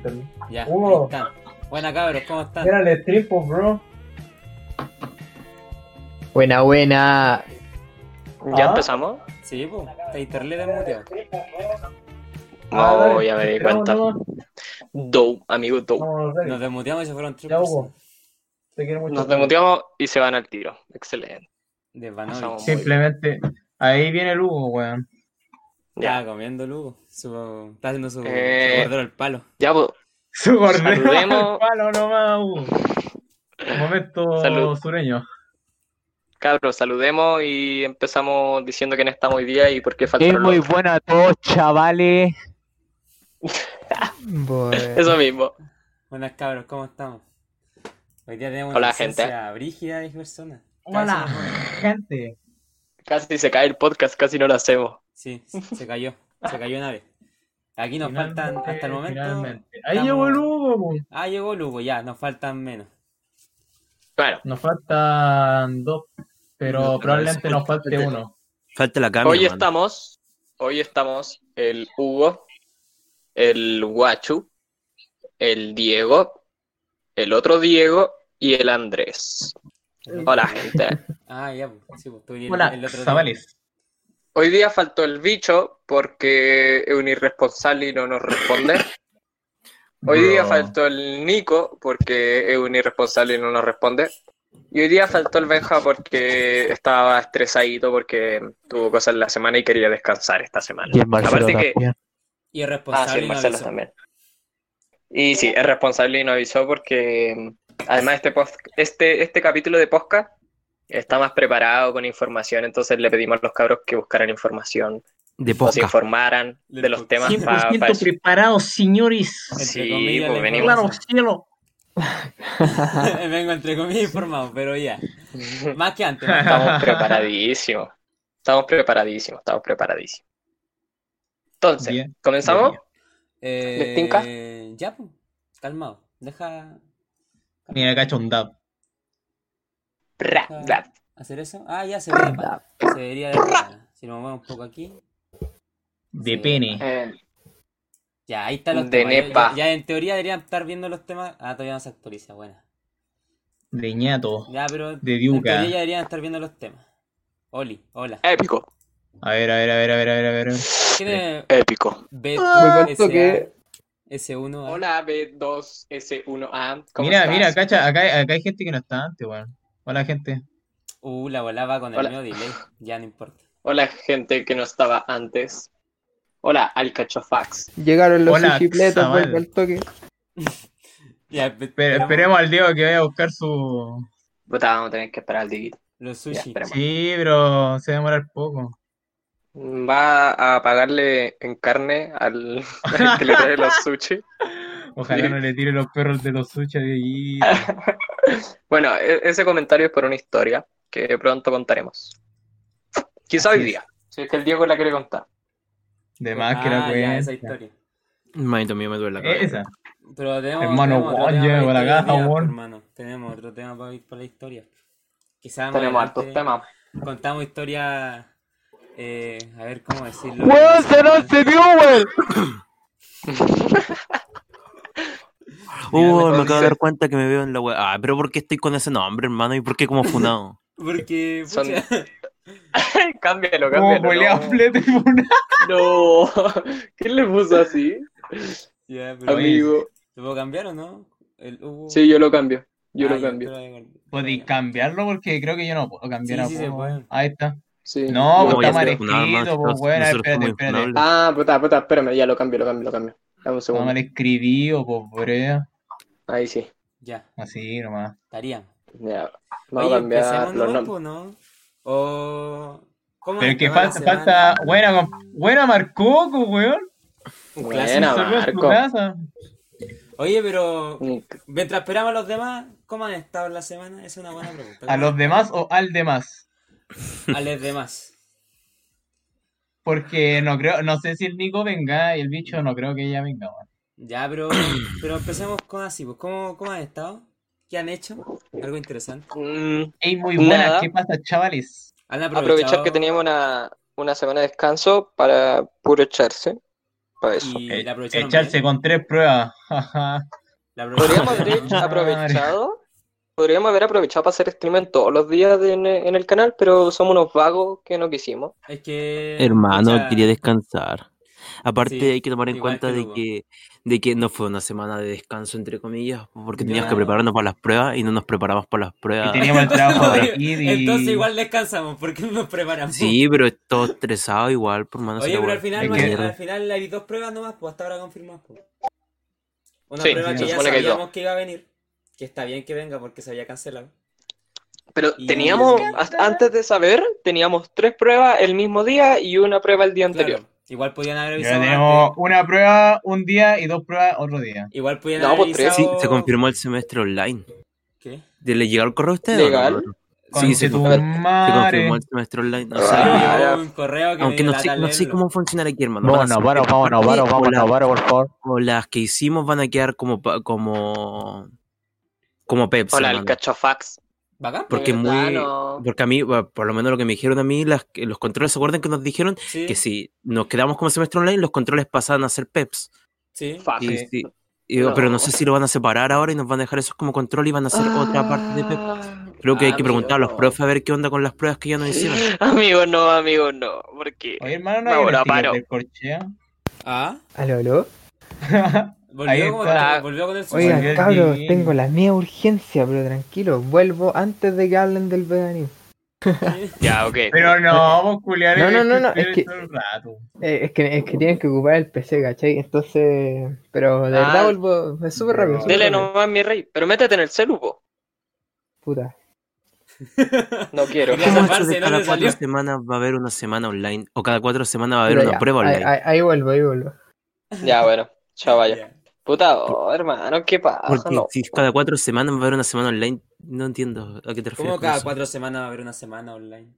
internet. Ya, Hugo. ahí están. Buena cabros, ¿cómo están? Mira el stream, pues, bro. Buena, buena. ¿Ya Ah. empezamos? Sí, pues, está internet desmuteado. Ah, No, dale, ya me di cuenta. nomás. Do, amigo Do. Vamos, dale. Nos desmuteamos y se fueron. Te quiero mucho. Nos desmuteamos y se van al tiro. Excelente. Simplemente. Ahí viene el Hugo, weón. Ya. Estaba comiendo Lugo. Su... Está haciendo su, Eh. su cordero al palo. Ya, pues, Su Saludemos. al palo nomás, Hugo. Momento Salud. sureño. cabros, saludemos y empezamos diciendo quién estamos hoy día y por qué falta Es muy buena a todos, chavales. Eso mismo. Buenas cabros, ¿cómo estamos? Hoy día tenemos Hola, una gente. brígida de personas. Hola, Casi gente. Casi se cae el podcast, casi no lo hacemos. Sí, se cayó. Se cayó una vez. Aquí nos Finalmente, faltan, hasta el momento. Ahí llegó el Hugo, weón. Ah, llegó Lugo, ya, nos faltan menos. Bueno, Nos faltan dos, pero No, probablemente no, nos falte falta- uno. Falta la cámara. hoy estamos, hoy estamos el Hugo, el Guachu, el Diego, el otro Diego y el Andrés. Hola, gente. Ah, ya, pues, sí, pues tú y el, Hola, el otro día. Zavales. Hoy día faltó el bicho porque es un irresponsable y no nos responde. Hoy día faltó el Nico porque es un irresponsable y no nos responde. Y hoy día faltó el Benja porque estaba estresadito porque tuvo cosas en la semana y quería descansar esta semana. Y el Marcelo Aparte que... también. Y Ah, sí, irresponsable el y no Marcelo avisó. también. Y sí, es responsable y no avisó porque además este, post- este, este capítulo de podcast está más preparado con información, entonces le pedimos a los cabros que buscaran información, De nos poca. informaran de los temas para 100% preparados, señores. Sí, comillas, pues venimos. Claro, cielo. Vengo entre comillas informado, pero ya. Más que antes. más Estamos preparadísimos. Estamos preparadísimos, estamos preparadísimos. Entonces, Bien, ¿comenzamos? bien, Eh. Ya, pues, calmado. Deja Mira, cacho bra. hacer eso. Ah, ya se ve. Se debería de Si nos movemos un poco aquí. De Sí. pene. Eh, Ya, ahí están los De temas. Ya- nepa. Ya, ya en teoría deberían estar viendo los temas. Ah, todavía no se actualiza, buena. De ñato. Ya, pero De en diuca. teoría ya deberían estar viendo los temas. Oli, hola. épico, A ver, a ver, a ver, a ver, a ver, a ver. ¿Quién es épico. B Me cuento que- S1? ah? Hola B2S1A. ¿cómo Mira, estás? mira, cacha, acá, acá hay gente que no está antes, weón. Hola, gente. Uh, la bola va con el Hola. medio delay. Ya no importa. Hola, gente que no estaba antes. Hola, Alcachofax. Llegaron los Xaval. vuelve al toque. Ya, esperemos al Diego que vaya a buscar su. Puta, vamos a tener que esperar al Diguito. Los sushi. Sí, pero se va a demorar poco. Va a pagarle en carne al, al que le trae los sushi. Ojalá Sí. no le tire los perros de los sushi a Dieguito. Bueno, e- ese comentario es por una historia que pronto contaremos. Quizá hoy Así es. día, si es que el Diego la quiere contar. De más que la Ah, ya, esa cuenta. historia. Manito mío me duele la cabeza. Esa. Pero tenemos, Hermano, tenemos otro tema para la historia hoy día, hermano. Tenemos otro tema para, ir para la historia. Quizás Tenemos hartos temas. Contamos historias. Eh, a ver cómo decirlo. ¡Weón, se nos se dio, weón! Uh, me acabo de dar cuenta que me veo en la web. Ah, pero ¿por qué estoy con ese nombre, hermano? ¿Y por qué como funado? Porque. Son- cámbialo, Como cámbialo. pelea No, flete no. ¿Quién le puso así? pero Amigo. ¿Lo puedo cambiar o no? El Hugo- Sí, yo lo cambio. Yo Ah, lo ya, cambio. Podéis cambiarlo porque creo que yo no puedo cambiar Sí, a sí. Ahí está. Sí. No, No, pues está mal se funado, hermano, escrito, pues bueno, espérate, espérate. Ah, puta, puta, espérame, ya lo cambio, lo cambio, lo cambio. Dame un Está segundo. mal escribido, pues brea. Ahí sí. Ya, Así nomás. estaríamos. Ya. Vamos Oye, a cambiar los nombres. ¿no? O. ¿Cómo Pero es que falta, semana? falta. Buena, buena Marcoco, weón. Buena, Marco. casa. Oye, pero. Mientras esperamos a los demás, ¿cómo han estado en la semana? Esa es una buena pregunta. ¿A los demás o al demás? A los demás. Porque no creo, no sé si el Nico venga y el bicho no creo que ella venga, weón. Ya, pero, pero empecemos con así, pues. ¿Cómo, ¿Cómo han estado? ¿Qué han hecho? Algo interesante. mm, Ey, muy buena, Nada. ¿qué pasa, chavales? Han aprovechar que teníamos una, una semana de descanso para puro echarse. para eso. Y la aprovecharon Echarse bien. con tres pruebas. Podríamos haber aprovechado. Podríamos haber aprovechado para hacer stream en todos los días de- en, en el canal, pero somos unos vagos que no quisimos. Es que. Hermano, quería descansar. Aparte Sí, hay que tomar en cuenta que de que, de que no fue una semana de descanso, entre comillas, porque teníamos que prepararnos para las pruebas y no nos preparamos para las Y pruebas. teníamos el trabajo de Kid y... Entonces igual descansamos, porque no nos preparamos. Sí, pero es todo estresado igual, por mano. Oye, pero al final, Es no que- hay- al final hay dos pruebas nomás, pues hasta ahora confirmadas. pues. Una Sí, prueba que ya que sabíamos que iba a venir, que está bien que venga porque se había cancelado. Pero Y- teníamos, antes de saber, teníamos tres pruebas el mismo día y una prueba el día anterior. Claro, igual podían haber Ya avisado tenemos antes. una prueba un día y dos pruebas otro día. Igual podían No, haber pues, tres. Sí, avisado... se confirmó el semestre online. ¿Qué? ¿De- ¿Le llegó el correo a ustedes? o no? ¿Legal? Sí, se, confirmó- se confirmó el semestre online. O Ah, sea, un correo que aunque no sé, no sé cómo funciona aquí, hermano. Van a Vámonos, ser- vámonos, vámonos, o vámonos, la- vámonos, vámonos, por favor. O las que hicimos van a quedar como pa- como como Pepsi. Hola, el cachofax. ¿Bacán? Porque De verdad, muy no. porque a mí, por lo menos lo que me dijeron a mí, las, los controles, ¿se acuerdan que nos dijeron Sí, que si nos quedamos como semestre online, los controles pasaban a ser Peps? sí. Fácil. Y, Sí. sí, y- No. Pero no sé si lo van a separar ahora y nos van a dejar esos como control y van a hacer otra parte de Peps. Creo que hay que preguntar a los profes a ver qué onda con las pruebas que ya nos hicieron. Amigo, no, amigo, no. Porque. Oye, hermano, no No, hay sticker paro. del. Ah, Aló, aló. Volvió, volvió con el sushi. El cabros, tengo la mía urgencia, pero tranquilo, vuelvo antes de que hablen del veganismo. Ya, ok. Pero no, vamos culiar No, no, no, es que-. Eh, es, que, es que tienen que ocupar el PC, ¿cachai? Entonces, pero de Ah. verdad vuelvo, es súper rápido. Dele rápido. nomás, mi rey. Pero métete en el celu, po. Puta. No quiero. Quería ¿Cómo zafarse, eso de no cada cuatro salió. semanas va a haber una semana online? O cada cuatro semanas va a haber una ya, prueba online. ahí- ahí vuelvo, ahí vuelvo. Ya, bueno. Chao, vaya. Puta, oh, hermano, ¿qué pasa? Porque No. si cada cuatro semanas va a haber una semana online, no entiendo a qué te refieres. ¿Cómo cada eso. cuatro semanas va a haber una semana online?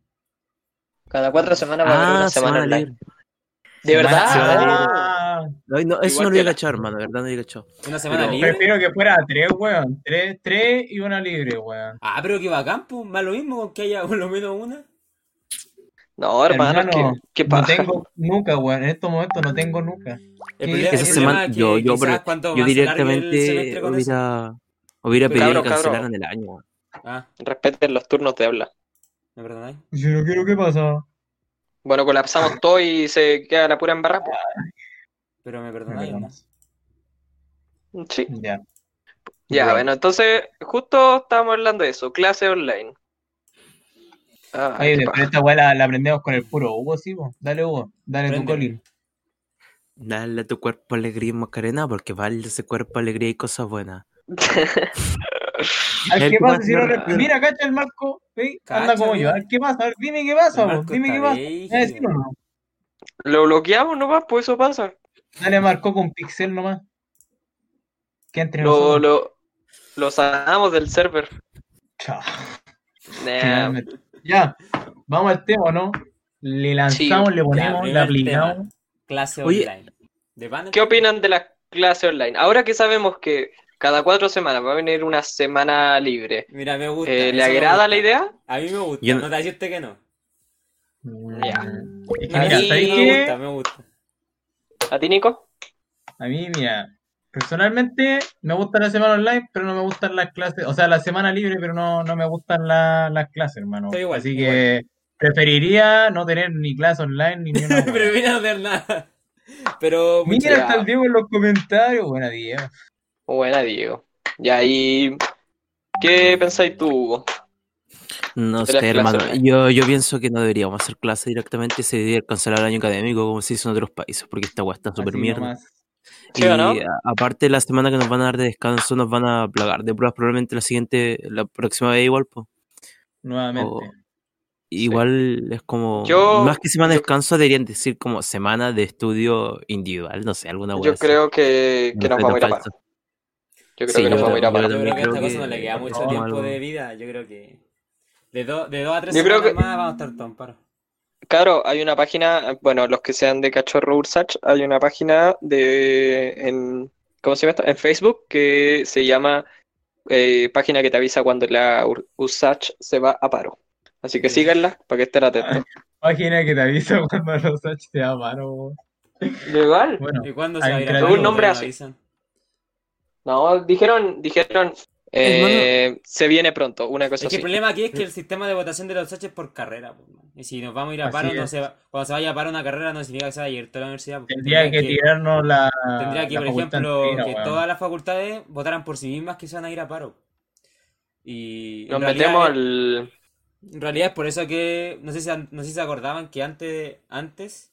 Cada cuatro semanas va a haber Ah, una semana semana online. libre. ¿De verdad? Ah, no, eso no lo había la- cachado, hermano, de verdad no había cachado. ¿Una semana Pero- libre? prefiero que fuera tres, weón. Tres, tres y una libre, weón. Ah, pero que bacán, pues, más lo mismo con que haya por lo menos una. No, hermano, Hermano, ¿qué, qué no pasa? tengo nunca, weón. En estos momentos no tengo nunca. Esa semana, que yo, yo, pero- yo directamente hubiera, hubiera pedido Cabro, que cabro. cancelaran el año. weón. Ah, Respeten los turnos de habla. ¿me perdonáis? Si no quiero, ¿qué pasa? Bueno, colapsamos todo y se queda la pura embarrada. pues. Pero me perdonáis. ¿no? Sí. Ya. Ya, bueno, entonces, justo estábamos hablando de eso, clase online. Ah, Oye, qué pero esta weá la, la aprendemos con el puro Hugo, sí, po. Dale, Hugo. Dale tu colín. Dale a tu cuerpo alegría y Macarena, porque vale ese cuerpo alegría y cosas buenas. A ver, El ¿qué que pasa si no Mira, cacha el Marco. ¿sí? Anda como yo. A mira. ver, ¿qué pasa? A ver, dime qué pasa, Dime qué pasa. Lo bloqueamos nomás, pues eso pasa. Dale, Marco con pixel nomás. Que entre Lo, lo, lo sacamos del server. Chao. Nah. Ya, vamos al tema, ¿no? Le lanzamos, Sí, le ponemos, le aplicamos. tema. Clase Oye. online. ¿Qué opinan de la clase online? Ahora que sabemos que cada cuatro semanas va a venir una semana libre, Mira, me gusta. eh, ¿le agrada gusta. la idea? A mí me gusta. Yo no te deciste que no. Ya. Es que A mira, mí ¿sabéis me gusta, me gusta. ¿A ti, Nico? A mí, mira, personalmente me gusta la semana online, pero no me gustan las clases. O sea, la semana libre, pero no, no me gustan la- las clases, hermano. Estoy igual, Así que preferiría no tener ni clase online ni ni una. Mira, no tener nada. Pero, Mira, está el Diego en los comentarios. Buena día. Buena, Diego. Ya, ¿y qué pensáis tú, Hugo? No sé, hermano. clases Yo, yo pienso que no deberíamos hacer clase directamente, se debería cancelar el año académico como se hizo en otros países, porque esta weá está súper mierda. nomás. ¿Sí no? Y a- aparte la semana que nos van a dar de descanso nos van a plagar de pruebas probablemente la siguiente, la próxima vez igual, pues. Nuevamente. O- Igual es como Yo- más que semana de descanso deberían decir como semana de estudio individual, no sé, alguna Yo creo que, que No nos vamos a ir a paro. Yo creo Sí, que nos vamos a ir a paro. Yo creo que a esta cosa no le que queda mucho no, tiempo algo- de vida. Yo creo que de, do- de dos a tres Yo creo semanas que- más vamos a estar todos en paro. Claro, hay una página, bueno, los que sean de Cachorro Ursach, hay una página de, en, ¿cómo se llama esto? En Facebook que se llama eh, página que te avisa cuando la Ur- Ursach se va a paro. Así que síganla para que estén atentos. Página que te avisa cuando los H te da mano. Igual. Bueno, ¿Y cuándo se va a ir a. Paro? Un nombre ¿No así. No, dijeron, dijeron, eh, se viene pronto, una cosa Es que el problema aquí es que el sistema de votación de los H es por carrera. pues. Y si nos vamos a ir a paro, no se va- cuando se vaya a paro una carrera no significa que se vaya a ir toda la universidad. pues. tendría que tirarnos la. Tendría que, la por ejemplo, entera, que todas las facultades votaran por sí mismas que se van a ir a paro. Y Nos en realidad, metemos es- al... en realidad es por eso que, no sé si, no sé si se acordaban que antes, antes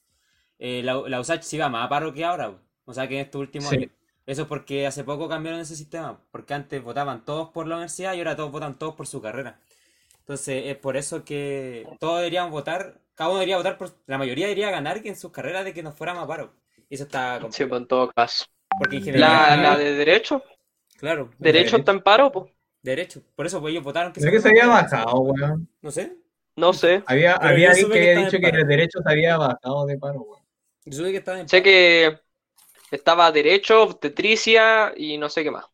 eh, la, la USACH se iba más a paro que ahora. O sea que en estos últimos Sí. Eso es porque hace poco cambiaron ese sistema. Porque antes votaban todos por la universidad y ahora todos votan todos por su carrera. Entonces es por eso que todos deberíamos votar, cada uno debería votar por, la mayoría debería ganar que en sus carreras de que nos fuéramos a paro. Y eso está Sí, complicado. pues, en todo caso. Porque en La, general, la de derecho, claro, derecho está en paro, pues. derecho. Por eso pues, ellos votaron que Creo que se había bajado, weón. No sé. No sé. Había, había alguien que había estaba dicho que el derecho se había bajado de paro, weón. Yo supe que estaban en Sé paro. que estaba derecho, obstetricia y no sé qué más.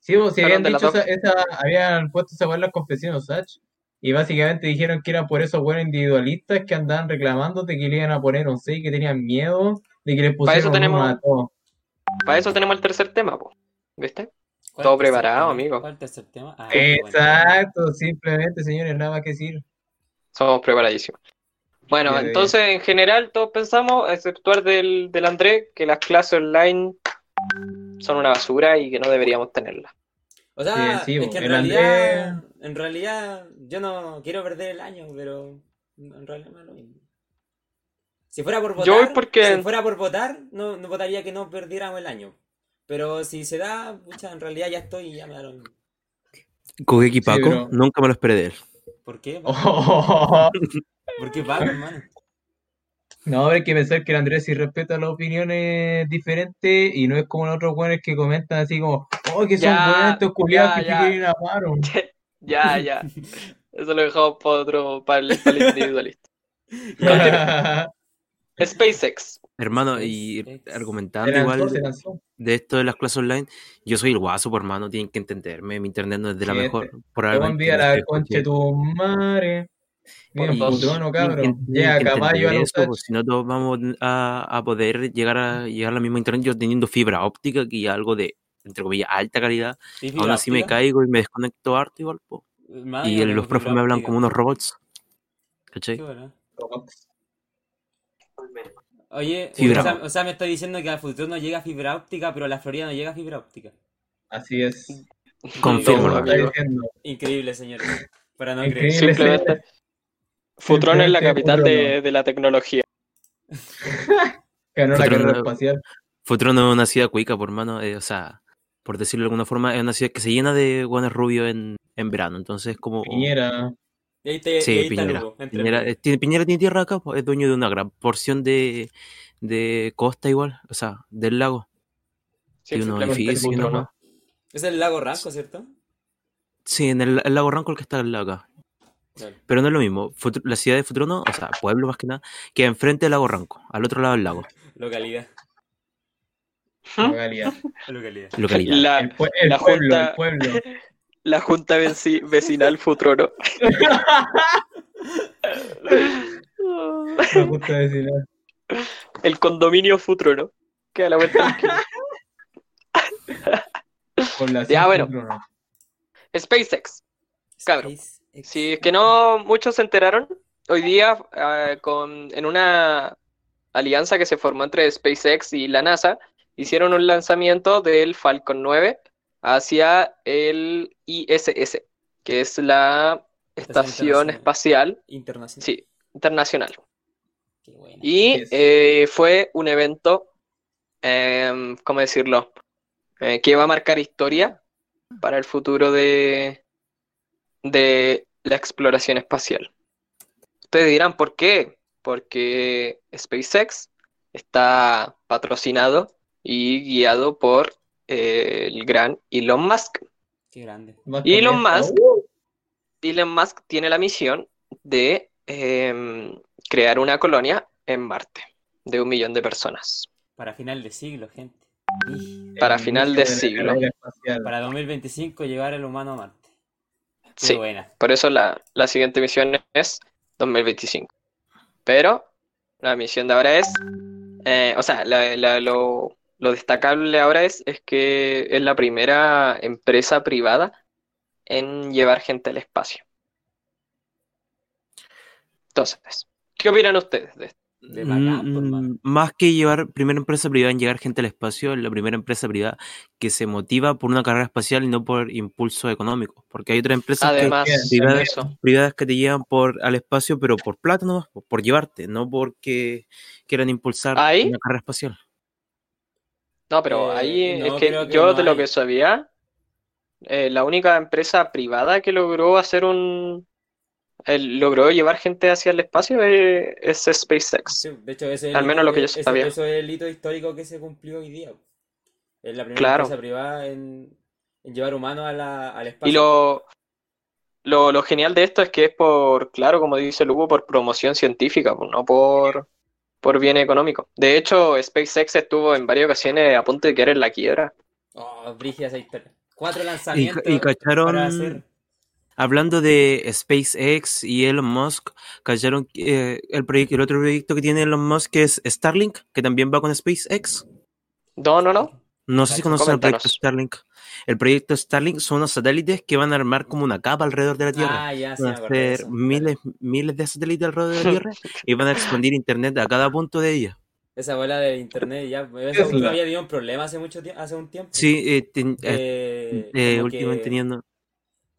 Sí, pues, si habían dicho esa, esa- habían puesto esa las confesiones Sach, y básicamente dijeron que era por esos buenos individualistas que andaban reclamando de que le iban a poner un 6 que tenían miedo de que les Para eso pusieran tenemos- todos. Para eso tenemos el tercer tema, pues. ¿Viste? ¿Cuál todo preparado, tema? amigo. ¿Cuál es el tercer tema? Ah, bueno. Exacto, simplemente, señores, nada más que decir. Somos preparadísimos. Bueno, Bien, bien. entonces en general todos pensamos, a exceptuar del, del André, que las clases online son una basura y que no deberíamos tenerlas. O sea, Sí, sí, es que en realidad, en realidad, yo no quiero perder el año, pero en realidad no lo mismo. Si fuera por votar, Yo voy porque- si fuera por votar, no, no votaría que no perdiéramos el año. Pero si se da, pucha, en realidad ya estoy y ya me daron. Kogeki Paco, pero- nunca me lo esperé de él. ¿Por qué? Oh, ¿Por qué hermano? No, hay que pensar que el Andrés sí respeta las opiniones diferentes y no es como los otros buenos que comentan así como, oh, que son buenos estos culiados que ya. quieren ir a paro. Ya, ya. Eso lo dejamos para otro, para el, para el individualista. SpaceX. Hermano, y SpaceX. argumentando igual de, esto de las clases online, yo soy el guaso, por hermano, tienen que entenderme. Mi internet no es de la Sí, mejor. este- Te Probablemente envía no la concha tu madre. Bien, Tienen cabrón. Llega caballo a pues, si no todos vamos a, a poder llegar a llegar a la misma internet yo teniendo fibra óptica que algo de entre comillas alta calidad ¿Sí, aún fibra así me óptica? caigo y me desconecto harto igual po. Y yo el- tengo los profes me hablan óptica. como unos robots ¿cachai? Bueno. Oye, Fibra o sea, óptica. o sea, me está diciendo que al futuro no llega fibra óptica, pero a la Florida no llega fibra óptica. Así es. Confirmo. Increíble, señores. Para no Increíble. creer. Simplemente. Futron es la capital de, Futron. de la tecnología. Ganó la Futuro carrera no- espacial. Futuro no es una ciudad cuica por mano eh, o sea por decirlo de alguna forma es una ciudad que se llena de guanes rubios en, en verano entonces es como Piñera. Y ahí, te, y Sí, ahí Piñera. Eh, tiene, Piñera tiene tierra acá, pues, es dueño de una gran porción de, de costa igual, o sea, del lago. Sí, y unos edificios Futron. Es el lago Ranco, ¿cierto? Sí, en el, el lago Ranco el que está al lado acá. Claro. Pero no es lo mismo. La ciudad de Futrono, o sea, pueblo más que nada, queda enfrente del lago Ranco, al otro lado del lago. Localidad. Localidad. Localidad. Localidad. La, El, La pueblo, junta- el pueblo. la junta vecinal Futrono. Me gusta decir El condominio Futrono. Que a la vuelta de la esquina. Con la Ya, bueno. Futuro. SpaceX. Cabrón. SpaceX. Si es que no muchos se enteraron, hoy día ah, con, en una alianza que se formó entre SpaceX y la NASA, hicieron un lanzamiento del Falcon 9 hacia el ISS, que es la Estación Internacional. Espacial Internacional. sí, Internacional. Qué buena. Y eh, fue un evento, em, ¿cómo decirlo? Eh, que va a marcar historia para el futuro de, de la exploración espacial. Ustedes dirán, ¿por qué? Porque SpaceX está patrocinado y guiado por eh, el gran Elon Musk. Qué grande. Elon. Musk. Uh, Elon Musk tiene la misión de em, crear una colonia en Marte de un millón de personas. Para final de siglo, gente. Para el final de siglo. para 2025 llevar el humano a Marte. Sí, buena. por eso la, la siguiente misión es 2025. Pero la misión de ahora es Eh, o sea, la- la- lo, lo destacable ahora es, es que es la primera empresa privada en llevar gente al espacio. Entonces, ¿qué opinan ustedes de esto? De bacán, Mm, mano. más que llevar primera empresa privada en llegar gente al espacio, es la primera empresa privada que se motiva por una carrera espacial y no por impulso económico. Porque hay otras empresas que- privadas, privadas que te llevan por al espacio, pero por plata nomás, por llevarte, no porque quieran impulsar ¿Ahí? una carrera espacial. No, pero Eh, ahí no, es que yo no de lo que sabía, eh, la única empresa privada que logró hacer un... el- logró llevar gente hacia el espacio eh, es SpaceX. Sí, de hecho, ese Al menos lo que yo eso- sabía. Eso es el hito histórico que se cumplió hoy día. Es la primera Claro. empresa privada en, en llevar humanos a la- al espacio. Y lo, lo, lo genial de esto es que es por, claro, como dice Lugo, por promoción científica, pues, no por, por bien económico. De hecho, SpaceX estuvo en varias ocasiones a punto de quedar en la quiebra. Oh, brígida esa historia. Cuatro Y, lanzamientos y cacharon, para hacer. Hablando de SpaceX y Elon Musk, cacharon eh, el, proyecto, el otro proyecto que tiene Elon Musk que es Starlink, que también va con SpaceX. No, no, no. No sé si conocen el proyecto coméntanos. Starlink. El proyecto Starlink son unos satélites que van a armar como una capa alrededor de la Tierra. Ah, ya, sí, Van a hacer eso. miles, miles de satélites alrededor de la Tierra y van a expandir Internet a cada punto de ella. Esa bola de internet ya. Tesla. cuestión había tenido un problema hace mucho tiempo, hace un tiempo. Sí, eh, ten- eh, Eh, eh, últimamente que- teniendo.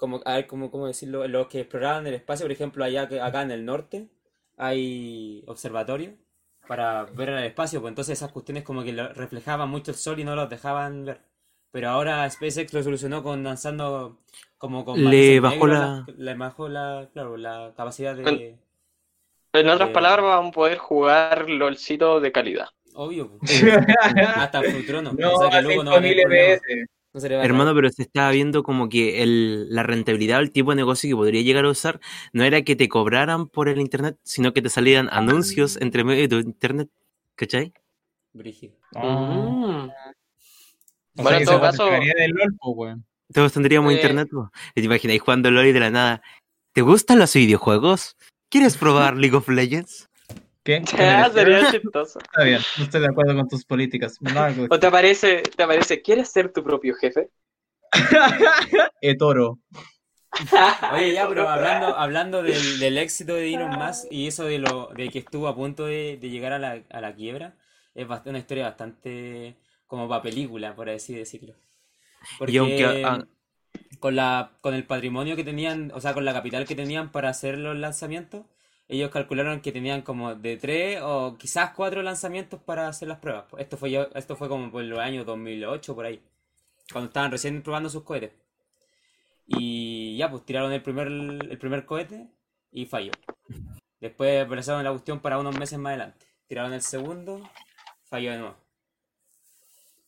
Como, a ver, ¿cómo, cómo decirlo? Los que exploraban el espacio, por ejemplo, allá que- acá en el norte, hay observatorios para ver el espacio, pues entonces esas cuestiones como que reflejaban mucho el sol y no los dejaban ver. Pero ahora SpaceX lo solucionó con lanzando como con Le bajó negros, la- le bajó la, claro, la capacidad de... En- En otras palabras, vamos a poder jugar LOLcito de calidad. Obvio, pues. hasta Frutrono. No, o sea que luego no va a tener 5000 problema. FPS. No Hermano, pero se estaba viendo como que el, la rentabilidad o el tipo de negocio que podría llegar a usar no era que te cobraran por el internet, sino que te salieran anuncios entre medio de tu internet. ¿Cachai? Brígido. Mm. O Bueno, sea, en todo se caso- del LOL, pues. Todos tendríamos Eh. internet. Y te imagináis jugando LOL y de la nada. ¿Te gustan los videojuegos? ¿Quieres probar League of Legends? ¿Qué? ¿Qué me Ah, sería chistoso. Está bien, no estoy de acuerdo con tus políticas. No, O te aparece, te aparece, ¿quieres ser tu propio jefe? Eh, toro. Oye, ya, pero hablando, hablando del, del éxito de Elon Musk y eso de lo de que estuvo a punto de, de llegar a la, a la quiebra, es bast- una historia bastante como para película, por así decirlo. Porque Y aunque, ah, con la, con el patrimonio que tenían, o sea, con la capital que tenían para hacer los lanzamientos, ellos calcularon que tenían como de tres o quizás cuatro lanzamientos para hacer las pruebas. Esto fue, esto fue como por los años 2008, por ahí, cuando estaban recién probando sus cohetes. Y ya, pues tiraron el primer, el primer cohete y falló. Después abrazaron la cuestión para unos meses más adelante. Tiraron el segundo, falló de nuevo.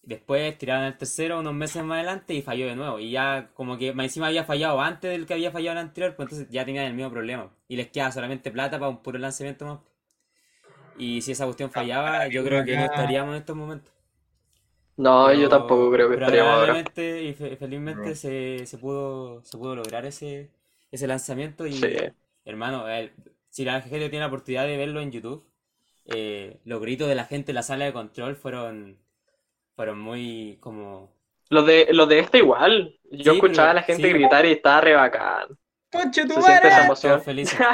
Después tiraron el tercero unos meses más adelante y falló de nuevo. Y ya como que más encima había fallado antes del que había fallado el anterior, pues entonces ya tenían el mismo problema. Y les queda solamente plata para un puro lanzamiento más. Y si esa cuestión fallaba, yo creo que no estaríamos en estos momentos. No, yo tampoco creo que estaríamos ahora. agradablemente y fe- felizmente se, se pudo se pudo lograr ese, ese lanzamiento y Sí. hermano, el- si la gente tiene la oportunidad de verlo en YouTube, eh, los gritos de la gente en la sala de control fueron fueron muy como Lo de, lo de este igual. Yo Sí, escuchaba a la gente sí. gritar y estaba re bacán. ¡Conche tu madre! emoción. felices.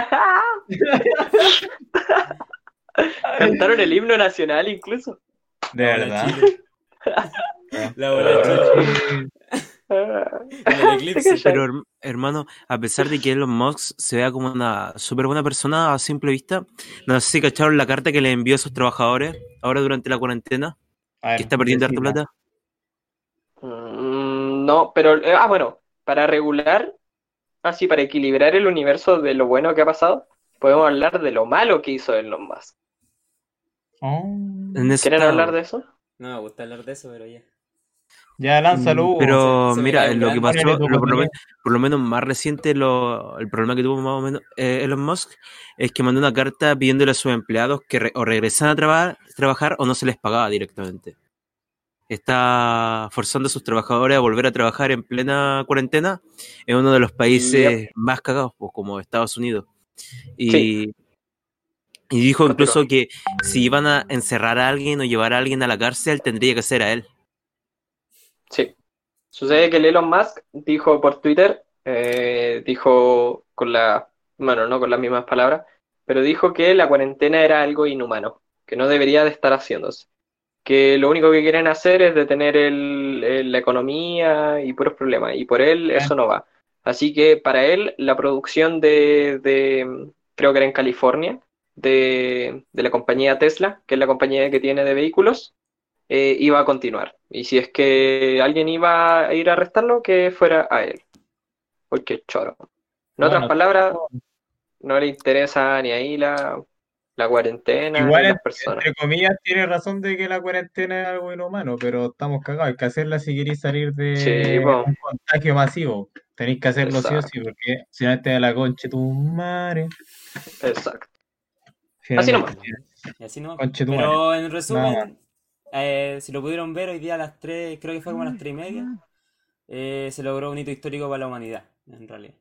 Cantaron el himno nacional incluso. De La verdad. La bola el eclipse. Pero herm- hermano, a pesar de que Elon Musk se vea como una súper buena persona a simple vista, no sé si cacharon la carta que le envió a sus trabajadores ahora durante la cuarentena, ver, que está perdiendo harta plata. Mm, no, pero, eh, ah, bueno, para regular, así, para equilibrar el universo de lo bueno que ha pasado, podemos hablar de lo malo que hizo Elon Musk. Oh. ¿Quieren hablar de eso? No me gusta hablar de eso, pero ya. Ya, lánzalo. Hugo. Pero se- mira, lo que pasó, lo- por, lo opinión. menos, por lo menos más reciente, lo- el problema que tuvo más o menos eh, Elon Musk es que mandó una carta pidiéndole a sus empleados que re- o regresaran a trabajar, trabajar o no se les pagaba directamente. Está forzando a sus trabajadores a volver a trabajar en plena cuarentena en uno de los países más cagados, pues, como Estados Unidos. Y Sí. Y dijo incluso que si iban a encerrar a alguien o llevar a alguien a la cárcel, tendría que ser a él. Sí. Sucede que el Elon Musk dijo por Twitter, eh, dijo con la, bueno, no con las mismas palabras, pero dijo que la cuarentena era algo inhumano, que no debería de estar haciéndose. Que lo único que quieren hacer es detener el- el- la economía y puros problemas, y por él eso no va. Así que para él la producción de, de, creo que era en California, de, de la compañía Tesla, que es la compañía que tiene de vehículos, eh, iba a continuar. Y si es que alguien iba a ir a arrestarlo, que fuera a él. Porque es choro. En otras palabras, no le interesa ni ahí la, la cuarentena, Igual, ni las en- personas. entre comillas, tiene razón de que la cuarentena es algo inhumano, pero estamos cagados. Hay que hacerla si queréis salir de Sí, un contagio masivo. Tenéis que hacerlo sí o Exacto. sí, porque si no te da la concha tu madre. Exacto. Finalmente, nomás. Así no. Conche tu Pero en Nada resumen, eh, si lo pudieron ver hoy día a las 3, creo que fue como a las 3 y media, eh, se logró un hito histórico para la humanidad, en realidad.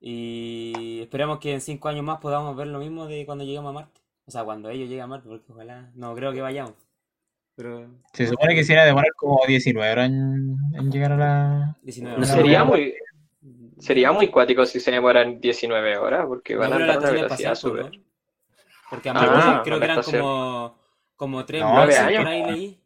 Y esperamos que en 5 años más podamos ver lo mismo de cuando lleguemos a Marte. O sea, cuando ellos lleguen a Marte, porque ojalá, no creo que vayamos. Pero Se supone que se iba a demorar como 19 horas en, en llegar a la. 19 No horas. Sería muy, sería muy cuático si se demoran 19 horas, porque van a andar a velocidad súper. ¿no? Porque a Ah, Marte creo que eran como, como 3 No, meses, años. por ahí leí.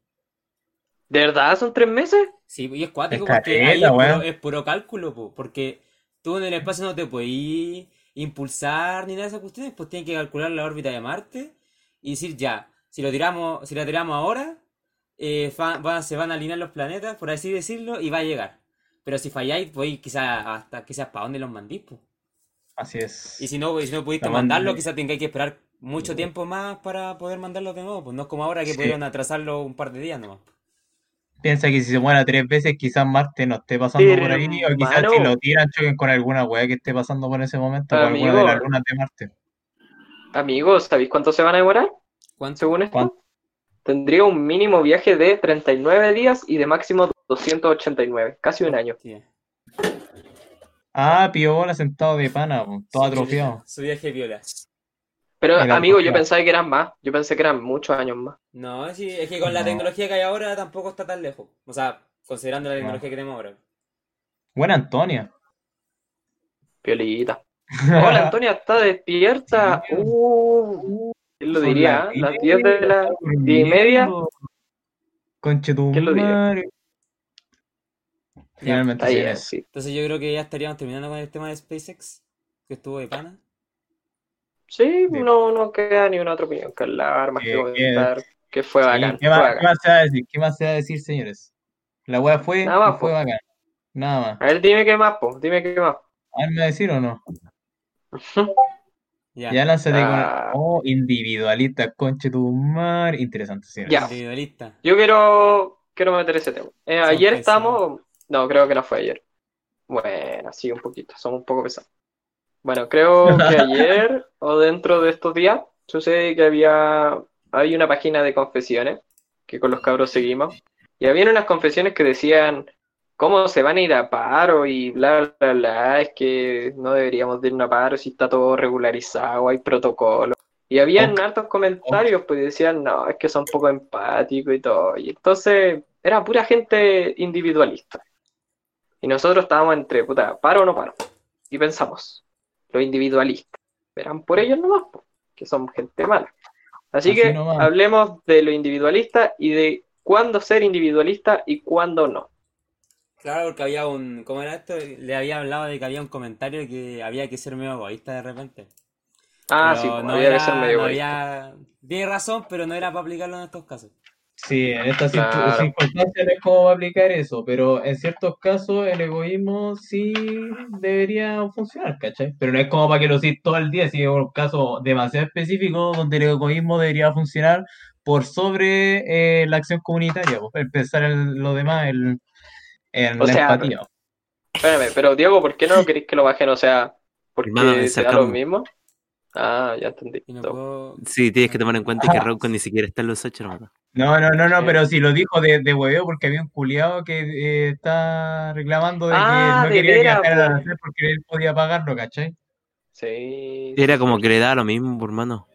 ¿De verdad son tres meses? Sí, y es cuático Es porque ahí es puro, weón. es puro cálculo, po, porque tú en el espacio no te puedes impulsar ni nada de esas cuestiones, pues tienes que calcular la órbita de Marte y decir ya, si lo tiramos, si la tiramos ahora, eh, fa- va- se van a alinear los planetas, por así decirlo, y va a llegar. Pero si falláis, podéis quizás hasta quizás para dónde los mandís, po. Así es. Y si no, si no pudiste mandarlo, quizás tengáis que esperar mucho tiempo más para poder mandarlo de nuevo, pues no es como ahora que Sí. pudieron atrasarlo un par de días nomás. Piensa que si se muera tres veces, quizás Marte no esté pasando por ahí, o quizás si lo tiran, choquen con alguna weá que esté pasando por ese momento, con alguna de las lunas de Marte. Amigos, ¿sabéis cuánto se van a demorar? ¿Cuánto? Según esto, ¿Cuánto? tendría un mínimo viaje de 39 días y de máximo 289, casi un año. Ah, piola sentado de pana, todo atrofiado. Su viaje viola. Pero, Mira, amigo, yo pensaba que eran más. Yo pensé que eran muchos años más. No, sí, es que con la No. tecnología que hay ahora tampoco está tan lejos. O sea, considerando la No. tecnología que tenemos ahora. Buena Antonia. Piolita. Hola, Antonia, está despierta. Sí. Uh, ¿Quién lo diría? las Las 10 de la... y media. durmiendo. Conche tu ¿Quién lo diría? Finalmente sí. Entonces yo creo que ya estaríamos terminando con el tema de SpaceX, que estuvo de pana. Sí, no, no queda ni una otra opinión que hablar, más que Eh, comentar. Que fue Sí, bacán, ¿qué, fue más, bacán. qué más se va a decir? ¿Qué más se va a decir, señores? La weá fue Nada más, fue po. bacán. Nada más. A ver, dime qué más, po. Dime qué más. ¿Hazme a decir o no? Ya. Ya lánzate Ah. con. Oh, individualista, conche tu madre. Interesante, señores. Ya. Individualista. Yo quiero, quiero meter ese tema. Eh, ayer estábamos. No, creo que no fue ayer. Bueno, sí, un poquito. Somos un poco pesados. Bueno, creo que ayer o dentro de estos días sucede que había, había una página de confesiones que con los cabros seguimos. Y había unas confesiones que decían cómo se van a ir a paro y bla, bla, bla. Es que no deberíamos de ir a paro si está todo regularizado, hay protocolo. Y habían Ok. hartos comentarios, pues decían, no, es que son poco empáticos y todo. Y entonces era pura gente individualista. Y nosotros estábamos entre, puta, paro o no paro. Y pensamos, los individualistas, verán por ellos nomás, que son gente mala. Así, Así que nomás. hablemos de lo individualista y de cuándo ser individualista y cuándo no. Claro, porque había un. ¿Cómo era esto? Le había hablado de que había un comentario que había que ser medio egoísta de repente. Ah, Pero sí, pues, no había que ser medio no egoísta. había- Tiene razón, pero no era para aplicarlo en estos casos. Sí, en estas Claro. circunstancias no es como aplicar eso, pero en ciertos casos el egoísmo sí debería funcionar, ¿cachai? Pero no es como para que lo uséis todo el día, si es un caso demasiado específico donde el egoísmo debería funcionar por sobre eh, la acción comunitaria, pues, el pensar en lo demás, el, en O la sea, empatía. Espérame, pero Diego, ¿por qué no queréis que lo bajen? O sea, porque Hermano, te da lo mismo. Ah, ya entendí. No puedo. Sí, tienes que tomar en cuenta que Ah. Rocco ni siquiera está en los ocho, hermano. No, no, no, no, Sí. pero si lo dijo de, de hueveo porque había un culiado que eh, está reclamando de Ah, que no de quería veras, viajar a la po. nación porque él podía pagarlo, ¿cachai? Sí. Era como que le daba lo mismo, hermano.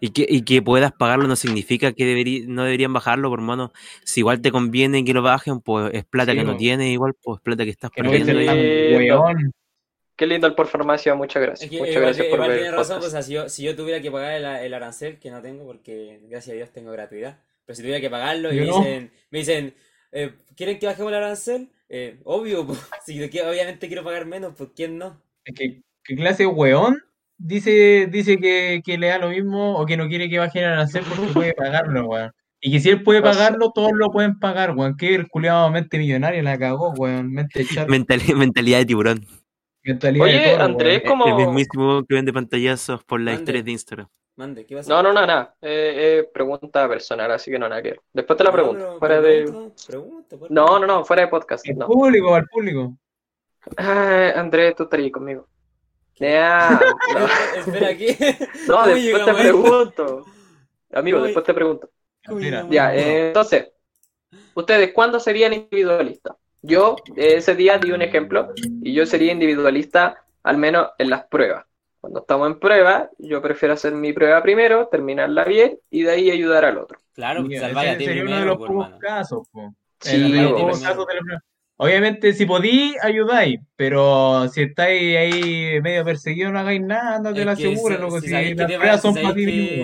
Y que, y que puedas pagarlo no significa que deberí- no deberían bajarlo, por mano. Si igual te conviene que lo bajen, pues es plata Sí, que no tienes, igual, pues es plata que estás Que no perdiendo. esté Qué lindo el por farmacia, muchas Es gracias. que muchas igual, gracias por igual ver tiene el razón, podcast. o sea, si yo, si yo tuviera que pagar el, el arancel, que no tengo porque gracias a Dios tengo gratuidad, pero si tuviera que pagarlo y me no. dicen, me dicen eh, ¿quieren que bajemos el arancel? Eh, obvio, pues, si yo quiero- obviamente quiero pagar menos, pues ¿quién no? Es que, ¿qué clase de weón dice, dice que, que le da lo mismo o que no quiere que bajen el arancel porque puede pagarlo, weón? Y que si él puede pagarlo, todos lo pueden pagar, weón. Que el culiado mente millonaria la cagó, weón. Mente char, Mentali- mentalidad de tiburón. Mentalidad de Oye, Andrés, weón. ¿cómo- El mismísimo que vende pantallazos por las historias de Instagram. Mande, ¿qué pasa? No, no, no, nada. Eh, eh, pregunta personal, así que no, nada que. Después te la No, pregunto. pero Fuera de... pregunta, por No, no, no, fuera de podcast. Al No. público, al público. Ah, Andrés, tú estarías conmigo. Ya, no. Espera, aquí. No, ¿Cómo después te llegamos pregunto. Amigo, ¿Cómo- después te pregunto. ¿Cómo Mira, Ya, eh, entonces, ¿ustedes cuándo serían individualistas? Yo ese día di un ejemplo y yo sería individualista al menos en las pruebas. Cuando estamos en prueba, yo prefiero hacer mi prueba primero, terminarla bien y de ahí ayudar al otro. Claro, salvar a ti sería uno de primero, los pocos casos, po. Sí, los po. pocos casos de la prueba. Obviamente, si podí, ayudáis, pero si estáis ahí medio perseguidos, no hagáis nada, andate Es la segura, si- loco. si Si las pruebas son para ti.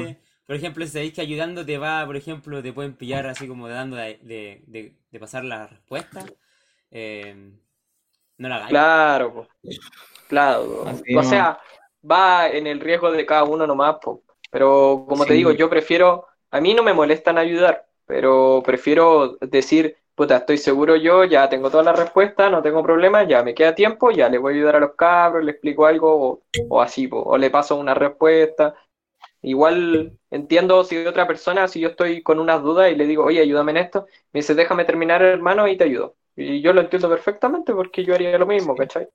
Por ejemplo, si sabéis que ayudando te va, por ejemplo, te pueden pillar así como dando de, de, de- de pasar la respuesta, eh, no la hagáis. Claro, po. claro. Así O no. sea, va en el riesgo de cada uno nomás, po. Pero como te digo, yo prefiero, a mí no me molestan ayudar, pero prefiero decir, puta, estoy seguro yo, ya tengo todas las respuestas, no tengo problema, ya me queda tiempo, ya le voy a ayudar a los cabros, le explico algo o, o así, po. O le paso una respuesta. Igual entiendo si otra persona, si yo estoy con unas dudas y le digo, oye, ayúdame en esto, me dice, déjame terminar, hermano, y te ayudo. Y yo lo entiendo perfectamente porque yo haría lo mismo, ¿cachai?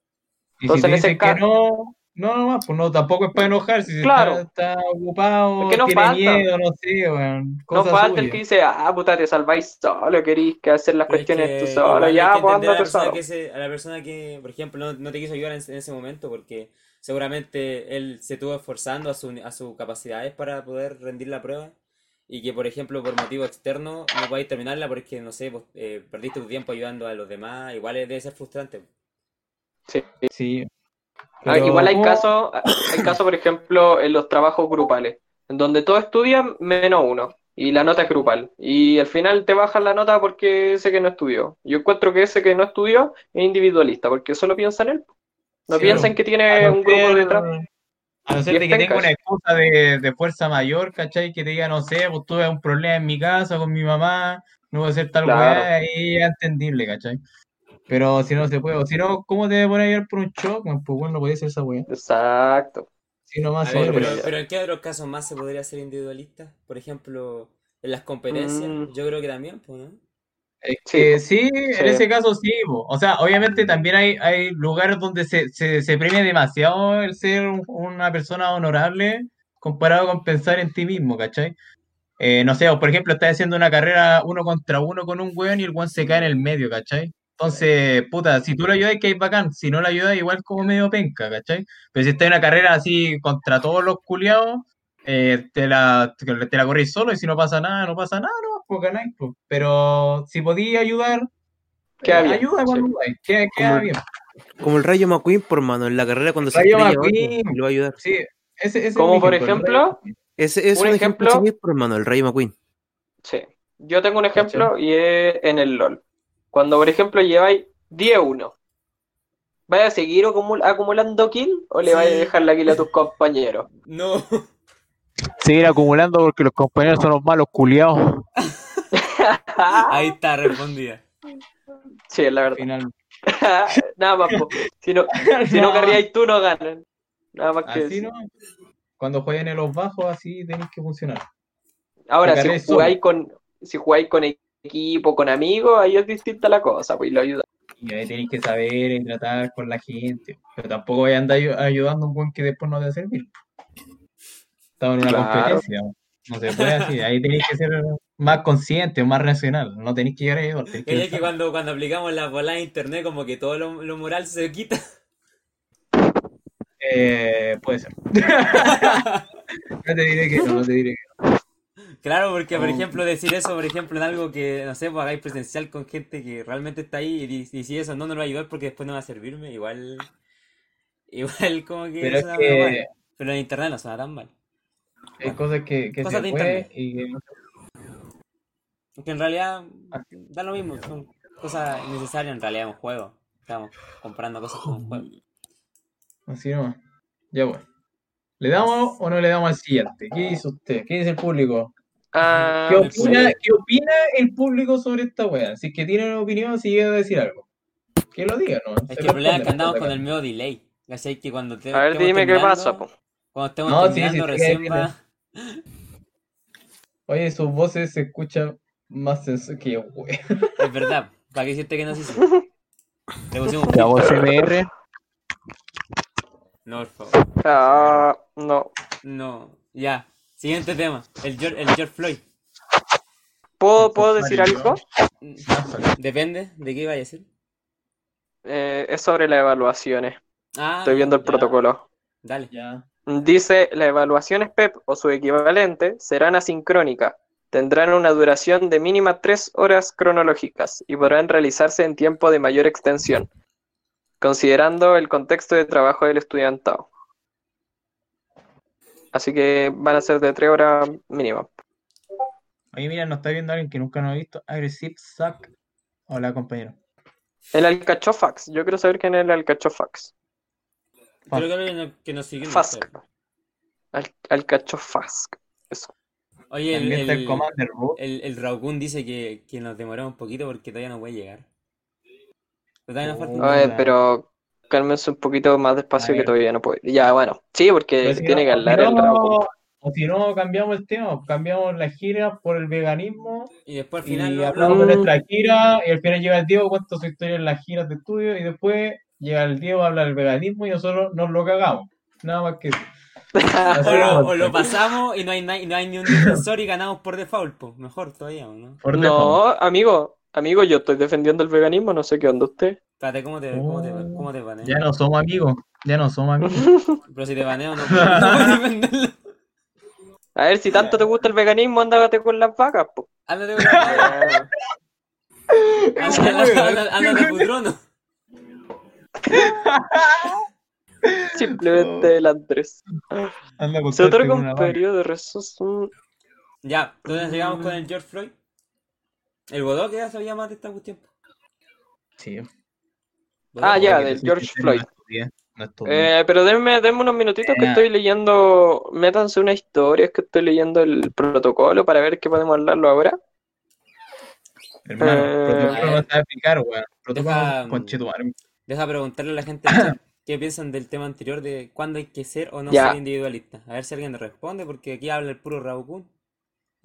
Entonces, si en ese caso- no, no, no, pues no, tampoco es para enojarse. Si Claro. está, está ocupado, Es que no tiene falta. miedo, no sé, weón. No falta el suya. que dice, ah, puta, te salváis solo, querís que hacer las Pero es cuestiones que tú solo, ya, pues ándate solo. que se- a la persona que, por ejemplo, no, no te quiso ayudar en, en ese momento porque seguramente él se estuvo esforzando a, su, a sus capacidades para poder rendir la prueba y que, por ejemplo, por motivo externo no podáis terminarla porque, no sé, pues, eh, perdiste tu tiempo ayudando a los demás, igual debe ser frustrante. Sí. Sí. Ah, igual hay casos, hay casos, por ejemplo, en los trabajos grupales, en donde todos estudian menos uno, y la nota es grupal, y al final te bajan la nota porque ese que no estudió. Yo encuentro que ese que no estudió es individualista, porque solo piensa en él. No Sí, piensa en que A tiene un grupo detrás. A no ser Y de que en tenga una excusa de, de fuerza mayor, ¿cachai? Que te diga, no sé, pues tuve un problema en mi casa con mi mamá, no voy a hacer tal Claro. weá, ahí es entendible, ¿cachai? Pero si no se puede, o si no, ¿cómo te pones a llevar por un shock? Pues bueno, no puede ser esa weá. Exacto. Si no más ver, pero- pero ¿en qué otros casos más se podría ser individualista? Por ejemplo, en las competencias, Mm. yo creo que también, pues, ¿no? Es Sí, que sí, en ese caso sí. O sea, obviamente también hay, hay lugares donde se, se, se premia demasiado el ser un- una persona honorable comparado con pensar en ti mismo, ¿cachai? Eh, no sé, o por ejemplo, estás haciendo una carrera uno contra uno con un weón y el weón se cae en el medio, ¿cachai? Entonces, puta, si tú lo ayudas, que es bacán. Si no lo ayudas, igual como medio penca, ¿cachai? Pero si estás en una carrera así contra todos los culiados, eh, te la, te, te la corrís solo y si no pasa nada, no pasa nada, no, pues ganáis, pues. Pero si podías ayudar, Queda eh, bien, ayuda cuando sí. queda, queda Como- bien. Como el Rayo McQueen, por mano, en la carrera cuando se Rayo estrella McQueen. lo va a ayudar. Sí, ese, ese es Como un por ejemplo, Ese es Un un, ejemplo, ejemplo- por mano, el Rayo McQueen. Sí. Yo tengo un ejemplo y es en el LOL. Cuando, por ejemplo, lleváis 10-1, ¿vais a seguir acumul- acumulando kill o le Sí. vais a dejar la kill a tus compañeros? No. Seguir acumulando porque los compañeros son los malos culiados. Ahí está respondida. Sí, es la verdad. Final. Nada más, po. Si no, si no tú, no ganan. Nada más que Así no. Cuando jueguen en los bajos, así tenéis que funcionar. Ahora, si jugáis con, si jugáis con equipo, con amigos, ahí es distinta la cosa, pues y lo ayuda. Y ahí tenéis que saber y tratar con la gente. Pero tampoco voy a andar ayu- ayudando a un buen que después no te va a servir. Estamos en una Claro. competencia. No se puede así. Ahí tenéis que ser más consciente, más racional. No tenéis que llegar a ayudar. tenéis que Es que cuando, cuando aplicamos la bola de internet, como que todo lo, lo moral se quita. Eh, puede ser. No te diré que no, no te diré que no. Claro, porque por ejemplo decir eso, por ejemplo, en algo que, no sé, pues hagáis presencial con gente que realmente está ahí y, y si eso no nos va a ayudar porque después no va a servirme, igual, igual como que Pero es que mal. Pero en internet no suena tan mal. Hay cosas que, que Cosas se de y que en realidad da lo mismo, son cosas innecesarias en realidad en un juego. Estamos comprando cosas como un juego. Así nomás. Ya bueno. ¿Le damos o no le damos al siguiente? ¿Qué dice usted? ¿Qué dice el público? Ah, ¿Qué opina, ¿Qué opina el público sobre esta wea? Si es que tiene una opinión, si llega a decir algo. Que lo diga, ¿no? Es que el problema es que andamos con el medio delay. ¿Cachai? Que cuando te a ver, dime qué terminando- pasa, po. Cuando estemos No, sí, sí, terminando sí, recién va... Oye, sus voces se escuchan más que wea. Es verdad, ¿para qué decirte que no se hizo? Le pusimos un La voz. MR. No, por favor. Ah, no. No. Ya. Siguiente tema. El George, el George Floyd. ¿Puedo, ¿puedo decir algo? Depende de qué vaya a decir. Eh, es sobre las evaluaciones. Ah, Estoy viendo el ya. protocolo. Dale. Ya. Dice, las evaluaciones PEP o su equivalente serán asincrónicas, tendrán una duración de mínima tres horas cronológicas y podrán realizarse en tiempo de mayor extensión, considerando el contexto de trabajo del estudiantado. Así que van a ser de tres horas mínima. Oye, mira, nos está viendo alguien que nunca nos ha visto. Aggressive Suck. Hola, compañero. El Alcachofax, yo quiero saber quién es el Alcachofax. Creo que alguien que nos siguió. Fask. Al Alcachofask. Eso. Oye, el, el el, Commander el, el Raukun dice que, que nos demoramos un poquito porque todavía no puede llegar. Pero todavía nos falta pero cálmense un poquito más despacio que todavía no puedo. Ya, bueno. Sí, porque si tiene no- que hablar el Raúl. O si no, cambiamos el tema. Cambiamos la gira por el veganismo. Y después al Y final no hablamos de nuestra gira. Y al final llega el Diego, cuenta su historia en las giras de estudio. Y después llega el Diego, habla del veganismo. Y nosotros nos lo cagamos. Nada más que eso. O lo, vamos. o lo pasamos y no hay, na- y no hay ni un defensor y ganamos por default, pues. Mejor todavía, ¿no? Por default. No, amigo, amigo, yo estoy defendiendo el veganismo, no sé qué onda usted. Espérate, ¿cómo te, cómo te, Oh. cómo te baneo? Ya no somos amigos. Ya no somos amigos. Pero si te baneo no puedo, no puedo defenderlo. A ver, si tanto te gusta el veganismo, ándate con las vacas, po. Ándate con la Ándate, ándate, ándate, putrono. Simplemente el Andrés. Anda con Se otorga un periodo de rezoso. Ya, entonces llegamos con el George Floyd. El Godó que ya sabía más de esta cuestión. Sí. Ah, ya, del George Floyd. No. Eh, pero denme, denme unos minutitos que Ya. estoy leyendo. Métanse una historia, es que estoy leyendo el protocolo para ver qué podemos hablarlo ahora. Hermano, eh, protocolo no sabe explicar, weón. Protocolo, Deja-. Deja preguntarle a la gente qué piensan del tema anterior de cuándo hay que ser o no Ya. ser individualista. A ver si alguien responde, porque aquí habla el puro Raukun.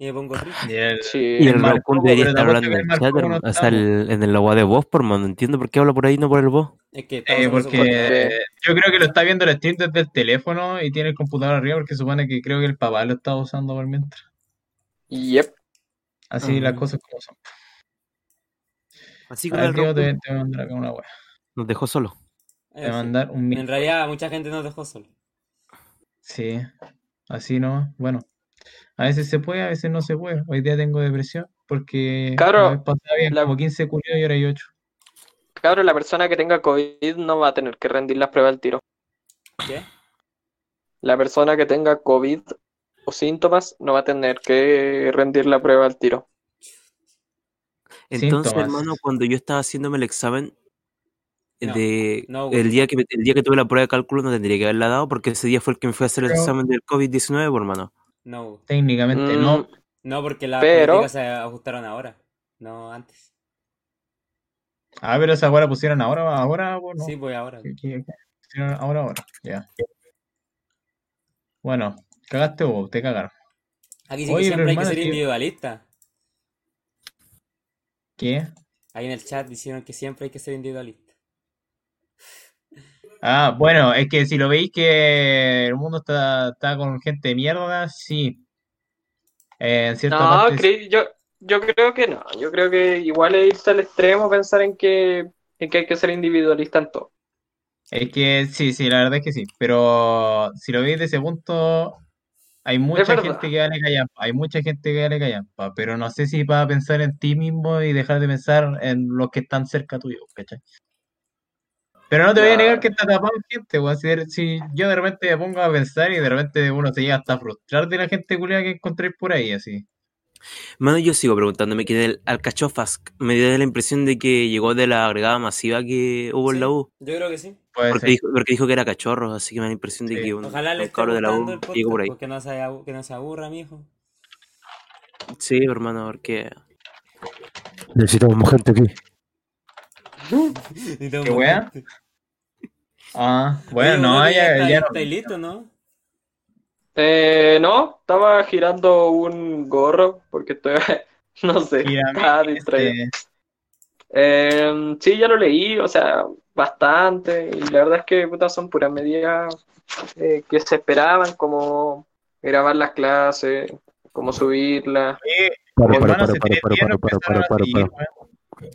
Y me pongo triste. Y el- Sí. Y el debería estar hablando en el chat, no hermano. está, o sea, el- en el agua de voz, por mano. No entiendo por qué habla por ahí, no por el voz. Es que Eh, porque yo creo que lo está viendo el stream desde el teléfono y tiene el computador arriba porque supone que creo que el papá lo está usando por mientras. Yep. Así las cosas como son. Así ver, el te, te voy a mandar acá una wea. Nos dejó solo. Mandar un En realidad, mucha gente nos dejó solo. Sí, así no. Bueno, a veces se puede, a veces no se puede. Hoy día tengo depresión porque Claro, habían la- como 15 culiados y ahora hay 8. Cabrón, la persona que tenga COVID no va a tener que rendir las pruebas al tiro. ¿Qué? La persona que tenga COVID o síntomas no va a tener que rendir la prueba al tiro. Entonces, Síntomas. hermano, cuando yo estaba haciéndome el examen No, de no, el día que el día que tuve la prueba de cálculo no tendría que haberla dado porque ese día fue el que me fue a hacer el Pero- examen del COVID-19, por hermano. No, Técnicamente Mm, no. no, porque las Pero- políticas se ajustaron ahora, no antes. Ah, pero esa la pusieron ahora, ahora, pues no. Sí, pues ahora. Pusieron ahora, ahora. Ya. Bueno, cagaste vos, te cagaron. Aquí sí que siempre hay que ser que- individualista. ¿Qué? Ahí en el chat dijeron que siempre hay que ser individualista. Ah, bueno, es que si lo veis que el mundo está, está con gente de mierda, sí. Eh, en cierta No, parte cre- yo, yo creo que no. Yo creo que igual es irse al extremo pensar en que, en que hay que ser individualista en todo. Es que sí, sí, la verdad es que sí. Pero si lo veis de ese punto, Hay mucha gente que vale callampa, hay mucha gente que vale callampa, pero no sé si para pensar en ti mismo y dejar de pensar en los que están cerca tuyo, ¿cachai? Pero no te voy a negar que está tapado en gente, weón. Si, si yo de repente me pongo a pensar y de repente uno se llega hasta a frustrar de la gente culiada que encontré por ahí, así. Mano, yo sigo preguntándome que el Alcachofas me dio la impresión de que llegó de la agregada masiva que hubo en la U. Yo creo que sí. Porque dijo, porque dijo que era cachorro, así que me da la impresión de que un, Ojalá le un esté de la gustando el U podcast, llegó por ahí. porque no se, que no se aburra, mijo. Sí, hermano, porque Necesitamos más gente aquí. ¿Qué wea? Ah, bueno, Oye, no, ya, está- ya no. ¿Estáis listo, no? Eh, no, estaba girando un gorro porque estoy, no sé, estaba distraído. este, Eh, sí, ya lo leí, o sea, bastante, y la verdad es que puta, son puras medidas eh, que se esperaban, como grabar las clases, como subirlas.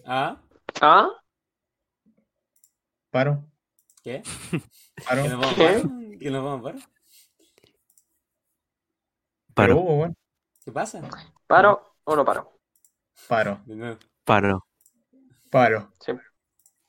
¿Ah? ¿Ah? Paro, ¿Qué? paro. ¿Que nos vamos a ¿Qué? parar? ¿Que nos vamos a parar? Pero paro, hubo, weón. ¿Qué pasa? ¿Paro o no paro? Paro, paro. paro. Sí.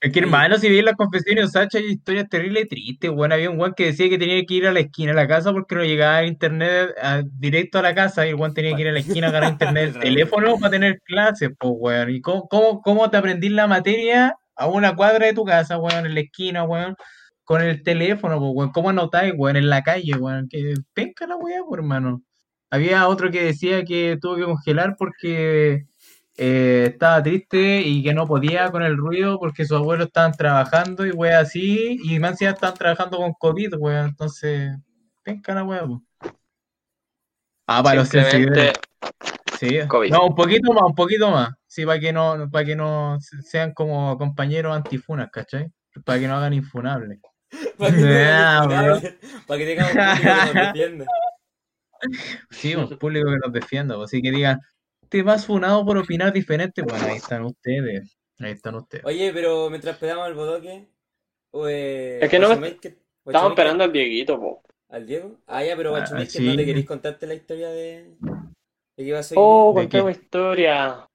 Es que hermano, si veis las confesiones de Sacha, hay historias terribles tristes, weón. Había un weón que decía que tenía que ir a la esquina de la casa porque no llegaba el internet a- directo a la casa y el weón tenía que ir a la esquina a agarrar internet del teléfono para tener clases, pues weón. ¿Y cómo, cómo, cómo te aprendís la materia a una cuadra de tu casa, weón, en la esquina, weón? Con el teléfono, pues weón. ¿Cómo anotáis, weón, en la calle, weón? Que penca la weá, pues hermano. Había otro que decía que tuvo que congelar porque eh, estaba triste y que no podía con el ruido porque sus abuelos estaban trabajando y weá así, y más encima estaban trabajando con COVID, weón, entonces, penca la weá, po. Ah, para los sensibles, sí. COVID. No, un poquito más, un poquito más, sí, para que no, para que no se- sean como compañeros antifunas, ¿cachai? Para que no hagan infunables. Para que, para tengamos un público que nos defienda. Sí, un público que nos defienda, pues, así que digan, te vas funado por opinar diferente, bueno, ahí están ustedes, ahí están ustedes. Oye, pero mientras esperamos al bodoque, eh, Es que no me- estamos esperando al Dieguito, po. ¿Al Diego? Ah, ya, pero Ah, Guachumaker, sí. ¿no te queréis contarte la historia de, de qué pasó Oh, ¿De contame qué? historia.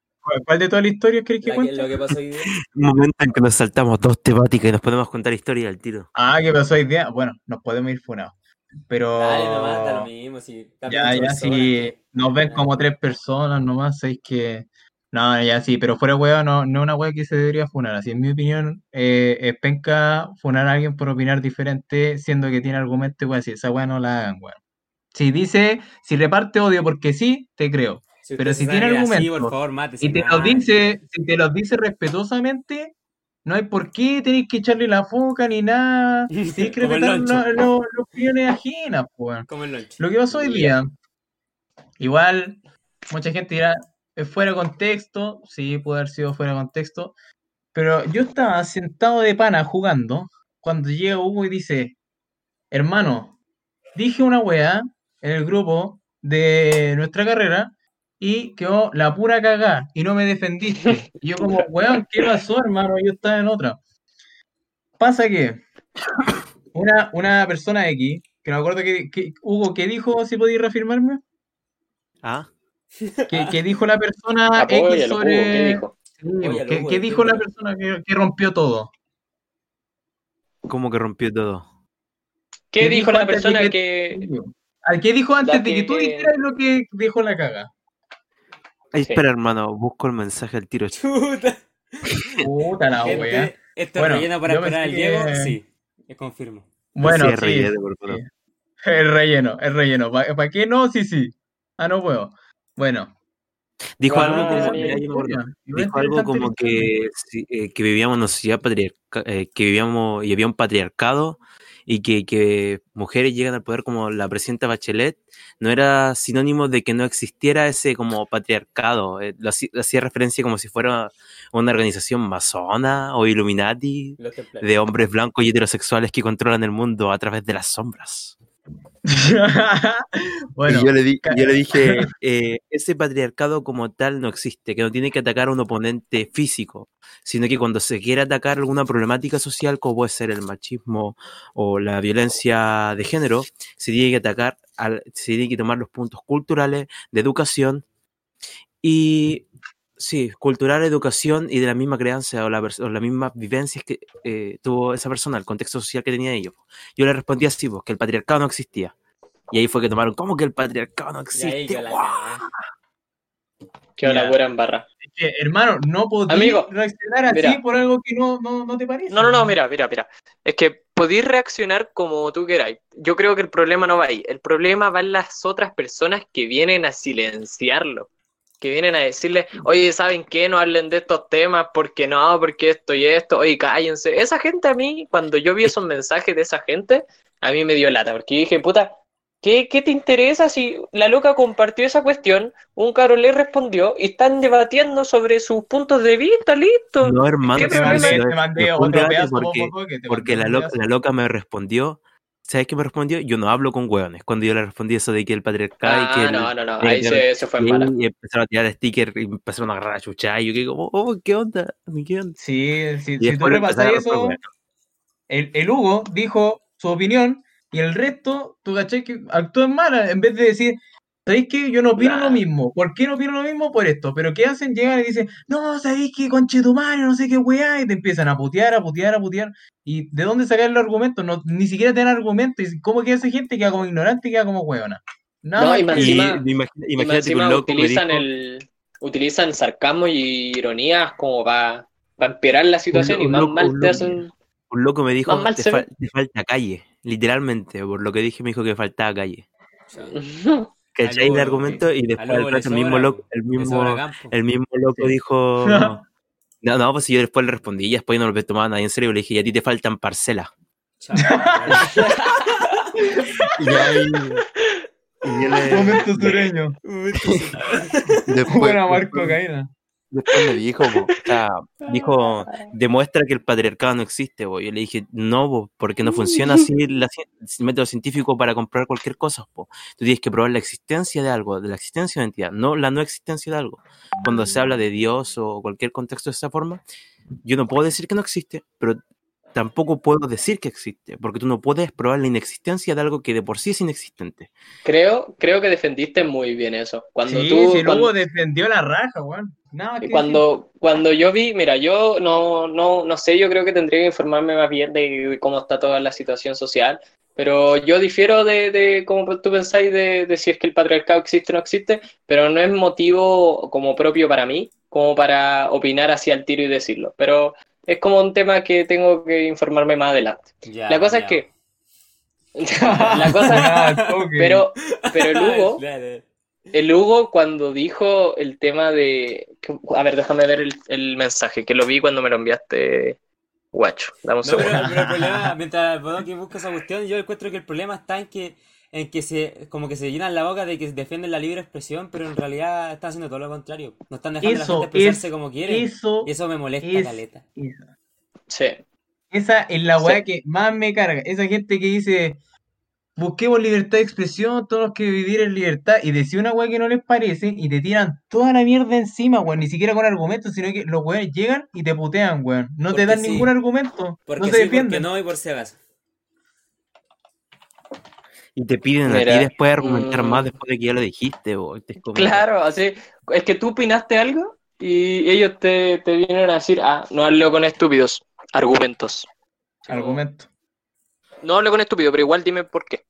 ¿Cuál, de todas las historias querés que cuente? que pasó hoy día. Un momento en que nos saltamos dos temáticas y nos podemos contar historia al tiro. Ah, ¿qué pasó hoy día? Bueno, nos podemos ir funados. Pero Dale, nomás, da lo mismo. Si ya, ya, si que- nos ven como tres personas nomás, sabéis que. No, ya sí, pero fuera hueá, no, no es una hueá que se debería funar. Así, en mi opinión, eh, es penca funar a alguien por opinar diferente, siendo que tiene argumento y weá, si esa hueá no la hagan, weón. Si dice, si reparte odio porque sí, te creo. Si pero si tiene argumentos. Y te nada. los dice, si te los dice respetuosamente, no hay por qué tenéis que echarle la foca ni nada. Tienes que respetar loncho. lo- lo- las opiniones ajenas, pues. Lo que pasó hoy día, igual, mucha gente dirá, es fuera de contexto, sí, puede haber sido fuera de contexto, pero yo estaba sentado de pana jugando cuando llega Hugo y dice, hermano, dije una weá en el grupo de nuestra carrera y quedó la pura cagá y no me defendiste. Y yo como, weón, ¿qué pasó, hermano? Yo estaba en otra. Pasa que una, una persona X, que no me acuerdo que, que- Hugo, ¿qué dijo? Si podéis reafirmarme? Ah, ¿Qué, qué dijo la persona X Apóyalo, Hugo, ¿qué sobre... dijo? ¿qué, Hugo, qué dijo la persona que, que rompió todo? como que rompió todo. ¿Qué ¿Qué dijo dijo la persona que- que... ¿Al qué dijo antes La de que tú dijeras lo que dijo la caga? Ay, Sí. espera, hermano, busco el mensaje al tiro. Chuta. Puta la Gente, wea. ¿Esto Bueno, es relleno para esperar al Diego? que- Sí, es confirmo. Bueno, Sí, sí, es relleno, por favor. sí. El relleno, el relleno. ¿Para qué no? Sí, sí. Ah, no puedo. Bueno. Dijo Ah, algo como. Igual dijo algo como que, sí, eh, que vivíamos en una sociedad patriarcal, que vivíamos y había un patriarcado y que, que mujeres llegan al poder como la presidenta Bachelet no era sinónimo de que no existiera ese como patriarcado. eh, lo hacía hacía referencia como si fuera una organización masona o Illuminati de hombres blancos y heterosexuales que controlan el mundo a través de las sombras. bueno, y yo le, di- yo le dije, eh, ese patriarcado como tal no existe, que no tiene que atacar a un oponente físico, sino que cuando se quiere atacar alguna problemática social, como puede ser el machismo o la violencia de género, se tiene que atacar al- se tiene que tomar los puntos culturales, de educación y sí, cultural, educación y de la misma crianza o, la, o las mismas vivencias que eh, tuvo esa persona, el contexto social que tenía ellos. Yo le respondí así, pues, que el patriarcado no existía. Y ahí fue que tomaron, ¿cómo que el patriarcado no existe? la. Que una en barra. Es que, hermano, no podías Amigo, reaccionar así mira. por algo que no, no, no te parece. No, no, no, mira, mira, mira. Es que podéis reaccionar como tú queráis. Yo creo que el problema no va ahí. El problema va en las otras personas que vienen a silenciarlo. Que vienen a decirle, oye, ¿saben qué? No hablen de estos temas porque no, porque esto y esto. Oye, cállense. Esa gente a mí, cuando yo vi esos mensajes de esa gente, a mí me dio lata. Porque dije, puta, ¿qué, qué te interesa si la loca compartió esa cuestión? Un caro le respondió y están debatiendo sobre sus puntos de vista, listo. No, hermano, ¿Qué te mandé, te mandé otro pedazo porque, porque la, loca, la loca me respondió. ¿Sabes qué me respondió? Yo no hablo con hueones. Cuando yo le respondí eso de que el patriarcado y que Ah, el- no, no, no. Ahí se, se fue en y, mala. y empezaron a tirar stickers y empezaron a agarrar a chuchar. Y yo que como, oh, ¿qué onda? ¿Qué onda? Sí, si tú repasas eso, el, el Hugo dijo su opinión y el resto, tú cachai que actúa en mala, en vez de decir, ¿sabéis qué? Yo no opino Nah. lo mismo. ¿Por qué no opino lo mismo? Por esto. Pero ¿qué hacen? Llegan y dicen, no, ¿sabéis qué? Conchetumario, no sé qué weá, y te empiezan a putear, a putear, a putear. ¿Y de dónde sacar los argumentos? No, ni siquiera tienen argumentos. ¿Y ¿Cómo que hace gente queda como ignorante y queda como hueona? Nada No, y encima- imagina- imagínate que un loco utilizan dijo, el utilizan sarcasmo y ironías como para empeorar la situación un y más loco- mal te hacen. un loco me dijo, te, se fal- ve". te falta calle. Literalmente, por lo que dije, me dijo que faltaba calle. ¿Cachai el argumento? Y después le rato el mismo loco, el mismo, el mismo loco Sí. dijo. No, no, pues yo después le respondí y después no lo tomaba nadie en serio, le dije, y a ti te faltan parcelas. Y ahí- y yo le- Momento sureño. después, Buena Marco después- Caína. Después me dijo, po, o sea, dijo, demuestra que el patriarcado no existe, po. Yo le dije, no, po, porque no funciona así la ci- el método científico para comprar cualquier cosa, po. Tú tienes que probar la existencia de algo, de la existencia de una entidad, no la no existencia de algo. Cuando se habla de Dios o cualquier contexto de esa forma, yo no puedo decir que no existe, pero tampoco puedo decir que existe, porque tú no puedes probar la inexistencia de algo que de por sí es inexistente. Creo, creo que defendiste muy bien eso. Cuando Sí, tú, si cuando, defendió la raja, weón. Nada que cuando, cuando yo vi, mira, yo no, no, no sé, yo creo que tendría que informarme más bien de cómo está toda la situación social, pero yo difiero de, de cómo tú pensáis de, de si es que el patriarcado existe o no existe, pero no es motivo como propio para mí, como para opinar hacia el tiro y decirlo, pero es como un tema que tengo que informarme más adelante. Ya, La cosa es ya. que... la cosa al toque. Pero, pero el Hugo. El Hugo cuando dijo el tema de... A ver, déjame ver el, el mensaje, que lo vi cuando me lo enviaste, guacho. Dame un No, pero, segundo. pero el problema, mientras el Bodoque busca esa cuestión, yo encuentro que el problema está en que, en que se, como que se llenan la boca de que defienden la libre expresión, pero en realidad están haciendo todo lo contrario. No están dejando a la Eso gente expresarse es- como quieren. Eso, y eso me molesta, es- caleta. esa, Sí. esa es la weá Sí. que más me carga. Esa gente que dice, busquemos libertad de expresión, todos que vivir en libertad, y decir una weá que no les parece, y te tiran toda la mierda encima, weón, ni siquiera con argumentos, sino que los weones llegan y te putean, weón. No Porque te dan sí. ningún argumento, Porque no se sí, porque defienden. no y por si acaso. Y te piden a Mira, ti después argumentar mm. más después de que ya lo dijiste, como- Claro, así, es que tú opinaste algo y ellos te, te vienen a decir, ah, no hablo con estúpidos, argumentos. Argumento. No hablo con estúpidos, pero igual dime por qué.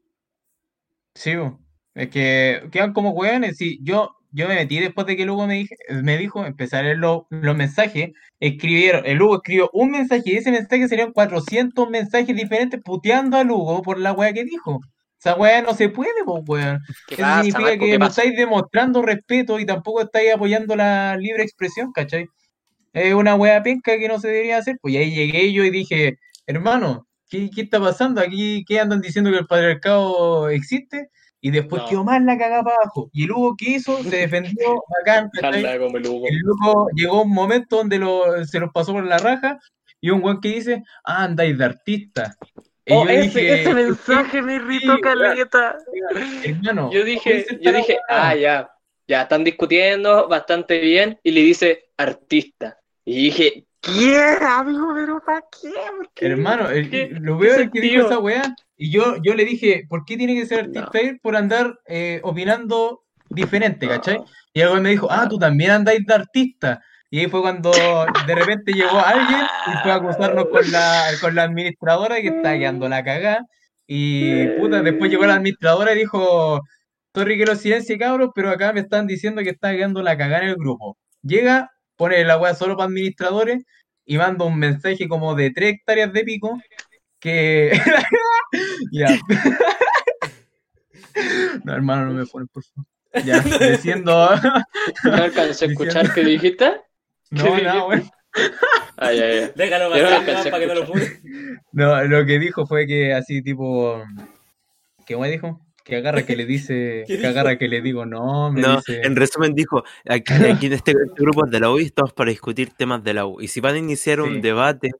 Sí, bo. es que quedan como weones. Sí, yo, yo me metí después de que el Hugo me, dije- me dijo, empecé a leer lo- los mensajes. Escribieron, el Hugo escribió un mensaje y ese mensaje serían 400 mensajes diferentes puteando al Hugo por la wea que dijo. Esa wea no se puede, pues weón. ¿Qué Eso pasa, significa Marco? que ¿Qué no estáis demostrando respeto y tampoco estáis apoyando la libre expresión, ¿cachai? Es una wea penca que no se debería hacer. Pues y ahí llegué yo y dije, hermano, ¿qué, qué está pasando? Aquí, ¿qué andan diciendo que el patriarcado existe? Y después No. quedó más la cagada para abajo. Y el Hugo que hizo, se defendió bacán, el Hugo. El llegó un momento donde lo- se los pasó por la raja y un weón que dice, ah, andáis de artista. Y Oh, yo ese, dije, ese mensaje me irritó, Sí, caleta. hermano, Yo dije, yo dije, weón". ah, ya, ya están discutiendo bastante bien y le dice artista. Y dije, qué, amigo? ¿Pero para qué? Hermano, el- ¿Qué- lo veo el que dijo esa weá. Y yo, yo le dije, ¿por qué tiene que ser artista No. por andar eh, opinando diferente, ¿cachai? Y el me dijo, ah, tú también andáis de artista. Y ahí fue cuando de repente llegó alguien y fue a acusarnos con la, con la administradora que está quedando la cagada. Y puta, después llegó la administradora y dijo, sorry que lo silencie cabros, pero acá me están diciendo que está quedando la cagada en el grupo. Llega, pone la weá solo para administradores y manda un mensaje como de tres hectáreas de pico que... ya. no, hermano, no me pones, por favor. Ya, diciendo... ¿No alcancé a escuchar qué dijiste? no, no, weón. Ay, ay, ay. Déjalo no pasar a para que no lo funen. No, lo que dijo fue que así tipo... ¿Qué me dijo? Que agarra que le dice... ¿Qué Que agarra que le digo, no, me No, dice... en resumen dijo, aquí, aquí en este, este grupo de la U estamos para discutir temas de la U. Y si van a iniciar un debate,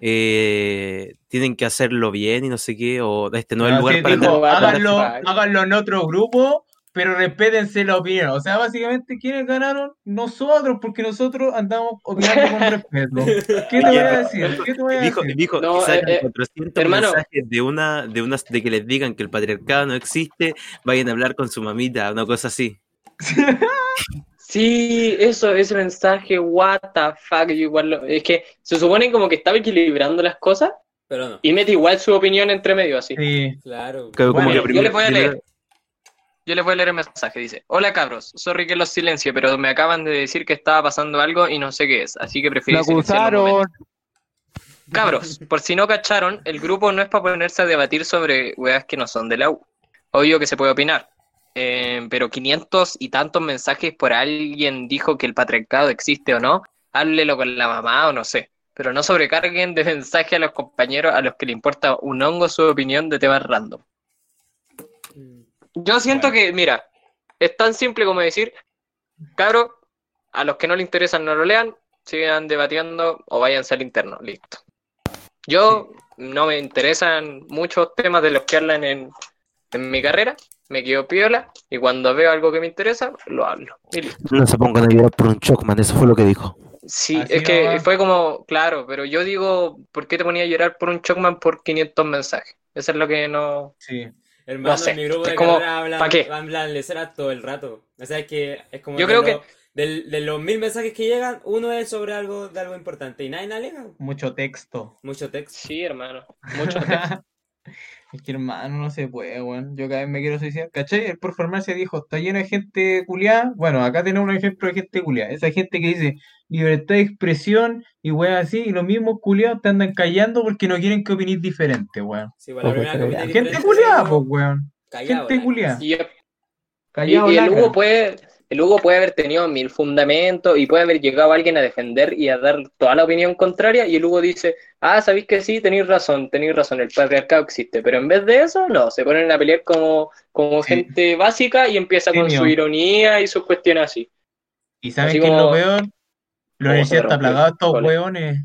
eh, tienen que hacerlo bien y no sé qué, o este no es el lugar sí, para dijo, andar- háganlo en otro grupo, pero respétense la opinión. O sea, básicamente, ¿quiénes ganaron? Nosotros, porque nosotros andamos opinando con respeto. ¿Qué te voy a decir? ¿Qué te voy a Dijo, decir? dijo No, que salgan eh, eh, 400 hermano. mensajes de una, de unas, de que les digan que el patriarcado no existe, vayan a hablar con su mamita, una cosa así. Sí, eso, ese mensaje, what the fuck, yo igual lo- es que se supone como que estaba equilibrando las cosas Pero no. y mete igual su opinión entre medio así. Sí. Claro. Como Bueno, que yo primero- les voy a primero- leer. Yo les voy a leer el mensaje, dice, hola cabros, sorry que los silencie, pero me acaban de decir que estaba pasando algo y no sé qué es, así que preferí Lo silenciarlo un momento". acusaron. Cabros, por si no cacharon, el grupo no es para ponerse a debatir sobre weas que no son de la U. Obvio que se puede opinar, eh, pero 500 y tantos mensajes por alguien dijo que el patriarcado existe o no, háblelo con la mamá o no sé. Pero no sobrecarguen de mensaje a los compañeros a los que le importa un hongo su opinión de temas random. Yo siento que, mira, es tan simple como decir, cabros, a los que no le interesan no lo lean, sigan debatiendo o váyanse al interno, listo. Yo no me interesan muchos temas de los que hablan en, en mi carrera, me quedo piola y cuando veo algo que me interesa, lo hablo. Y listo. No se pongan a llorar por un Chocman, eso fue lo que dijo. Sí, Así es que fue como, claro, pero yo digo, ¿por qué te ponía a llorar por un Chocman por 500 mensajes? Eso es lo que no... Sí. Hermano, No sé, en mi grupo es de como, carrera hablan, ¿pa' qué? hablan leceras todo el rato. O sea, es que es como Yo de creo lo- que- del- de los mil mensajes que llegan, uno es sobre algo de algo importante y nadie alega. Mucho texto. Mucho texto. Sí, hermano, mucho texto. Es que hermano, no se puede, weón. Yo cada vez me quiero suicidar. ¿Cachai? El por farmacia dijo, está lleno de gente culiada. Bueno, acá tenemos un ejemplo de gente culiada. Esa gente que dice libertad de expresión y weón así, y los mismos culiados te andan callando porque no quieren que opinís diferente, weón. Sí, bueno, la Ojo, primera Gente culiada, es pues, weón. callado, Gente culiada. Y, y- Callado y el. Hugo puede, el Hugo puede haber tenido mil fundamentos y puede haber llegado alguien a defender y a dar toda la opinión contraria y el Hugo dice, ah, sabéis que sí, tenéis razón, tenéis razón, el patriarcado existe, pero en vez de eso, no, se ponen a pelear como, como Sí. gente básica y empieza con su ironía y sus cuestiones así. ¿Y saben qué es lo peor? La ¿Cómo universidad está plagada de estos hueones.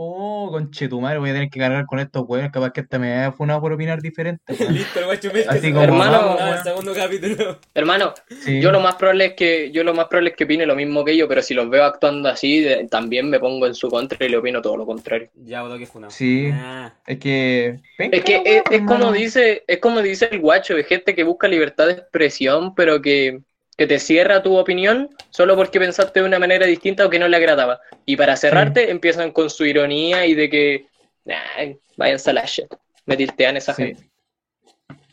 Oh, conchetumare, voy a tener que cargar con estos hueones. Capaz que hasta me haya funado por opinar diferente. weón. Listo, el Así como Hermano, segundo capítulo. Hermano, Sí. yo lo más probable es que, yo lo más probable es que opine lo mismo que ellos, pero si los veo actuando así, de- también me pongo en su contra y le opino todo lo contrario. Ya votó que es funado. Sí. Ah, Es que. Es que es, es como dice, es como dice el guacho, de gente que busca libertad de expresión, pero que, que te cierra tu opinión solo porque pensaste de una manera distinta o que no le agradaba. Y para cerrarte empiezan con su ironía y de que nah, váyanse a la shit. Me tiltean esa Sí. gente.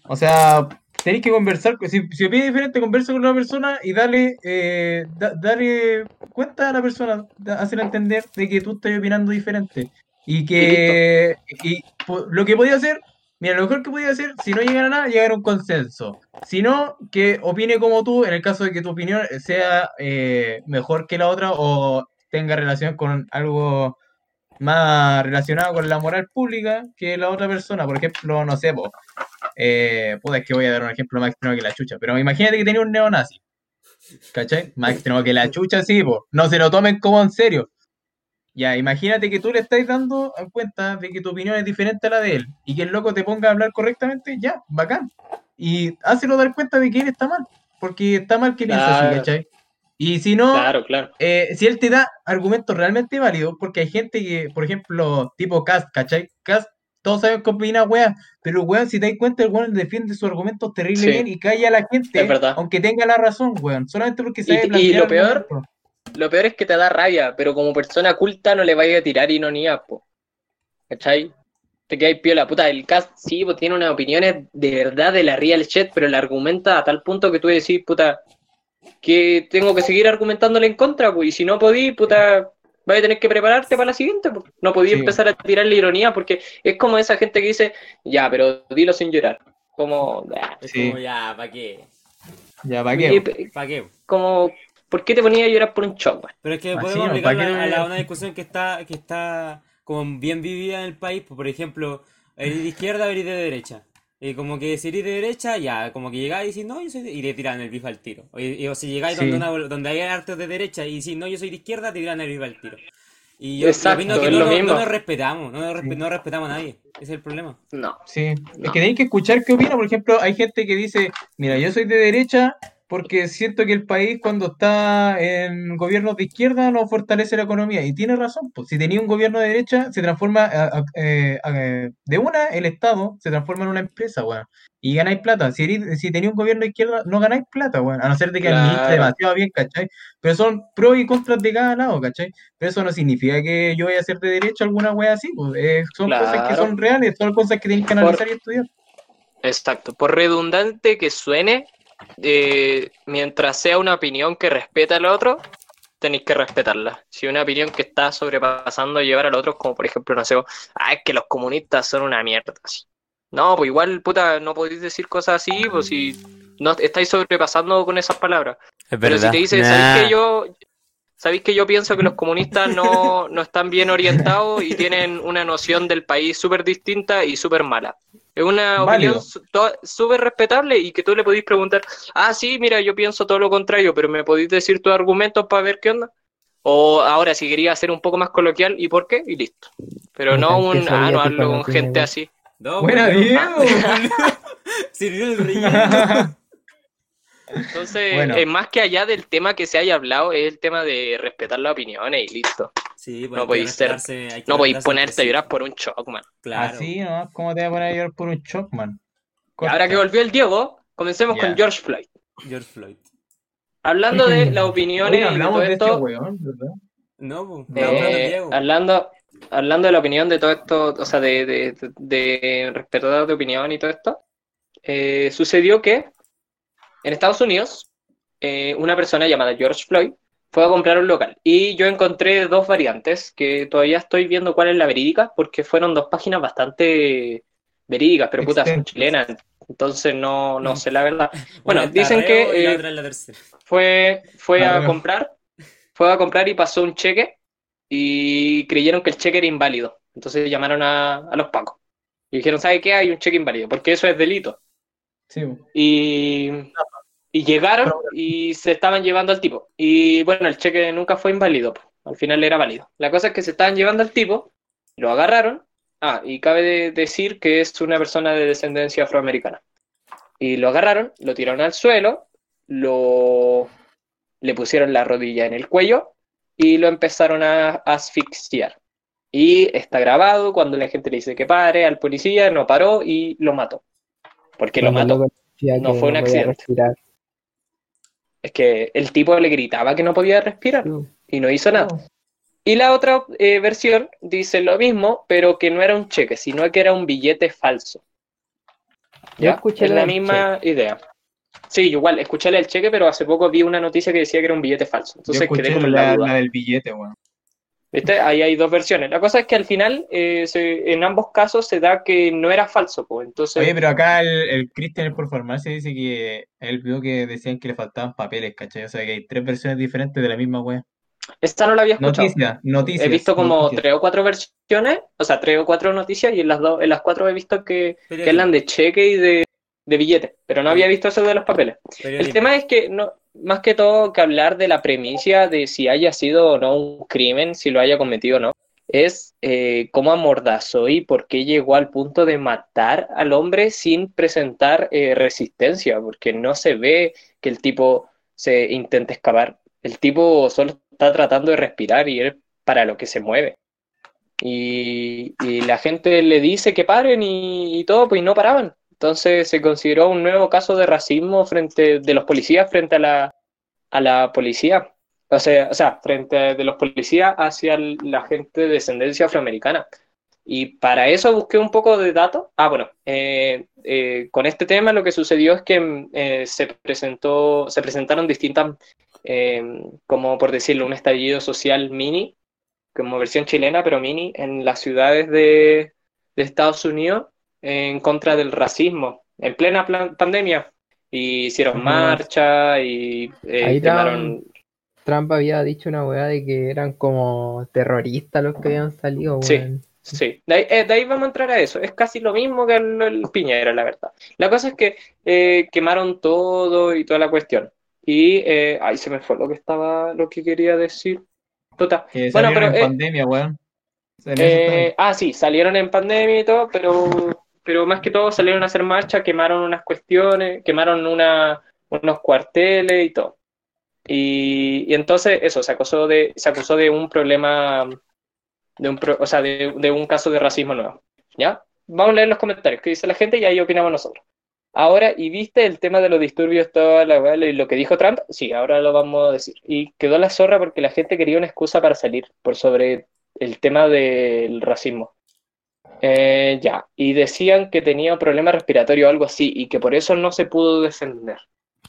O sea, tenéis que conversar. Si, si opinas diferente, conversa con una persona y dale, eh, da- dale cuenta a la persona, hacerle entender de que tú estás opinando diferente. Y que y, lo que podía hacer, mira, lo mejor que podía hacer, si no llegan a nada, llegar a un consenso. Si no, que opine como tú, en el caso de que tu opinión sea eh, mejor que la otra o tenga relación con algo más relacionado con la moral pública que la otra persona. Por ejemplo, no sé, po, eh, puta, es que voy a dar un ejemplo más extremo que la chucha, pero imagínate que tenía un neonazi. ¿Cachai? Más extremo que la chucha, sí, po. No se lo tomen como en serio. Ya, imagínate que tú le estás dando en cuenta de que tu opinión es diferente a la de él y que el loco te ponga a hablar correctamente, ya, bacán. Y hácelo dar cuenta de que él está mal, porque está mal que piensa así, Claro. ¿cachai? Y si no, Claro, claro. eh, si él te da argumentos realmente válidos, porque hay gente que, por ejemplo, tipo Cast, ¿cachai? Cast, todos saben que opina weá, pero weón, si te das cuenta, el weón defiende sus argumentos terrible Sí. bien y calla a la gente, aunque tenga la razón, weón, solamente porque Y- sabe y plantear lo peor, argumentos. Lo peor es que te da rabia, pero como persona culta no le vayas a tirar ironía, po. ¿Cachai? Te quedas piola, puta, el cast sí, pues tiene unas opiniones de verdad de la real shit, pero le argumenta a tal punto que tú decís, puta, que tengo que seguir argumentándole en contra, pues, y si no podí, puta, vas a tener que prepararte para la siguiente, pues. No podí Sí. empezar a tirarle ironía, porque es como esa gente que dice, ya, pero dilo sin llorar. Como, ah, Sí. como ya, ¿para qué? Ya, ¿para qué? ¿Para qué? como, ¿por qué te ponías a llorar por un shock, weón? Pero es que Así, podemos ¿Para qué? a, la- una discusión que está, que está como bien vivida en el país. pues, Por ejemplo, eres de izquierda o eres de derecha. Y como que si eres de derecha, ya, como que llegáis y decís, no, yo soy de... y le tiran el bife al tiro. O, y- o si llegáis Sí. donde, una- donde hay artes de derecha y decís, no, yo soy de izquierda, te tiran el bife al tiro. Y yo Exacto, opino que es no, lo no- mismo. no nos respetamos, no, nos respe- no respetamos a nadie. Ese es el problema. No. Sí, No. es que tenéis que escuchar qué opina. Por ejemplo, hay gente que dice, mira, yo soy de derecha porque siento que el país cuando está en gobiernos de izquierda no fortalece la economía. Y tiene razón, pues si tenía un gobierno de derecha, se transforma a- a- eh, a- de una, el Estado se transforma en una empresa, weón. Y ganáis plata. Si, eres- si tenía un gobierno de izquierda, no ganáis plata, weón. A no ser de que administre Claro. demasiado bien, ¿cachai? Pero son pros y contras de cada lado, ¿cachai? Pero eso no significa que yo vaya a ser de derecha alguna wea así, pues. eh, son cosas que son reales, son cosas que tienes que Por- analizar y estudiar. Exacto. Por redundante que suene, eh, mientras sea una opinión que respeta al otro, tenéis que respetarla. Si una opinión que está sobrepasando llevar al otro, como por ejemplo, no sé, ah, es que los comunistas son una mierda. así. No, pues igual, puta, no podéis decir cosas así, pues si no estáis sobrepasando con esas palabras. Es Pero si te dice, Nah. ¿sabéis que yo, ¿sabéis que yo pienso que los comunistas no, no están bien orientados y tienen una noción del país súper distinta y súper mala? Es una Válido. opinión súper respetable y que tú le podéis preguntar, ah, sí, mira, yo pienso todo lo contrario, pero ¿me podéis decir tus argumentos para ver qué onda? O ahora, si quería ser un poco más coloquial, ¿y por qué? Y listo. Pero no un, ah, no hablo con gente así. No, Buena. Diego. Sirvió el relleno. Entonces, Bueno. eh, más que allá del tema que se haya hablado, es el tema de respetar las opiniones y listo. Sí, pues No podéis ser- No podéis ponerte a llorar por un shock, man. Claro. Así, ¿no? ¿Cómo te vas a poner a llorar por un shock, man? Y ahora que volvió el Diego, comencemos con George Floyd. George Floyd. Hablando de las opiniones de hablamos todo de este esto, weón, ¿verdad? No, pues. Eh, hablando Diego. hablando, hablando de la opinión de todo esto, o sea, de, de, de, de respetar de opinión y todo esto, eh, sucedió que en Estados Unidos, eh, una persona llamada George Floyd fue a comprar un local y yo encontré dos variantes que todavía estoy viendo cuál es la verídica porque fueron dos páginas bastante verídicas, pero puta, son chilenas, entonces no, no sé la verdad. Bueno, dicen que eh, la fue, fue La a comprar, fue a comprar y pasó un cheque y creyeron que el cheque era inválido. Entonces llamaron a, a los pacos y dijeron, ¿sabe qué? Hay un cheque inválido, porque eso es delito. Sí. Y, y llegaron y se estaban llevando al tipo. Y bueno, el cheque nunca fue inválido, al final era válido. La cosa es que se estaban llevando al tipo, lo agarraron. Ah, y cabe de- decir que es una persona de descendencia afroamericana. Y lo agarraron, lo tiraron al suelo, lo le pusieron la rodilla en el cuello y lo empezaron a asfixiar. Y está grabado cuando la gente le dice que pare al policía, no paró y lo mató. Porque lo mató. No fue un accidente. Es que el tipo le gritaba que no podía respirar y no hizo nada. Y la otra eh, versión dice lo mismo, pero que no era un cheque, sino que era un billete falso. Yo ¿Ya? escuché es la misma idea. Sí, yo igual, escuché el cheque, pero hace poco vi una noticia que decía que era un billete falso. Yo Entonces quedé como la la, duda. la del billete, weón. ¿Viste? Ahí hay dos versiones. La cosa es que al final, eh, se- en ambos casos, se da que no era falso. Pues. Entonces, Oye, pero acá el, el Christian por farmacia dice que él vio que decían que le faltaban papeles, ¿cachai? O sea que hay tres versiones diferentes de la misma weá. esta no la había escuchado. Noticias, noticias. He visto como noticias. tres o cuatro versiones, o sea, tres o cuatro noticias, y en las dos, en las cuatro he visto que, que hablan de cheque y de, de billete, pero no había visto eso de los papeles. El tema es que no, más que todo que hablar de la premisa de si haya sido o no un crimen, si lo haya cometido o no, es eh, cómo amordazó y por qué llegó al punto de matar al hombre sin presentar eh, resistencia, porque no se ve que el tipo se intente escapar. el tipo solo está tratando de respirar y es para lo que se mueve. Y, la gente le dice que paren y, y todo, pues y no paraban. Entonces se consideró un nuevo caso de racismo frente de los policías frente a la, a la policía. O sea, o sea, frente de los policías hacia la gente de descendencia afroamericana. Y para eso busqué un poco de datos. Ah, bueno, eh, eh, con este tema lo que sucedió es que eh, se, presentó, se presentaron distintas, como por decirlo, un estallido social mini, como versión chilena, pero mini, en las ciudades de, de Estados Unidos en contra del racismo, en plena pandemia. Y hicieron marcha y eh, Ahí quemaron... Trump había dicho una weá de que eran como terroristas los que habían salido, Sí. weón. Sí, de ahí, eh, de ahí vamos a entrar a eso. Es casi lo mismo que el, el Piñera, la verdad. La cosa es que eh, quemaron todo y toda la cuestión. Y eh, ahí se me fue lo que estaba, lo que quería decir. Que Bueno, salieron pero en eh, pandemia, weón. Eh, ah, sí, salieron en pandemia y todo, pero, pero más que todo salieron a hacer marcha, quemaron unas cuestiones, quemaron una, unos cuarteles y todo. Y, y entonces eso, se acusó de, se acusó de un problema, de un, o sea, de, de un caso de racismo nuevo. ¿Ya? Vamos a leer los comentarios que dice la gente y ahí opinamos nosotros. Ahora, ¿y viste el tema de los disturbios, toda la y lo que dijo Trump? Sí, ahora lo vamos a decir. Y quedó la zorra porque la gente quería una excusa para salir por sobre el tema del racismo. Eh, ya, y decían que tenía un problema respiratorio o algo así, y que por eso no se pudo defender.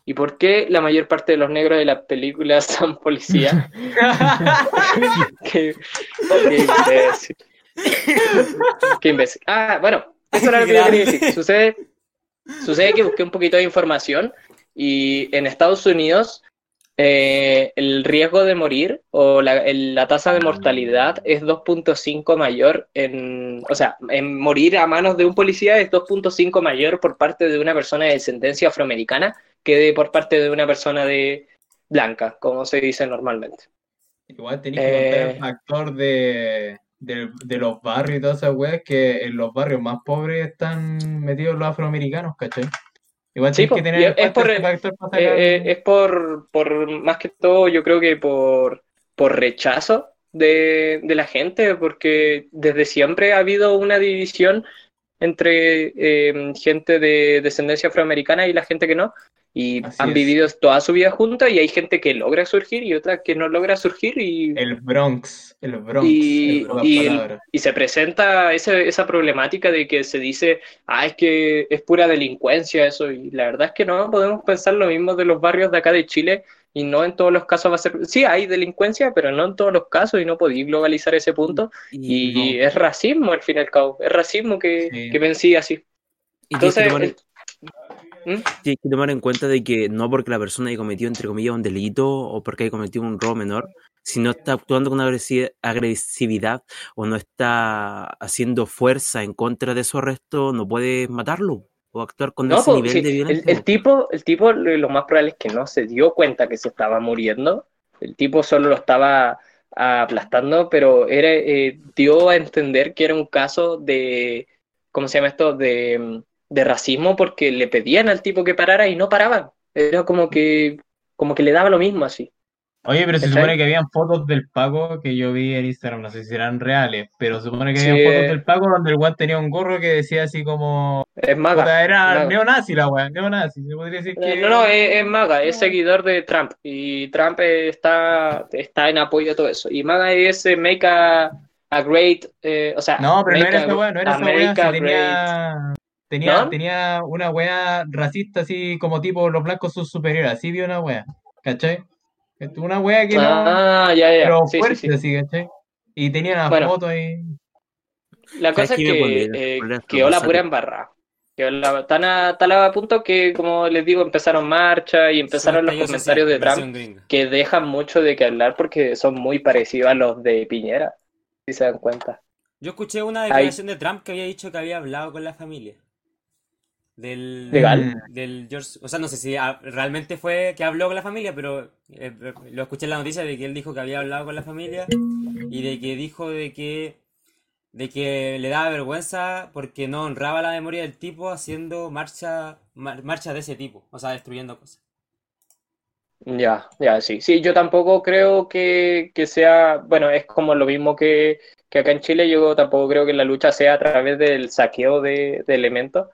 ¿Y por qué la mayor parte de los negros de las películas son policías? qué, qué imbécil. Qué imbécil. Ah, bueno, eso era lo que yo quería decir. Sucede, sucede que busqué un poquito de información y en Estados Unidos eh, el riesgo de morir o la, el- la tasa de mortalidad es 2.5 mayor en, o sea, en morir a manos de un policía es 2.5 mayor por parte de una persona de descendencia afroamericana que de, por parte de una persona de blanca, como se dice normalmente. Igual tenéis que contar Eh, el factor de, de, de los barrios y todas esas weas, que en los barrios más pobres están metidos los afroamericanos, ¿cachai? Igual Sí, que tener es por, factor para sacar... Eh, eh, es por, por, más que todo, yo creo que por, por rechazo de, de la gente, porque desde siempre ha habido una división entre eh, gente de descendencia afroamericana y la gente que no, y Así han es. vivido toda su vida juntos y hay gente que logra surgir y otra que no logra surgir y, El Bronx, el Bronx, y, y el- y se presenta ese- esa problemática de que se dice, ah, es que es pura delincuencia eso, y la verdad es que no, podemos pensar lo mismo de los barrios de acá de Chile, y no en todos los casos va a ser, sí, hay delincuencia, pero no en todos los casos, y no podéis globalizar ese punto, y es racismo al fin y al cabo, es racismo que, Sí. que vencí así. Entonces, ¿Mm? tienes que tomar en cuenta de que no porque la persona haya cometido, entre comillas, un delito o porque haya cometido un robo menor, si no está actuando con agresi- agresividad o no está haciendo fuerza en contra de su arresto, no puedes matarlo o actuar con No, ese po, nivel sí, de violencia. el tipo, el tipo lo lo más probable es que no se dio cuenta que se estaba muriendo. El tipo solo lo estaba aplastando, pero era, eh, dio a entender que era un caso de, ¿cómo se llama esto? De, mm, de racismo porque le pedían al tipo que parara y no paraban. Era como que, como que le daba lo mismo así. Oye, pero se supone que habían fotos del Paco que yo vi en Instagram, no sé si eran reales, pero se supone que Sí, habían fotos del Paco donde el weón tenía un gorro que decía así como... Es maga. Era maga. neonazi la weá, neonazi, se podría decir que... No, no, es, es Maga, es seguidor de Trump y Trump está, está en apoyo a todo eso. Y Maga es eh, Make a, a Great, eh, o sea, No, pero no era esa weá, no era esa weá, tenía... Tenía, ¿No? tenía una weá racista así como tipo los blancos son superiores, así vio una weá, ¿cachai? Una weá que no... Ah, ya, ya, pero sí, fuerte sí. así, ¿cachai? Y tenía una Bueno. foto ahí... La ¿Sabes cosa es que eh, quedó la pura embarrada. Quedó la, tan a, tal a punto que, como les digo, empezaron marchas y empezaron los comentarios de Trump que dejan mucho de qué hablar porque son muy parecidos a los de Piñera, si se dan cuenta. Yo escuché una declaración de Trump que había dicho que había hablado con la familia. Del, ¿Legal? del George, o sea, no sé si ah, realmente fue que habló con la familia, pero eh, lo escuché en la noticia de que él dijo que había hablado con la familia y de que dijo de que de que le daba vergüenza porque no honraba la memoria del tipo haciendo marcha mar- marchas de ese tipo, o sea, destruyendo cosas. Ya, ya, sí. Sí, yo tampoco creo que, que sea, bueno, es como lo mismo que, que acá en Chile, yo tampoco creo que la lucha sea a través del saqueo de, de elementos,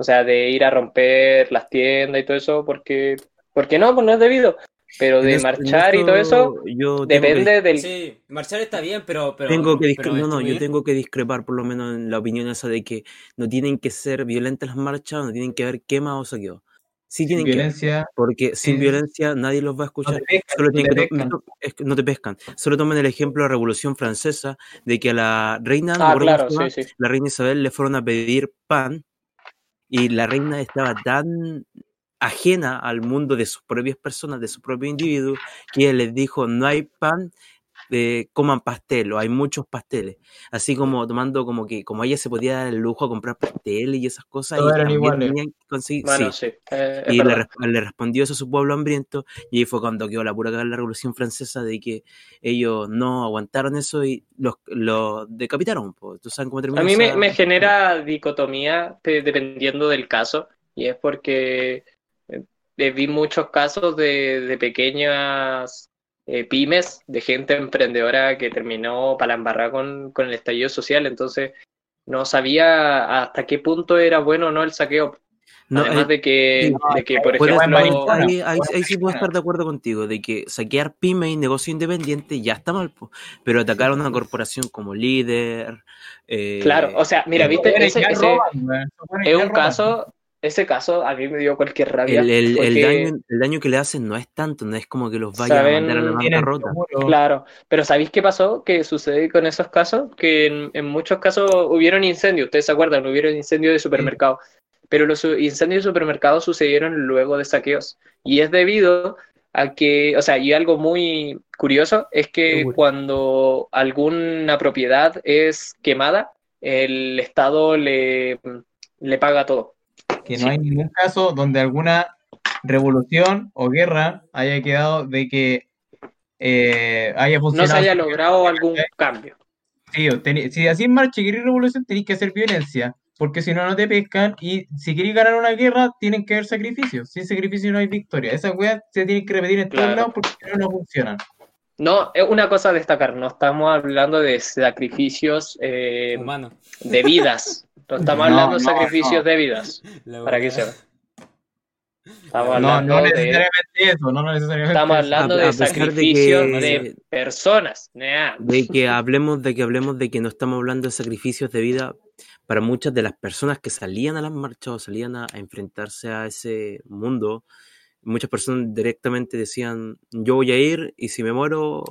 o sea, de ir a romper las tiendas y todo eso, porque, porque no, pues no es debido, pero de marchar y todo eso yo que depende del... Sí, marchar está bien, pero. pero Tengo que pero discre- no, no, yo tengo que discrepar por lo menos en la opinión esa de que no tienen que ser violentas las marchas, no tienen que haber quema o saqueo. Sí tienen que Violencia. porque sin sí. violencia nadie los va a No escuchar. te pescan, Solo no tienen te pescan. que no te pescan. Solo tomen el ejemplo de la Revolución Francesa, de que a la reina, Ah, claro, sí. la reina Isabel le fueron a pedir pan y la reina estaba tan ajena al mundo de sus propias personas, de su propio individuo, que ella les dijo, no hay pan, eh, coman pastel, o hay muchos pasteles. Así como tomando como que, como ella se podía dar el lujo de comprar pasteles y esas cosas, Todos y eran iguales. tenían que conseguir, Bueno, sí. sí, eh, Y le, respondió eso a su pueblo hambriento, y ahí fue cuando quedó la pura cagada en la Revolución Francesa de que ellos no aguantaron eso y los, los decapitaron. po. ¿Tú sabes cómo terminó A mí me, esa- me genera dicotomía de- dependiendo del caso, y es porque eh, vi muchos casos de, de pequeñas eh, pymes, de gente emprendedora que terminó para embarrar con, con el estallido social, entonces no sabía hasta qué punto era bueno o no el saqueo. No, Además eh, de que, de que, por ejemplo, ahí, ahí- sí puedo estar de acuerdo contigo, de que saquear pyme y negocio independiente ya está mal, po. pero atacar a una corporación como líder. eh, claro, o sea, mira, viste, ese, ese roban, es un roban. caso, ese caso a mí me dio cualquier rabia. el, el- el porque- daño, el daño que le hacen no es tanto, no es como que los vaya ¿Saben? a mandar a la bancarrota. Claro, pero ¿sabéis qué pasó? Que sucede con esos casos, que en, en muchos casos hubieron incendios, ustedes se acuerdan, hubieron incendios de supermercados, pero los incendios de supermercados sucedieron luego de saqueos, y es debido a que, o sea, y algo muy curioso es que cuando alguna propiedad es quemada, el Estado le, le paga todo. Que no hay ningún caso donde alguna revolución o guerra haya quedado de que eh, haya No se funcionado. haya logrado algún cambio. Sí, si así en marcha y queréis revolución, tenéis que hacer violencia, porque si no, no te pescan. Y si queréis ganar una guerra, tienen que haber sacrificios. Sin sacrificio no hay victoria. Esas weas se tienen que repetir en todos Claro. lados porque si no, no funcionan. No, es una cosa a destacar, no estamos hablando de sacrificios eh, Humano. de vidas, no estamos No, hablando de no, sacrificios no. de vidas, para que weá. sepan. Estamos No, hablando no de, necesariamente eso, no necesariamente estamos hablando de sacrificios que- de personas. Nah. De que hablemos de que hablemos de que no estamos hablando de sacrificios de vida para muchas de las personas que salían a las marchas o salían a, a enfrentarse a ese mundo. Muchas personas directamente decían, yo voy a ir y si me muero,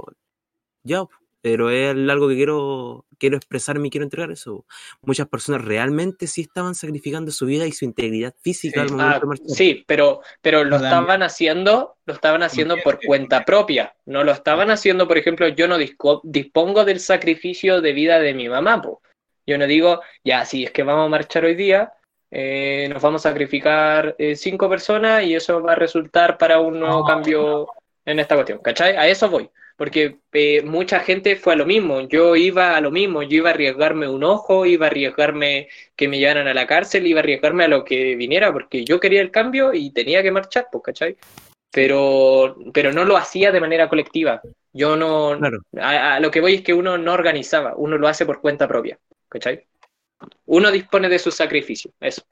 ya, pero es algo que quiero, quiero expresarme y quiero entregar eso. Muchas personas realmente sí estaban sacrificando su vida y su integridad física Sí. al momento Ah, de marchar. sí, pero, pero lo estaban haciendo, lo estaban haciendo por cuenta propia. No lo estaban haciendo, por ejemplo, yo no disco- dispongo del sacrificio de vida de mi mamá, po. Yo no digo, ya, si es que vamos a marchar hoy día, eh, nos vamos a sacrificar eh, cinco personas y eso va a resultar para un nuevo No. cambio en esta cuestión, ¿cachai? A eso voy. Porque eh, mucha gente fue a lo mismo, yo iba a lo mismo, yo iba a arriesgarme un ojo, iba a arriesgarme que me llevaran a la cárcel, iba a arriesgarme a lo que viniera, porque yo quería el cambio y tenía que marchar, pues, ¿cachai? Pero, pero no lo hacía de manera colectiva. Yo no, Claro. a, a lo que voy es que uno no organizaba, uno lo hace por cuenta propia, ¿cachai? Uno dispone de su sacrificio, eso.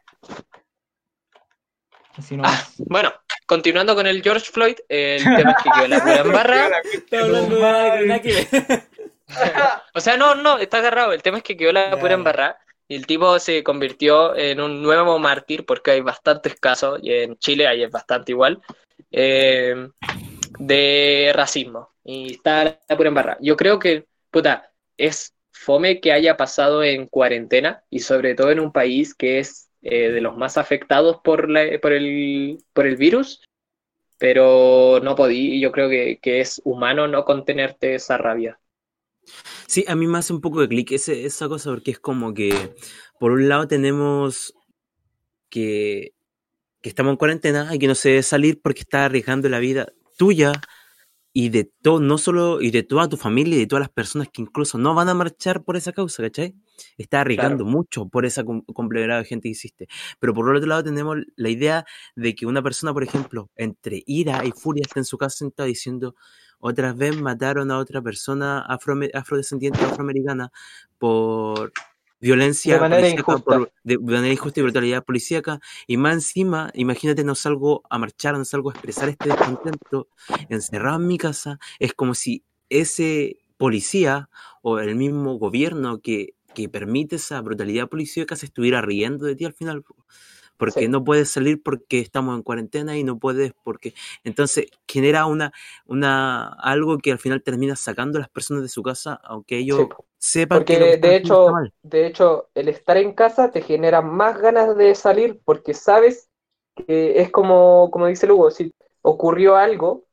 Así no Ah, bueno, continuando con el George Floyd, el tema es que quedó la pura. Está hablando de que ver. O sea, no, no, está agarrado. El tema es que quedó la pura ya. embarrada y el tipo se convirtió en un nuevo mártir porque hay bastantes casos, y en Chile hay bastante igual, eh, de racismo. Y está la pura embarrada. Yo creo que, puta, es fome que haya pasado en cuarentena y sobre todo en un país que es eh, de los más afectados por, la- por, el, por el virus, pero no podí, yo creo que, que es humano no contenerte esa rabia. Sí, a mí me hace un poco de clic esa cosa porque es como que, por un lado tenemos que, que estamos en cuarentena y que no se debe salir porque está arriesgando la vida tuya y de todo, no solo, y de toda tu familia y de todas las personas que incluso no van a marchar por esa causa, ¿cachai? Estás arriesgando mucho por esa complevidad de gente que hiciste. Pero por otro lado tenemos la idea de que una persona, por ejemplo, entre ira y furia está en su casa sentada diciendo otra vez mataron a otra persona afrodescendiente afroamericana por violencia De manera injusta. por- de manera injusta y brutalidad policíaca y más encima, imagínate, no salgo a marchar, no salgo a expresar este descontento encerrado en mi casa, es como si ese policía o el mismo gobierno que, que permite esa brutalidad policíaca se estuviera riendo de ti al final. po. Porque Sí. no puedes salir porque estamos en cuarentena y no puedes porque... Entonces genera una, una algo que al final termina sacando a las personas de su casa, aunque ellos Sí, sepan que Porque que de, hecho, de hecho, el estar en casa te genera más ganas de salir porque sabes que es como, como dice Lugo, si ocurrió algo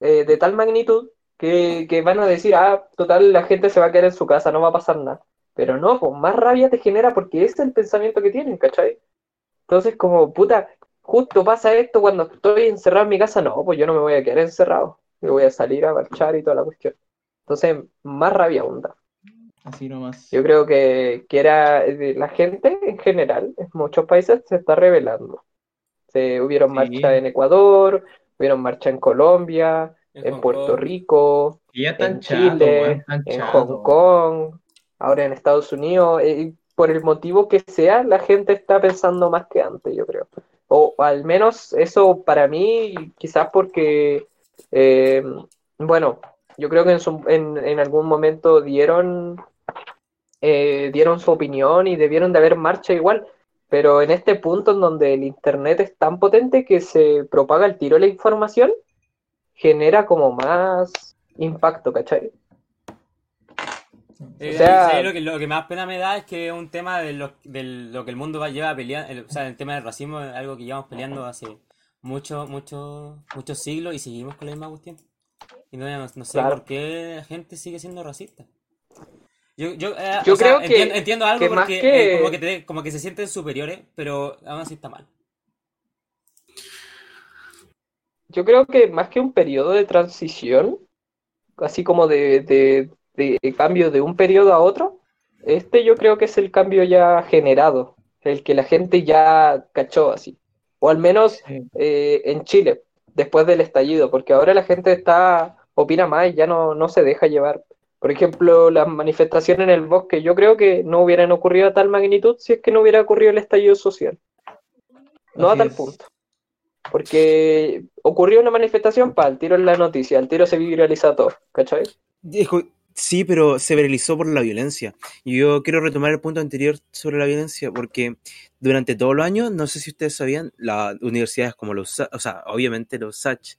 eh, de tal magnitud que, que van a decir, ah, total, la gente se va a quedar en su casa, no va a pasar nada. Pero no, pues más rabia te genera porque ese es el pensamiento que tienen, ¿cachai? Entonces, como, puta, justo pasa esto cuando estoy encerrado en mi casa, no, pues yo no me voy a quedar encerrado, yo voy a salir a marchar y toda la cuestión. Entonces, más rabia aún da. Así nomás. Yo creo que, que era eh, la gente en general, en muchos países se está rebelando. Se hubieron Sí. marchas en Ecuador, hubieron marcha en Colombia, en Puerto. Rico, en Chile, en. Hong Kong, ahora en Estados Unidos. eh, por el motivo que sea, la gente está pensando más que antes, yo creo. O al menos eso para mí, quizás porque, eh, bueno, yo creo que en, su- en, algún momento dieron, eh, dieron su opinión y debieron de haber marcha igual. Pero en este punto en donde el internet es tan potente que se propaga el tiro de la información, genera como más impacto, ¿cachai? Eh, O sea- ¿sabes lo, que, lo que más pena me da es que es un tema de lo, de lo que el mundo va lleva peleando, o sea, el tema del racismo es algo que llevamos peleando hace muchos, muchos, muchos siglos y seguimos con la misma cuestión. Y no, no, no sé Claro. por qué la gente sigue siendo racista. Yo, yo, eh, Yo sea, creo que- entiendo, entiendo algo que porque que- eh, como, que te- como que se sienten superiores, pero aún así está mal. Yo creo que más que un periodo de transición, así como de, de- de cambio de un periodo a otro, este yo creo que es el cambio ya generado, el que la gente ya cachó así. O al menos eh, en Chile, después del estallido, porque ahora la gente está, opina más y ya no, no se deja llevar. Por ejemplo, las manifestaciones en el bosque, yo creo que no hubieran ocurrido a tal magnitud si es que no hubiera ocurrido el estallido social. No a tal es. punto. Porque ocurrió una manifestación, para el tiro en la noticia, el tiro se viraliza todo, ¿cachai? Dijo, sí, pero se viralizó por la violencia. Yo quiero retomar el punto anterior sobre la violencia, porque durante todos los años, no sé si ustedes sabían, las universidades como los, o sea, obviamente los SACH,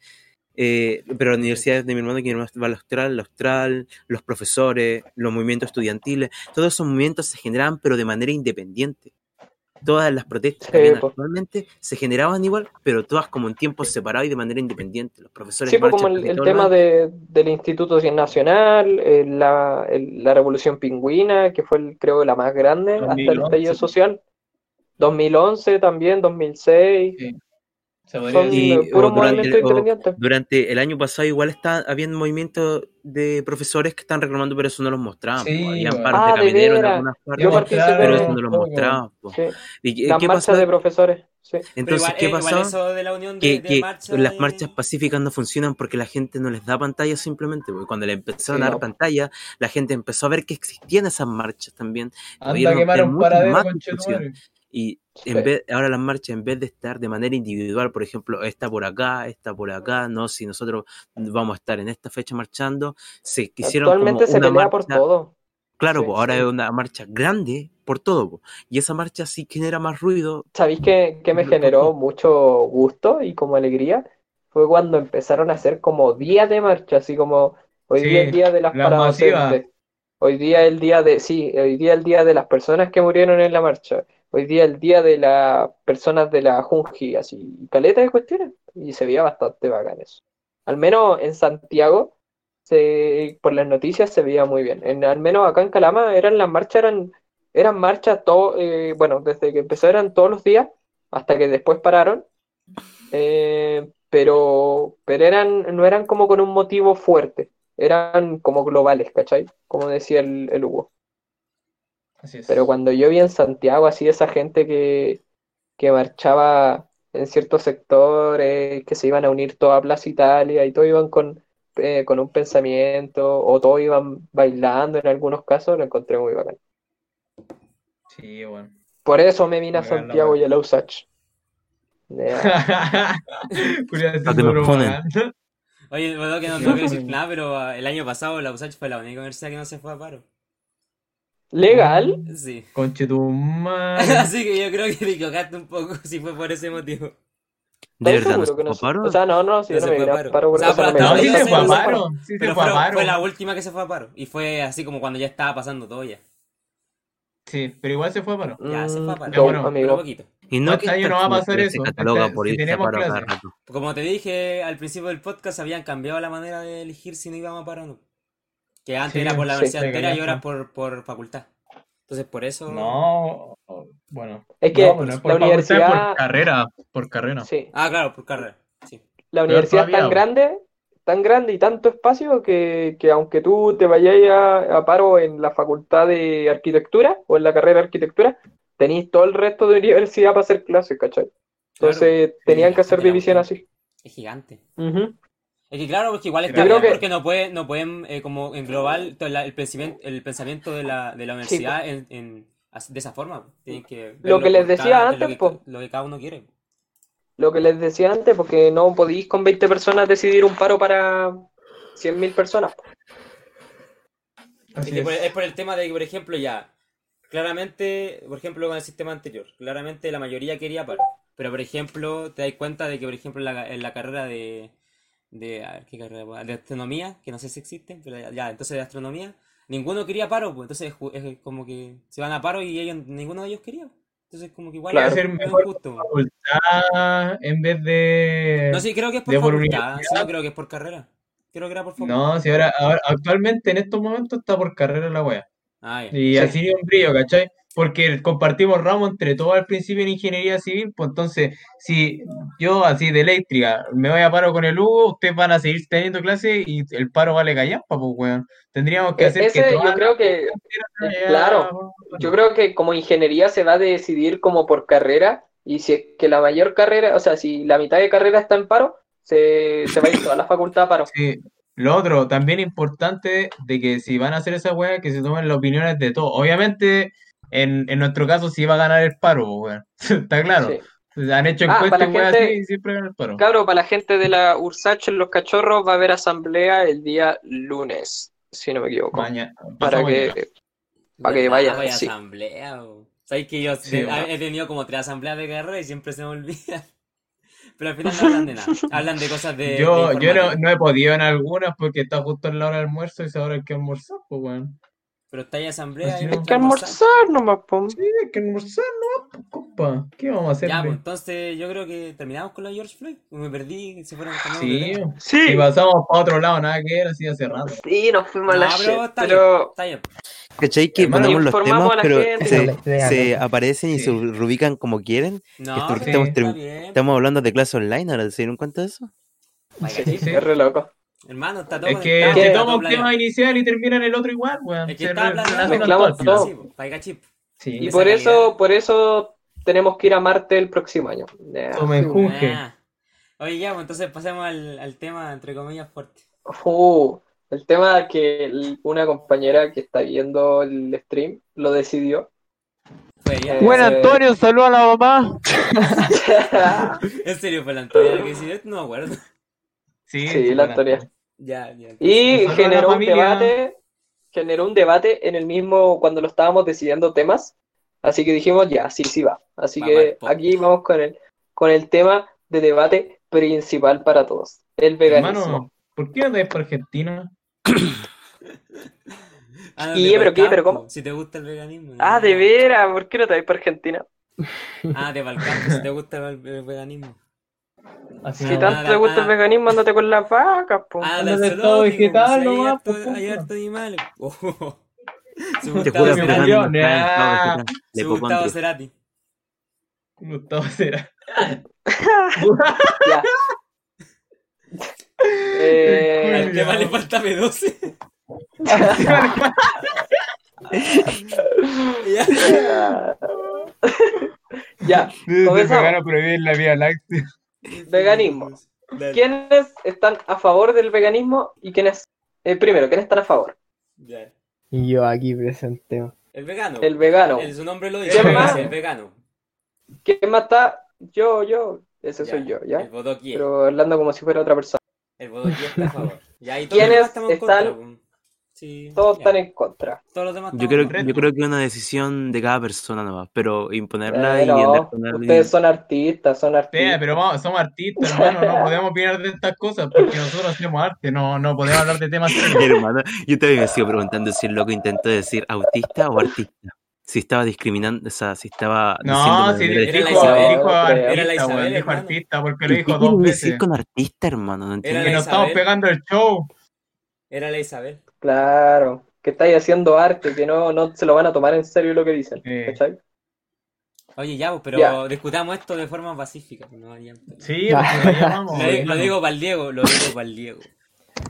eh, pero las universidades de mi hermano, que mi hermano va al Austral, la Austral, los profesores, los movimientos estudiantiles, todos esos movimientos se generaban, pero de manera independiente. Todas las protestas que habían actualmente se generaban igual, pero todas como en tiempos separados y de manera independiente. Los profesores Sí, pues marchan como el, tema de, del Instituto Nacional, eh, la, el- la Revolución Pingüina, que fue, el- creo, la más grande hasta el 2011. estallido social. 2011 también, 2006. Sí. Se. Y- durante- el año pasado igual está, habían movimientos de profesores que están reclamando, pero eso no los mostraban. Sí. Habían bueno. paros Ah, de camioneros en algunas partes, pero eso no lo poco. mostraban. po. Sí. ¿Y qué, Las qué marchas pasó? de profesores. Sí. Entonces, igual, ¿qué eh, de, Que, de que marcha las de- marchas pacíficas no funcionan porque la gente no les da pantalla simplemente, porque cuando le empezaron Sí, a dar no. pantalla, la gente empezó a ver que existían esas marchas también. Anda a Pudieron quemar obtener un mucha paradero Y Sí. en vez, ahora las marchas, en vez de estar de manera individual, por ejemplo, esta por acá, esta por acá, no, si nosotros vamos a estar en esta fecha marchando, se quisieron Actualmente como se una pelea por todo. claro, Sí, pues ahora sí. es una marcha grande por todo, po. y esa marcha sí genera más ruido. ¿Sabéis qué, qué me generó mucho gusto y como alegría? Fue cuando empezaron a hacer como días de marcha, así como hoy Sí, día es el día de las las hoy día el día de, sí, hoy día el día de las personas que murieron en la marcha, hoy día el día de las personas de la Junji, así, caleta de cuestiones, y se veía bastante bacán eso. Al menos en Santiago, se, por las noticias se veía muy bien. En, al menos acá en Calama eran las marchas, eran, eran marchas todo, eh, bueno, desde que empezó eran todos los días, hasta que después pararon. Eh, pero, pero eran, no eran como con un motivo fuerte, eran como globales, ¿cachai? Como decía el, el Hugo. Así es. Pero cuando yo vi en Santiago así esa gente que, que marchaba en ciertos sectores, que se iban a unir toda Plaza Italia y todos iban con, eh, con un pensamiento o todos iban bailando en algunos casos, lo encontré muy bacán. Sí, bueno. Por eso me vine a Santiago y a la USACH. No te me ponen. Oye, bueno, que no tengo que decir nada, pero ah, el año pasado la USACH fue la única universidad que no se fue a paro. ¿Legal? Sí. Conche tu madre. Así que yo creo que te equivocaste un poco si fue por ese motivo. ¿De ¿Estás verdad no se? O sea, no, no, si No yo no se me fue a paro. paro por O sea, no pero No, sí se fue a paro. Sí se Pero fue a paro. fue la última que se fue a paro. Y fue así como cuando ya estaba pasando todo ya. Sí, pero igual se fue a paro. Ya, se fue a paro. Mm, Ya, bueno, Pero amigo. poquito. Y no Este que año no va a pasar eso. Se cataloga por si irse a tenemos paro cada clase. rato. Como te dije al principio del podcast, habían cambiado la manera de elegir si no íbamos a paro o no. Que antes Sí, era por la universidad entera y ahora por, por facultad. Entonces por eso... No, bueno. Es que No, pues no es por la facultad, es universidad- por carrera. Por carrera. Sí, Ah, claro, por carrera. Sí. la universidad es tan grande, tan grande y tanto espacio que, que aunque tú te vayas a, a paro en la facultad de arquitectura o en la carrera de arquitectura, tenéis todo el resto de universidad para hacer clases, ¿cachai? Entonces tenían que hacer división así. Es gigante. Ujú. Es que claro, porque igual está bien que- porque no pueden, no pueden eh, como englobar el pensamiento, el pensamiento de la, de la universidad en, de esa forma. Tienen que Lo que les decía cada- antes, lo que, po. lo que cada uno quiere. Lo que les decía antes, porque no podéis con 20 personas decidir un paro para 100.000 personas. Es, Así que por- es. es por el tema de que, por ejemplo, ya, claramente, por ejemplo, con el sistema anterior, claramente la mayoría quería paro. Pero, por ejemplo, te das cuenta de que, por ejemplo, en la, en la carrera de, de, a ver, ¿qué carrera? De astronomía, que no sé si existe, pero ya, ya, entonces de astronomía, ninguno quería paro, pues entonces es como que se van a paro y ellos, ninguno de ellos quería. Entonces, como que igual Claro. mejor injusto. facultad en vez de. No, sí, creo que es por facultad, sí, no creo que es por carrera. Creo que era por facultad. No, si ahora, ahora actualmente en estos momentos está por carrera la wea. Ah, ya. Y Sí. así un brillo, ¿cachai? Porque compartimos ramos entre todos al principio en ingeniería civil, pues entonces, si yo así de eléctrica me voy a paro con el Hugo, ustedes van a seguir teniendo clases y el paro vale callampa, pues weón. Tendríamos que E- hacer que Ese todas yo creo que, las- claro, yo creo que como ingeniería se va a decidir como por carrera y si es que la mayor carrera, o sea, si la mitad de carrera está en paro, se, se va a ir toda la facultad a paro. Sí. Lo otro, también importante de que si van a hacer esa weá, que se tomen las opiniones de todos. Obviamente, en, en nuestro caso sí va a ganar el paro, weón. Está claro. Sí. Han hecho Ah, encuestas gente- así y siempre gana el paro. Claro, para la gente de la URSACH en Los Cachorros va a haber asamblea el día lunes, si no me equivoco. Mañana. Para mañana. que, para que vaya, Vaya sí. asamblea, o- ¿Sabes que yo Sí, he- bueno. he tenido como tres asambleas de carrera y siempre se me olvida? Pero al final no hablan de nada. Hablan de cosas de. Yo, de yo no, no he podido en algunas porque está justo en la hora del almuerzo y esa hora hay que almorzar, pues weón. Pero está ahí asamblea no. hay que almorzar nomás, po. Sí, hay que almorzar, no, pues, compa. ¿Qué vamos a hacer? Ya, pues entonces yo creo que terminamos con de George Floyd. Me perdí, se fueron Sí. Sí, y pasamos para otro lado, nada que ver, así hace rato. sí, nos fuimos a la No, pero shit, está pero Está bien. ¿Cachai? Que Hermano, ponemos los temas, la pero gente. se, se aparecen y Sí. se rubican como quieren. No, Es porque pero estamos bien. Estamos hablando de clase online, ¿ahora se dieron cuenta de eso? Sí, chiste. es re loco. Hermano, está todo Es que conectado, se toma un tema inicial y termina en el otro igual, weón. Es que está Mezclamos todo. Sí, po, paiga chip. Sí. Y por eso, calidad. por eso tenemos que ir a Marte el próximo año. Ya. Tomen junge. Ah. Oye, ya, pues entonces pasemos al, al tema, entre comillas, fuerte. Uh, el tema que el- una compañera que está viendo el stream lo decidió. Fue ella. Eh, Bueno, Antonio, saluda a la mamá. En serio, fue la Antonia la que decidió esto, no me acuerdo. Sí, la Antonia. Ya, ya. Y generó un debate, generó un debate en el mismo cuando lo estábamos decidiendo temas. Así que dijimos, ya, sí, sí va. Así que aquí vamos con el, con el tema de debate principal para todos, el veganismo. Hermano, ¿por qué no te vas para Argentina? Ah, ¿Y, de pero qué? ¿Pero cómo? Si te gusta el veganismo. Ah, de veras, ¿por qué no te vas para Argentina? Ah, de Balcán, si te gusta el, el veganismo. Así Si no, tanto te gusta el ah. veganismo, ándate con las vacas, po. Ah, Ándate del todo vegetal pues, nomás, pues, Hay harto animales. Oh. Su Te Gustavo juro se que Cerati. Su Gustavo. Cerati. Gustavo. Ya. Eh, Al tema le falta B12. Ya. Ya, Desde comenzamos. vegano prohibir la vía láctea. Veganismo. Dale. ¿Quiénes están a favor del veganismo y quiénes, eh, primero, quiénes están a favor? Y yo aquí presente. El vegano. El vegano. El- su nombre lo ¿Quién dice. más? El vegano. ¿Quién más está? Yo, yo. Ese Ya. soy yo, ¿ya? El bodoquier. Pero hablando como si fuera otra persona. El bodoquier está a favor. Ya, y ¿Quiénes están- contra. Sí, Todos ya. están en contra. Todos los demás Yo creo, contra. yo creo que es una decisión de cada persona nomás, pero imponerla Eh, y alguien- ustedes son artistas, son artistas. Espera, pero vamos, somos artistas, hermano, no podemos opinar de estas cosas porque nosotros hacemos arte, no, no podemos hablar de temas. Hermano, yo también me sigo preguntando si el loco intentó decir autista o artista. Si estaba discriminando, o sea, si estaba No, si Era dijo, Isabel, dijo creo. artista, Era la dijo artista porque lo ¿Qué dijo dos decir veces. con artista, hermano? No entiendo. Era Que nos estamos pegando el show. Era la Isabel. Claro, que estáis haciendo arte, que no, no se lo van a tomar en serio lo que dicen. Eh. ¿cachai? Oye, ya, pues, pero Ya. discutamos esto de forma pacífica. pues, No Sí, vamos. Lo, di- lo digo para el Diego, lo digo para el Diego.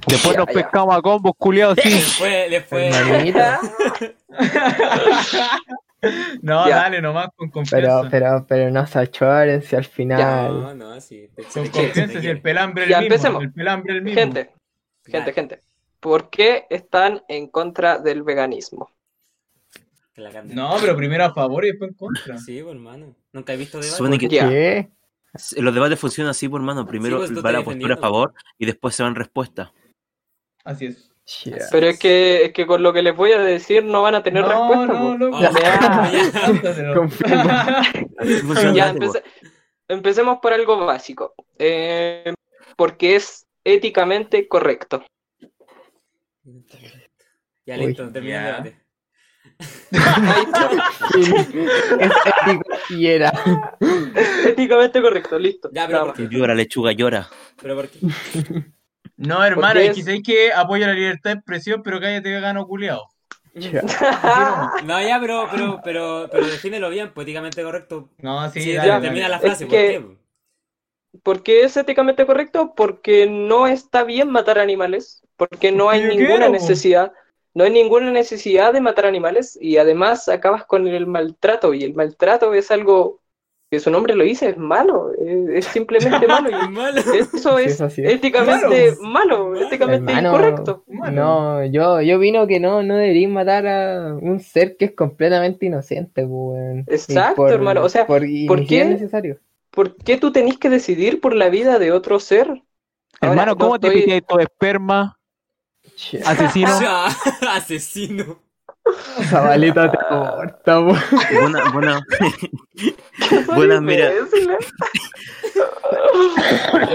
Después Ya, nos ya. pescamos a combos, culiados, sí. Después, después. No, Ya. dale nomás con confianza. Pero, pero, pero no se achoren si al final. No, no, sí. con confianza si el pelambre el mismo. empecemos. El pelambre el mismo. Gente, gente, gente. ¿Por qué están en contra del veganismo? No, pero primero a favor y después en contra. Sí, pues, hermano. Nunca he visto debate. Supone que. ¿Qué? los debates funcionan así, por hermano. Primero pues, tú va la postura a favor y después se van respuestas. Así es. Pero es que, es que con lo que les voy a decir no van a tener no, respuesta. no. Ya. Confirmo. Así funciona el Ya, empece- empecemos por algo básico. Eh, porque es éticamente correcto. Ya, listo, termina el ya. debate. Es ético y era. éticamente correcto, listo. Ya, pero. Llora, lechuga, llora. ¿Pero por qué? No, hermano, es- quizás que apoya la libertad de expresión, pero cállate vegano culiao. No, ya, pero, pero, pero, pero defínelo bien, poéticamente correcto. No, sí, Sí, dale, ya, termina la Es frase, que- ¿por qué? ¿Por qué es éticamente correcto? Porque no está bien matar animales, porque no hay ninguna quiero, necesidad, no hay ninguna necesidad de matar animales y además acabas con el maltrato y el maltrato es algo que su nombre lo dice, es malo, es, es simplemente malo y Malo. eso Sí, es eso sí es. éticamente malo, Malo. éticamente Hermano, incorrecto. No, yo, yo vino que no, no matar a un ser que es completamente inocente, pues, Exacto, hermano, o sea, por, ¿por qué? es necesario. ¿Por qué tú tenés que decidir por la vida de otro ser? Ahora, Hermano, no ¿cómo te estoy- tu esperma. Asesino? Asesino. Zabaleta te corta. Buena, buena. buena, mira.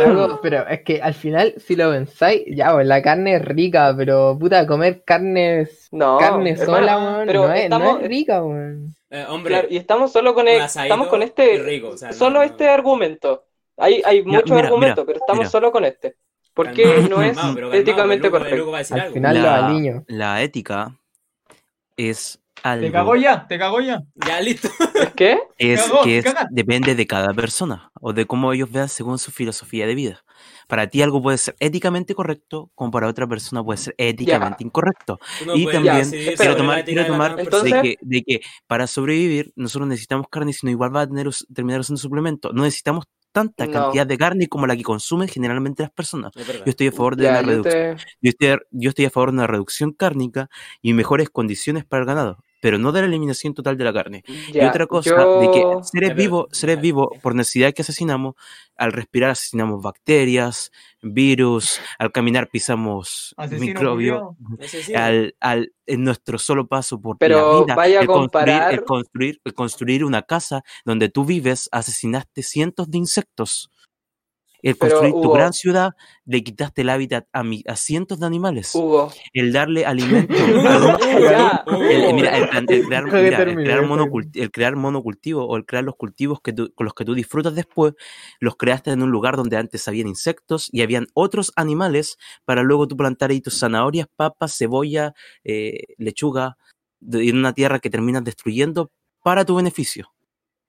Loco, pero es que al final, si lo pensáis, ya, pues la carne es rica, pero puta, comer carne, No, carne hermano, sola, weón, pero no, es, no estamos- es rica, weón. Eh, hombre, Claro, y estamos solo con el, estamos con este, rico, o sea, no- solo no- este argumento. Hay, hay muchos mira, argumentos, mira, pero estamos mira. solo con este. Porque Calmado, no es calmado, éticamente loco- decir Al algo. final La, aliño. la ética es algo Te cagó ya, te cagó ya. Ya, listo. ¿Es qué? es Cagó, que es, depende de cada persona o de cómo ellos vean según su filosofía de vida. Para ti algo puede ser éticamente correcto, como para otra persona puede ser éticamente incorrecto. Tú no y también decidir quiero tomar, quiero de tomar Entonces- de, que, de que para sobrevivir nosotros necesitamos carne, sino igual va a tener, terminar usando suplementos. No necesitamos tanta No. cantidad de carne como la que consumen generalmente las personas. Es. Yo estoy a favor de Ya, la yo reducción. te- Yo estoy, yo estoy a favor de una reducción cárnica y mejores condiciones para el ganado, pero no de la eliminación total de la carne. y ya, otra cosa, yo- de que seres vivos, seres vivos, por necesidad que asesinamos, al respirar asesinamos bacterias, virus, al caminar pisamos Asesino microbios, al, al, en nuestro solo paso por Pero la vida, vaya a el construir, comparar- el construir, el construir una casa donde tú vives, asesinaste cientos de insectos. El Pero, construir tu Hugo- gran ciudad, le quitaste el hábitat a, mi- a cientos de animales Hugo, el darle alimento. El, crear, monocultivo o el crear los cultivos que tú- con los que tú disfrutas después, los creaste en un lugar donde antes habían insectos y habían otros animales para luego tú plantar ahí tus zanahorias, papas, cebolla, eh, lechuga, de- en una tierra que terminas destruyendo para tu beneficio.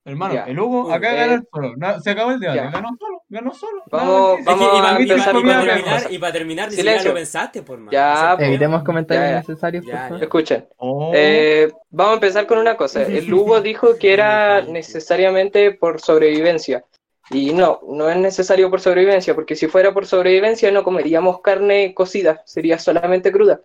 Hermano, Ya. el Hugo acá Eh, gana el solo. No, se acabó el debate, ganó solo. Ganó solo. Vamos- vamos es que- a y para, y empezar para con terminar, y para terminar, ni siquiera lo pensaste, por más. Ya, Ese es el problema. Evitemos comentarios innecesarios, por Ya, favor. ya. Escuchen. Oh. Eh, vamos a empezar con una cosa. El Hugo dijo que era necesariamente por sobrevivencia. Y no, no es necesario por sobrevivencia, porque si fuera por sobrevivencia no comeríamos carne cocida, sería solamente cruda.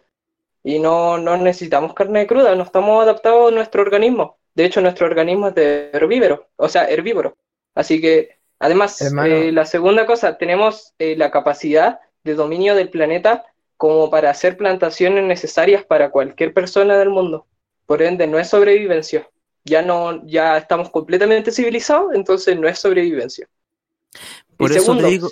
Y no, no necesitamos carne cruda, no estamos adaptados a nuestro organismo. De hecho, nuestro organismo es de herbívoro, o sea, herbívoro. Así que, además, eh, la segunda cosa, tenemos eh, la capacidad de dominio del planeta como para hacer plantaciones necesarias para cualquier persona del mundo. Por ende, no es sobrevivencia. Ya no, ya estamos completamente civilizados, entonces no es sobrevivencia. Por Y eso segundo, te digo,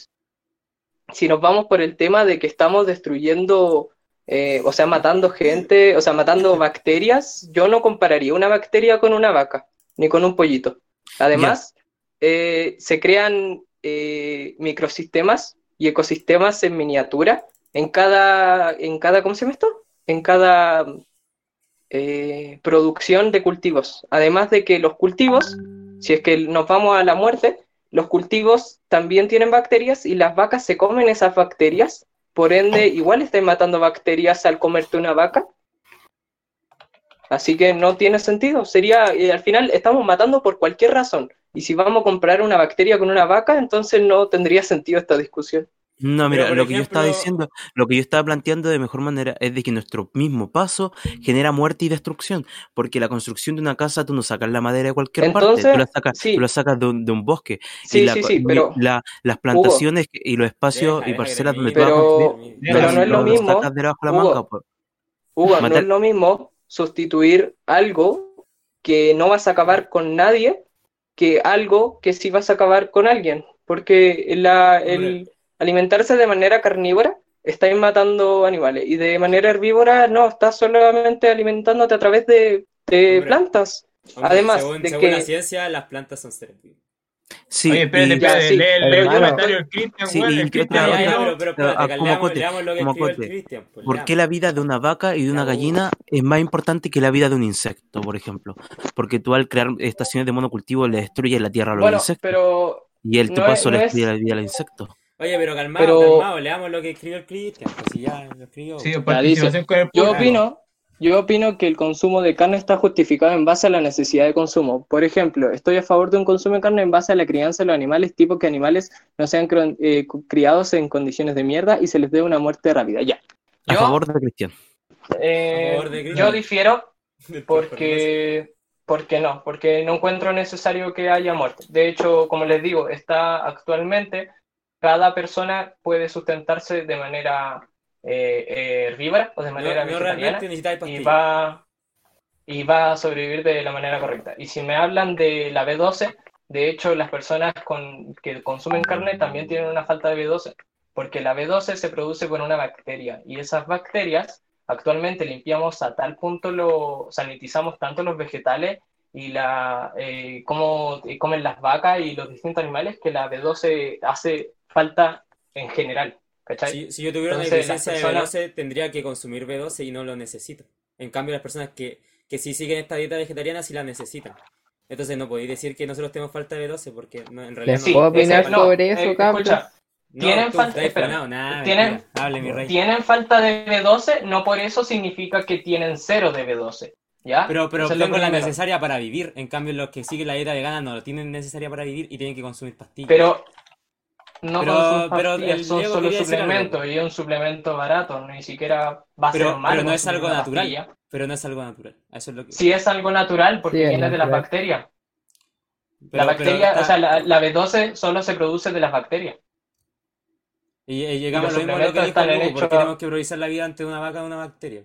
si nos vamos por el tema de que estamos destruyendo, eh, o sea, matando gente, o sea, matando bacterias, yo no compararía una bacteria con una vaca, ni con un pollito. Además, eh, se crean eh, microsistemas y ecosistemas en miniatura en cada, en cada, ¿cómo se llama esto? En cada eh, producción de cultivos. Además de que los cultivos, si es que nos vamos a la muerte, los cultivos también tienen bacterias y las vacas se comen esas bacterias. Por ende, igual están matando bacterias al comerte una vaca. Así que no tiene sentido. Sería, al final, estamos matando por cualquier razón. Y si vamos a comprar una bacteria con una vaca, entonces no tendría sentido esta discusión. No, mira, lo que yo estaba diciendo, lo que yo estaba planteando de mejor manera es de que nuestro mismo paso genera muerte y destrucción, porque la construcción de una casa tú no sacas la madera de cualquier parte, tú la sacas, sí. tú la sacas de un, de un bosque. y Sí, la, sí, sí, y pero, la- las plantaciones y los espacios Deja, y deja parcelas donde tú termine. vas a Pero- construir, pero no es lo mismo, sacas debajo de la Hugo. manga, pues. Hugo, no es lo mismo sustituir algo que no vas a acabar con nadie que algo que sí vas a acabar con alguien. Porque la, el alimentarse de manera carnívora estáis matando animales y de manera herbívora no, estás solamente alimentándote a través de, de plantas. Hombre, Además según, de según que- la ciencia, las plantas son seres vivos. Sí, Oye, espérate, y- espérate, Ya, sí, lee el- comentario del Cristian, Sí, weón, y el que Cristian otra- Ya, ya, otra- pero, pero pero, espérate, ah, como Cote, pues, ¿Por qué la vida de una vaca y de una gallina es más importante que la vida de un insecto, por ejemplo? Porque tú al crear estaciones de monocultivo le destruyes la tierra a los Bueno, insectos. pero Y el tu no es- paso no le es- destruye la vida a los insectos. Oye, pero calmado, Pero- calmado, leamos lo que escribió el Cristian. Pues si ya lo escribió. Sí, participación dice, con el Yo opino, yo opino que el consumo de carne está justificado en base a la necesidad de consumo. Por ejemplo, estoy a favor de un consumo de carne en base a la crianza de los animales, tipo que animales no sean eh, criados en condiciones de mierda y se les dé una muerte rápida. Ya. A Yo, favor de Cristian. eh, A favor de Cristian. yo difiero porque, porque no, porque no encuentro necesario que haya muerte. De hecho, como les digo, está actualmente, cada persona puede sustentarse de manera eh, eh, herbívora o de manera no vegetariana y va, y va a sobrevivir de la manera correcta. Y si me hablan de la B12, de hecho las personas con, que consumen carne también tienen una falta de B12, porque la B12 se produce por una bacteria y esas bacterias actualmente limpiamos a tal punto, lo sanitizamos tanto los vegetales y la eh, cómo eh, comen las vacas y los distintos animales que la B12 hace falta en general. ¿Cachai? Si, si yo tuviera una Entonces, las deficiencia personas- de B12, tendría que consumir B12 y no lo necesito. En cambio, las personas que, que sí siguen esta dieta vegetariana sí la necesitan. Entonces no podéis decir que nosotros tenemos falta de B12 porque no, en realidad ¿Les no. puedo opinar no, sobre eh, eso, cabros? escucha, No, tienen falta- estáis espera, nada, tienen-. Hable, mi rey. tienen falta de B12, no por eso significa que tienen cero de B12. ¿Ya? Pero, pero es tengo la primero. necesaria para vivir. En cambio, los que siguen la dieta vegana no lo tienen necesaria para vivir y tienen que consumir pastillas. Pero no Pero- pero el son Diego solo suplementos y es un suplemento barato, ni siquiera va a Pero- ser malo. pero no es algo natural. pastilla. Pero no es algo natural. Eso es lo que. Sí es algo natural porque Sí, viene de las bacterias. Pero- la bacteria, o sea, la, la B12 solo se produce de las bacterias. Y, y llegamos a los lo mismo a lo que dijo hechos- porque tenemos que priorizar la vida ante una vaca o una bacteria.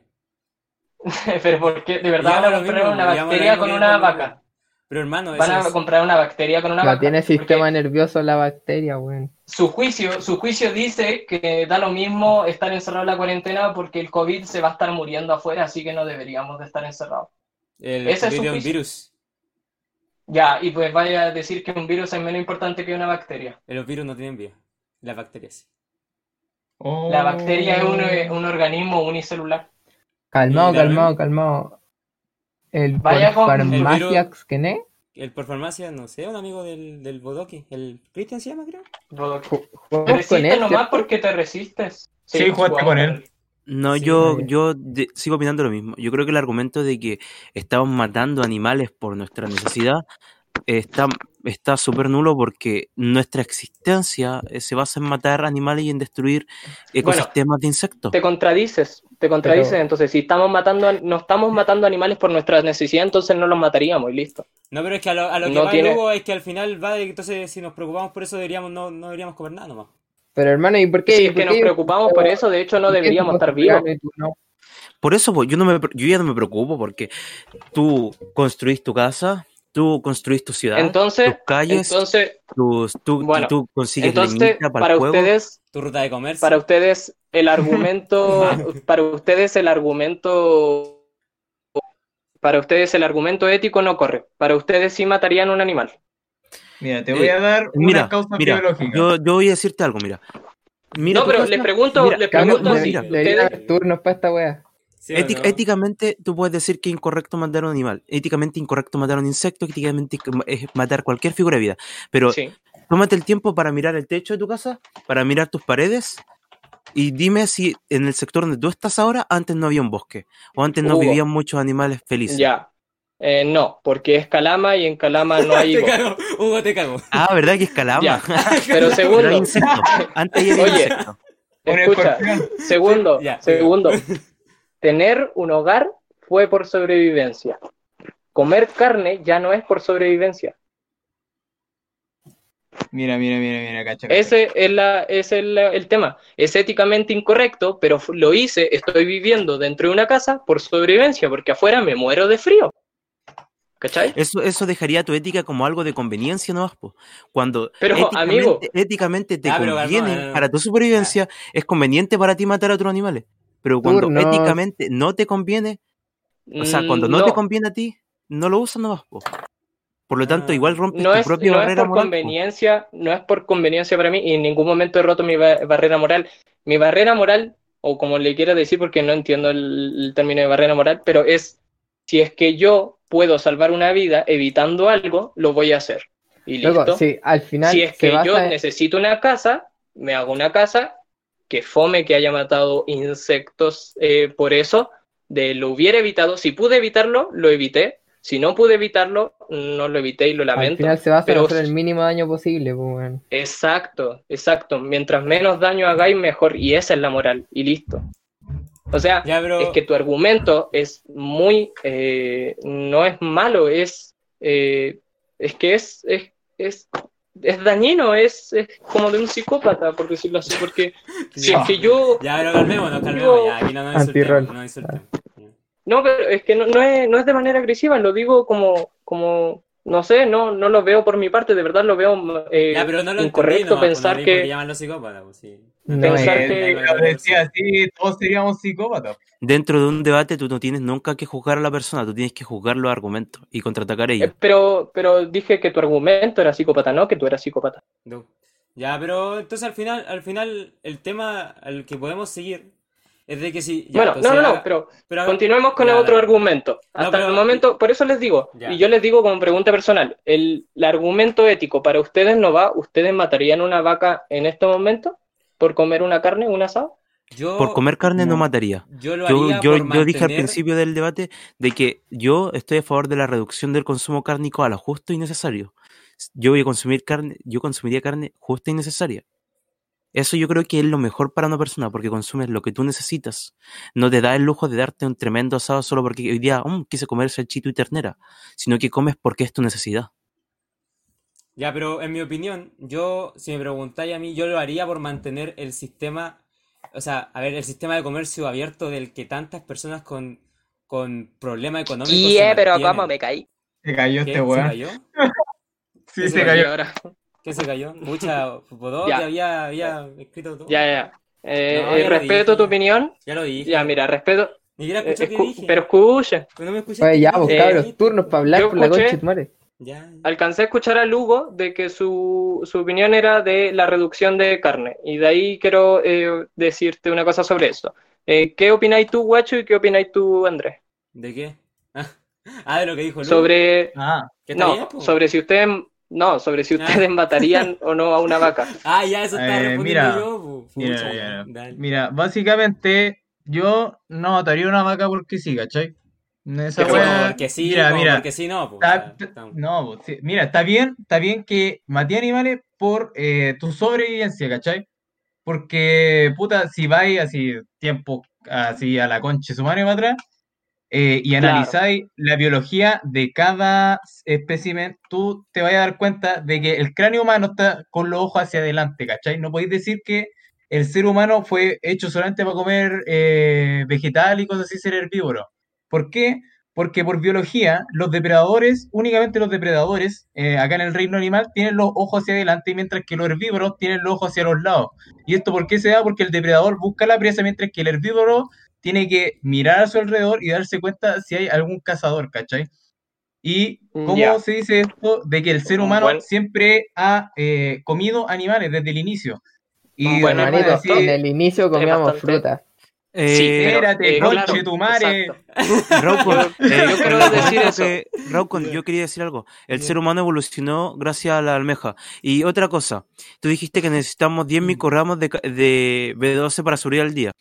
pero ¿por qué? ¿De verdad van a a lo comprar mismo, una a bacteria con una vaca? Pero hermano, Van a es- comprar una bacteria con una No tiene porque sistema nervioso la bacteria, weón. Su juicio, su juicio dice que da lo mismo estar encerrado en la cuarentena porque el COVID se va a estar muriendo afuera, así que no deberíamos de estar encerrados. el ese es su COVID es un juicio. virus. Ya, y pues vaya a decir que un virus es menos importante que una bacteria. Los virus no tienen vida. Las bacterias sí. Oh. La bacteria es un, eh, un organismo unicelular. Calmado, calmado, calmado. El Vaya con- Farmaciax, ¿qué ne? el por farmacia, no sé, un amigo del, del Bodoki. El Cristian se llama, creo. Jugamos Te con resistes él, nomás porque te resistes. Sí, jugaste jugamos con él. No, Sí, yo, yo de- sigo opinando lo mismo. Yo creo que el argumento de que estamos matando animales por nuestra necesidad está está súper nulo porque nuestra existencia eh, se basa en matar animales y en destruir ecosistemas de insectos. Te contradices, te contradices. Pero- Entonces, si estamos matando, no estamos matando animales por nuestra necesidad, entonces no los mataríamos y listo. No, pero es que a lo, a lo que No va tiene- Lugo es que al final va de que entonces si nos preocupamos por eso deberíamos no, no deberíamos comer nada nomás. Pero hermano, ¿y por qué? Si ¿Y es por que nos preocupamos por eso, de hecho, no deberíamos estar vivos. Por eso pues, yo, no me, yo ya no me preocupo porque tú construís tu casa, tú construís tu ciudad, Entonces, tus calles, entonces, tus- tú, bueno, tú consigues entonces, para, para el juego. ustedes, Tu ruta de comercio. para ustedes, el argumento, para ustedes el argumento, para ustedes el argumento ético no corre. Para ustedes sí matarían un animal. Mira, te voy a dar una Mira, causa mira, biológica. yo, yo voy a decirte algo, mira. Mira no, pero les pregunto, mira, les pregunto mira, debería ustedes, haber turnos para esta wea. ¿Sí o Étic- no? éticamente, tú puedes decir que es incorrecto matar a un animal. Éticamente incorrecto matar a un insecto. Éticamente es matar cualquier figura de vida. Pero sí. tómate el tiempo para mirar el techo de tu casa, para mirar tus paredes. Y dime si en el sector donde tú estás ahora, antes no había un bosque. O antes no Hugo. vivían muchos animales felices. Ya. Eh, no, porque es Calama y en Calama no hay te cago, Hugo, te cago. Ah, ¿verdad que es calama? Ya. Pero Pero hay segundo, insectos. Antes había Oye. insectos. Escucha, segundo, Ya, segundo. Tener un hogar fue por sobrevivencia. Comer carne ya no es por sobrevivencia. Mira, mira, mira, mira, cacha. cacha. Ese es, la, ese es la- el tema. Es éticamente incorrecto, pero lo hice, estoy viviendo dentro de una casa por sobrevivencia, porque afuera me muero de frío. ¿Cachai? Eso, eso dejaría tu ética como algo de conveniencia, ¿no? Cuando Pero, éticamente, amigo. éticamente te Ah, pero, conviene para tu supervivencia, es conveniente para ti matar a otros animales. Pero cuando éticamente no te conviene, o sea, cuando Mm, no, te conviene a ti, no lo usas nomás. po. Por lo tanto, Ah. igual rompes no tu es, propia no es barrera por moral. po. conveniencia, no es por conveniencia para mí y en ningún momento he roto mi ba- barrera moral. Mi barrera moral, o como le quiera decir porque no entiendo el, el término de barrera moral, pero es si es que yo puedo salvar una vida evitando algo, lo voy a hacer. Y listo. Luego, sí, al final si es que yo en- necesito una casa, me hago una casa que fome que haya matado insectos eh, por eso, de lo hubiera evitado. Si pude evitarlo, lo evité. Si no pude evitarlo, no lo evité y lo al lamento. final se pero- en hacer el mínimo daño posible, pues. Exacto, exacto. Mientras menos daño hagáis, mejor. Y esa es la moral. Y listo. O sea, Ya, pero. es que tu argumento es muy. eh, no es malo, es. eh, es que es. es, es es dañino, es, es como de un psicópata, por decirlo así, porque si es que yo, Ya, pero calmémonos, calmémonos. Ya, aquí no nos insultemos. No nos insultemos. no, pero es que no, no es, no es de manera agresiva, lo digo como, como, no sé, no, no lo veo por mi parte, de verdad lo veo eh, Ya, pero no lo incorrecto entendí nomás, pensar pues, qué que, llaman los psicópatas, pues, sí. No, Pensar que- lo decía así, todos seríamos psicópatas. Dentro de un debate, tú no tienes nunca que juzgar a la persona, tú tienes que juzgar los argumentos y contraatacar a ellos. eh, pero, pero dije que tu argumento era psicópata, no que tú eras psicópata. No. Ya, pero entonces al final, al final, el tema al que podemos seguir es de que si. ya, bueno, no, entonces no, no, pero pero continuemos con Ya, el otro dale. argumento. No, Hasta pero- el momento, por eso les digo, Ya. y yo les digo como pregunta personal, el, el argumento ético para ustedes no va, ¿ustedes matarían una vaca en este momento por comer una carne, un asado? Yo, Por comer carne no no. mataría. yo lo Yo, haría yo, yo dije al principio del debate de que yo estoy a favor de la reducción del consumo cárnico a lo justo y necesario. Yo voy a consumir carne, yo consumiría carne justa y necesaria. Eso yo creo que es lo mejor para una persona, porque consumes lo que tú necesitas. No te da el lujo de darte un tremendo asado solo porque hoy día "Mm, quise comer salchito y ternera, sino que comes porque es tu necesidad. Ya, pero en mi opinión, yo, si me preguntáis a mí, yo lo haría por mantener el sistema, o sea, a ver, el sistema de comercio abierto del que tantas personas con, con problemas económicos se mantienen. caí? Se cayó ¿Qué? este ¿Se weón. cayó? Sí, ¿Qué se se cayó. ahora. ¿Qué se cayó? Mucha Podó, Ya. había, había escrito todo. Ya, ya. Eh, No, eh, ya lo respeto dije. tu opinión. Ya lo dije. Ya, mira, respeto. Ni siquiera eh, escuché qué escu- dije. pero escuche. Pero no me. Oye, ya, ¿qué pues cabros, turnos para hablar yo por la escuché- concha madre. Ya. Alcancé a escuchar a Lugo de que su, su opinión era de la reducción de carne. Y de ahí quiero eh, decirte una cosa sobre eso. Eh, ¿qué opináis tú, Guacho, y qué opináis tú, Andrés? ¿De qué? Ah, Ah, de lo que dijo Lu. Sobre, Ah, ¿Qué está no, sobre si ustedes, no, sobre si ustedes matarían o no a una vaca. Ah, ya, eso estaba Eh, respondiendo mira, yo. mira, mira, mira, básicamente yo no mataría una vaca porque sí, ¿cachai? Esa Pero porque sí, mira, como mira, porque sí, no. no, pues, sí, mira, está bien, está bien que maté animales por eh, tu sobrevivencia, ¿cachai? Porque, puta, si vais así tiempo así a la concha su madre para atrás eh, y Claro. analizáis la biología de cada espécimen, tú te vas a dar cuenta de que el cráneo humano está con los ojos hacia adelante, ¿cachai? No podéis decir que el ser humano fue hecho solamente para comer eh, vegetal y cosas así, ser herbívoro. ¿Por qué? Porque por biología, los depredadores, únicamente los depredadores, eh, acá en el reino animal, tienen los ojos hacia adelante, mientras que los herbívoros tienen los ojos hacia los lados. ¿Y esto por qué se da? Porque el depredador busca la presa, mientras que el herbívoro tiene que mirar a su alrededor y darse cuenta si hay algún cazador, ¿cachai? ¿Y cómo Ya. se dice esto? De que el ser humano Bueno. siempre ha eh, comido animales desde el inicio. Y Bueno, en el inicio comíamos bastante- fruta. Eh, pero, espérate, eh, claro, tu madre. Yo- eh, yo quiero decir eso. que- yo quería decir algo. El ser humano evolucionó gracias a la almeja. Y otra cosa, tú dijiste que necesitamos 10 microgramos de, de B12 para sobrevivir al día.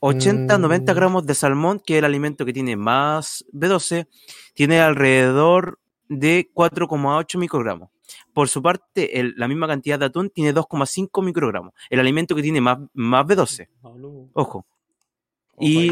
80, 90 Mm. gramos de salmón, que es el alimento que tiene más B12, tiene alrededor de 4,8 microgramos. Por su parte, el- la misma cantidad de atún tiene 2,5 microgramos. El alimento que tiene más, más B12. Pablo. Ojo. Y.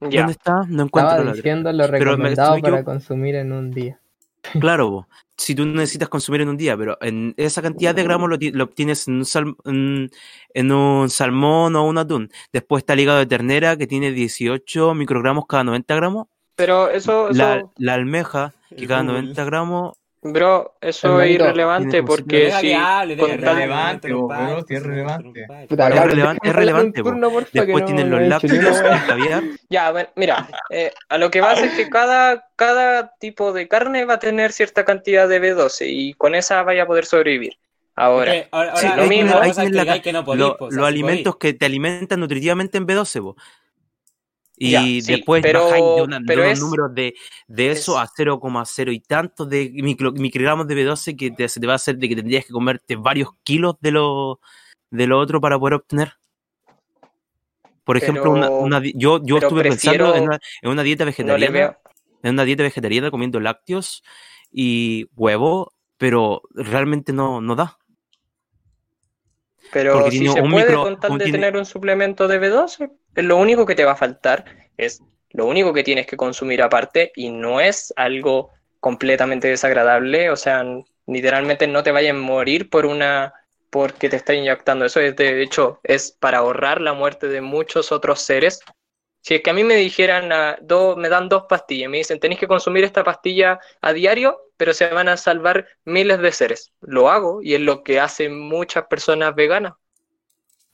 ¿dónde está? No encuentro Estaba la diciendo lo Pero me- recomendado si me para consumir en un día. Claro, bo, si tú necesitas consumir en un día, pero en esa cantidad de gramos lo, ti- lo obtienes en un, sal- en- en un salmón o un atún. Después está el hígado de ternera que tiene 18 microgramos cada 90 gramos. Pero eso, eso La, la almeja que cada Google. 90 gramos. Bro, eso es irrelevante porque si hable, relevante, bro, sí es relevante. Es es relevante, Después no- tienen los caviar. Ya, bueno, mira, eh, a lo que pasa es que cada, cada tipo de carne va a tener cierta cantidad de B12 y con esa vaya a poder sobrevivir. Ahora, Ok, ahora, Sí, ahora lo mismo, tienes que no lo- o sea, los alimentos que te alimentan nutritivamente en B12, bo. Y Ya, sí, después pero- bajáis de, una- de pero unos es- números de, de eso es- a 0,0 y tantos de micro- microgramos de B12 que te, se te va a hacer de que tendrías que comerte varios kilos de lo, de lo otro para poder obtener. Por ejemplo, Pero- una, una yo, yo estuve pensando en una, en una dieta vegetariana, en una dieta vegetariana comiendo lácteos y huevo, pero realmente no, no da. Pero Porque si se puede micro- con tal un de tiene- tener un suplemento de B12, es lo único que te va a faltar es lo único que tienes que consumir aparte y no es algo completamente desagradable, o sea, literalmente no te vayas a morir por una porque te está inyectando eso, es de hecho es para ahorrar la muerte de muchos otros seres. Si es que a mí me dijeran, ah, do- me dan dos pastillas, me dicen, tenéis que consumir esta pastilla a diario, pero se van a salvar miles de seres. Lo hago y es lo que hacen muchas personas veganas.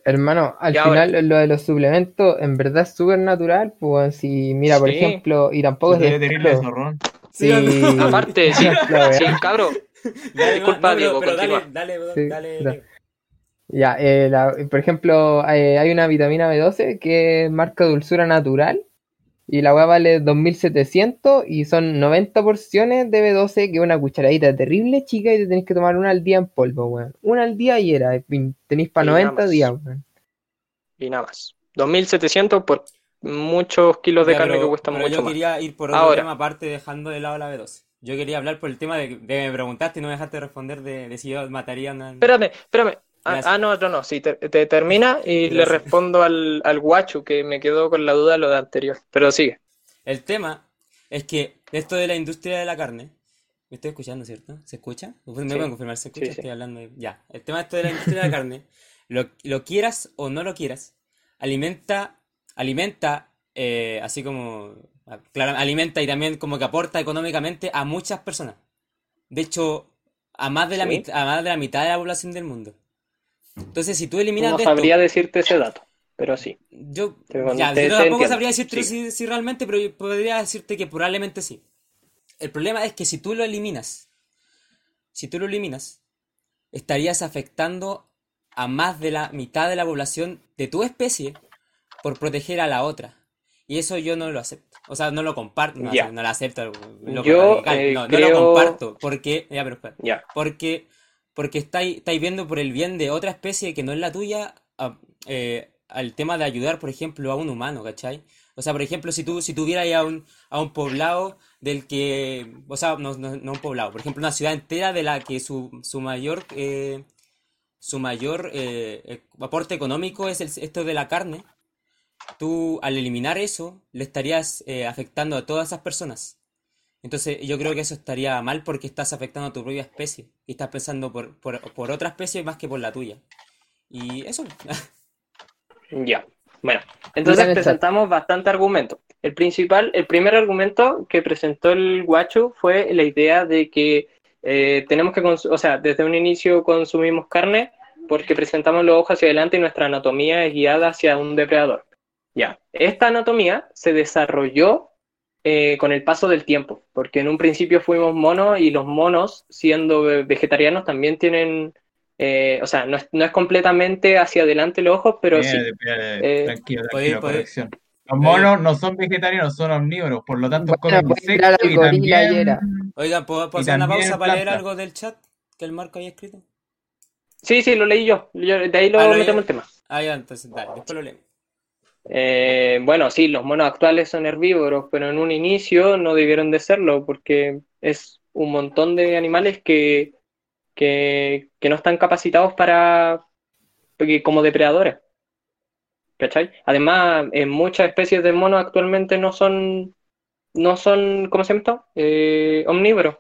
Hermano, al ahora- final lo de los suplementos en verdad es súper natural, pues si mira, por Sí. ejemplo, y tampoco es de zorrón. Sí. Aparte, sí, sí, cabro, Dale, Disculpa, no, Diego, pero dale, dale. Ya, eh, la- por ejemplo, eh, hay una vitamina B12 que marca dulzura natural y la weá vale 2700 y son 90 porciones de B12 que es una cucharadita terrible chica y te tenés que tomar una al día en polvo, weón. Una al día y era, tenéis para Y nada 90 más. días, weón. y nada más. 2700 por muchos kilos de Ya, carne pero- que cuestan pero mucho yo más. quería ir por otro Ahora. tema aparte dejando de lado la B12. Yo quería hablar por el tema de, de me preguntaste y no me dejaste responder de, de si yo mataría a una... Espérame, espérame. Ah, ah, no, no, no, sí, te, te termina y le respondo al, al guachu que me quedó con la duda de lo de anterior. Pero sigue. El tema es que esto de la industria de la carne, me estoy escuchando, ¿cierto? ¿Se escucha? ¿Me Sí. pueden confirmar? ¿Se escucha? Sí, sí. Estoy hablando de... Ya, el tema de esto de la industria de la carne, lo, lo quieras o no lo quieras, alimenta, alimenta, eh, así como, claro, alimenta y también como que aporta económicamente a muchas personas. De hecho, a más de la, a más de la mitad de la población del mundo. Entonces, si tú eliminas No de esto, sabría decirte ese dato, pero sí. yo, ya, te- yo tampoco sabría decirte sí. si, si realmente, pero yo podría decirte que probablemente sí. El problema es que si tú lo eliminas, si tú lo eliminas, estarías afectando a más de la mitad de la población de tu especie por proteger a la otra. Y eso yo no lo acepto. O sea, no lo comparto. No, no lo acepto. loco, Yo, eh, no, no lo comparto. Porque. Ya, pero espera. Ya. Porque, porque estáis, estáis viendo por el bien de otra especie que no es la tuya eh, al tema de ayudar, por ejemplo, a un humano, ¿cachai? O sea, por ejemplo, si tú, si tuvieras a un, poblado del que, o sea, no, no, no un poblado, por ejemplo, una ciudad entera de la que su, su mayor, eh, su mayor eh, eh, aporte económico es el- esto de la carne, tú al eliminar eso le estarías eh, afectando a todas esas personas. Entonces yo creo que eso estaría mal porque estás afectando a tu propia especie y estás pensando por, por, por otra especie más que por la tuya. Y eso. Ya. Bueno, entonces presentamos bastante argumento. El principal, el primer argumento que presentó el Guacho fue la idea de que eh, tenemos que, o sea, desde un inicio consumimos carne porque presentamos los ojos hacia adelante y nuestra anatomía es guiada hacia un depredador. Ya, esta anatomía se desarrolló eh, con el paso del tiempo, porque en un principio fuimos monos y los monos, siendo ve- vegetarianos, también tienen, eh, o sea, no es, no es completamente hacia adelante los ojos, pero sí. Eh, tranquilo, tranquilo, corrección. Los monos no son vegetarianos, son omnívoros, por lo tanto Bueno, comen insectos y también... era. Oigan, ¿puedo, puedo hacer una pausa para leer algo del chat que el Marco había escrito? Sí, sí, lo leí yo. Yo- de ahí lo Ah, lo metemos el tema. Ah, ya, entonces, dale, después lo leemos. Eh, bueno, sí, los monos actuales son herbívoros, pero en un inicio no debieron de serlo, porque es un montón de animales que, que, no están capacitados para como depredadores. ¿Cachai? Además, en muchas especies de monos actualmente no son, no son, ¿cómo se llama? Eh, omnívoros.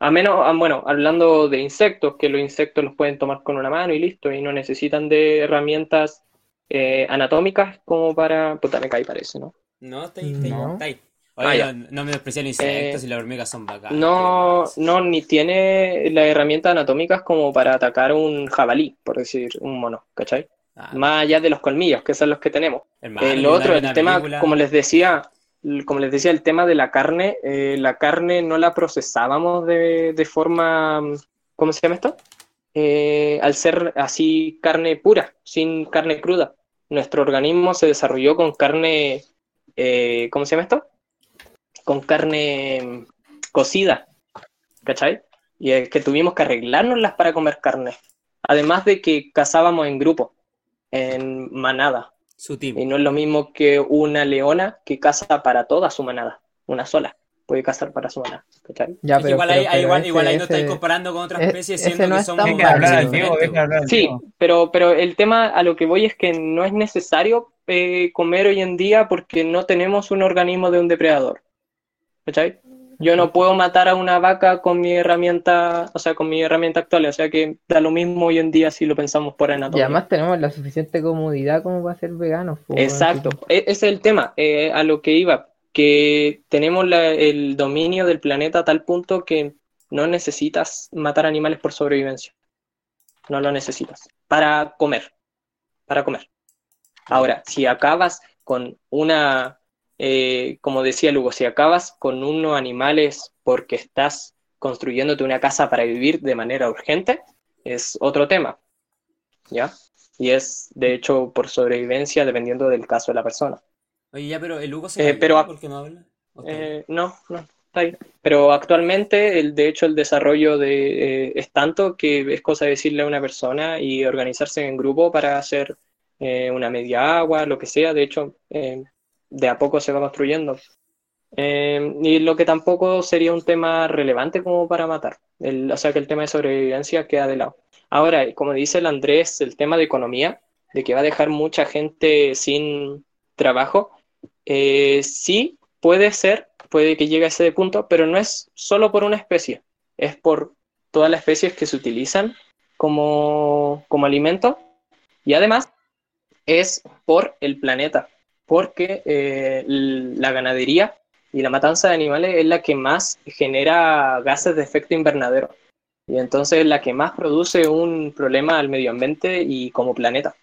A menos, ah, bueno, hablando de insectos, que los insectos los pueden tomar con una mano y listo, y no necesitan de herramientas eh, anatómicas como para... Puta, me caí parece, ¿no? No, está ahí, está ahí, No. está ahí. Ah, Oye, no, no me desprecian los insectos Eh, y las hormigas son bacanas. No, no, ni tiene las herramientas anatómicas como para atacar un jabalí, por decir, un mono, ¿cachai? Ah, Más allá de los colmillos, que son los que tenemos. hermano, El otro, el tema, película- como les decía, como les decía, el tema de la carne, eh, la carne no la procesábamos de, de forma, ¿cómo se llama esto? Eh, al ser así carne pura, sin carne cruda. Nuestro organismo se desarrolló con carne, eh, ¿cómo se llama esto? Con carne mm, cocida, ¿cachai? Y es que tuvimos que arreglárnoslas para comer carne. Además de que cazábamos en grupo, en manada. Su team. Y no es lo mismo que una leona que caza para toda su manada, una sola. Puede cazar para su. ¿cachai? Ya, pero, igual pero- ahí, pero igual, ese- igual ahí no ese- estáis comparando con otras e- especies, siendo no que son al Sí, pero, pero el tema a lo que voy es que no es necesario eh, comer hoy en día porque no tenemos un organismo de un depredador. ¿Cachai? Yo no puedo matar a una vaca con mi herramienta, o sea, con mi herramienta actual, o sea que da lo mismo hoy en día si lo pensamos por Y anatomía. además tenemos la suficiente comodidad como para ser veganos. weón. Exacto, e- ese es el tema, eh, a lo que iba, que tenemos la- el dominio del planeta a tal punto que no necesitas matar animales por sobrevivencia, no lo necesitas, para comer, para comer. Ahora, si acabas con una, eh, como decía Lugo, si acabas con unos animales porque estás construyéndote una casa para vivir de manera urgente, es otro tema, ¿ya? Y es, de hecho, por sobrevivencia dependiendo del caso de la persona. Oye, ya, pero el Hugo se Eh, pero- ¿por qué no habla? Eh, no, no, está ahí. Pero actualmente, el, de hecho, el desarrollo de, eh, es tanto que es cosa de decirle a una persona y organizarse en grupo para hacer eh, una media agua, lo que sea. De hecho, de a poco se va construyendo. Y lo que tampoco sería un tema relevante como para matar. El- o sea que el tema de sobrevivencia queda de lado. Ahora, como dice el Andrés, el tema de economía, de que va a dejar mucha gente sin trabajo, eh, sí puede ser, puede que llegue a ese punto, pero no es solo por una especie, es por todas las especies que se utilizan como, como alimento y además es por el planeta, porque eh, la ganadería y la matanza de animales es la que más genera gases de efecto invernadero y entonces es la que más produce un problema al medio ambiente y como planeta.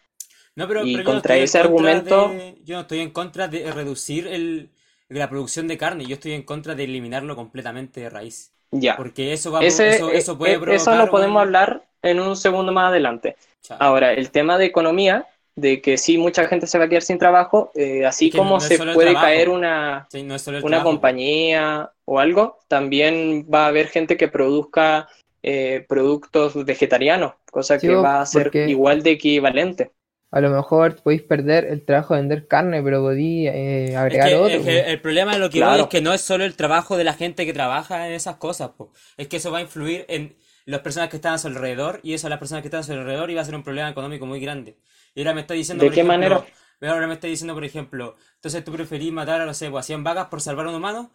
No, pero, y pero yo no contra estoy en ese contra argumento- de- yo no estoy en contra de reducir el, la producción de carne, yo estoy en contra de eliminarlo completamente de raíz. Ya. Porque eso va a- Ese, eso, eso puede provocar eso lo podemos un- hablar en un segundo más adelante. Chao. Ahora, el tema de economía, de que sí, mucha gente se va a quedar sin trabajo, eh, así Es que como no se puede trabajo. caer una, Sí, no una trabajo. compañía o algo, también va a haber gente que produzca eh, productos vegetarianos, cosa Sí, que va a ser porque- igual de equivalente. A lo mejor podéis perder el trabajo de vender carne, pero podéis eh, Es agregar que, otro. es que el problema de lo que Claro. voy es que no es solo el trabajo de la gente que trabaja en esas cosas, po. Es que eso va a influir en las personas que están a su alrededor y eso a las personas que están a su alrededor y va a ser un problema económico muy grande. Y ahora me está diciendo, ¿De por qué ejemplo, manera? Ahora me está diciendo, por ejemplo, entonces tú preferís matar a, no sé, pues, a 100 vacas por salvar a un humano.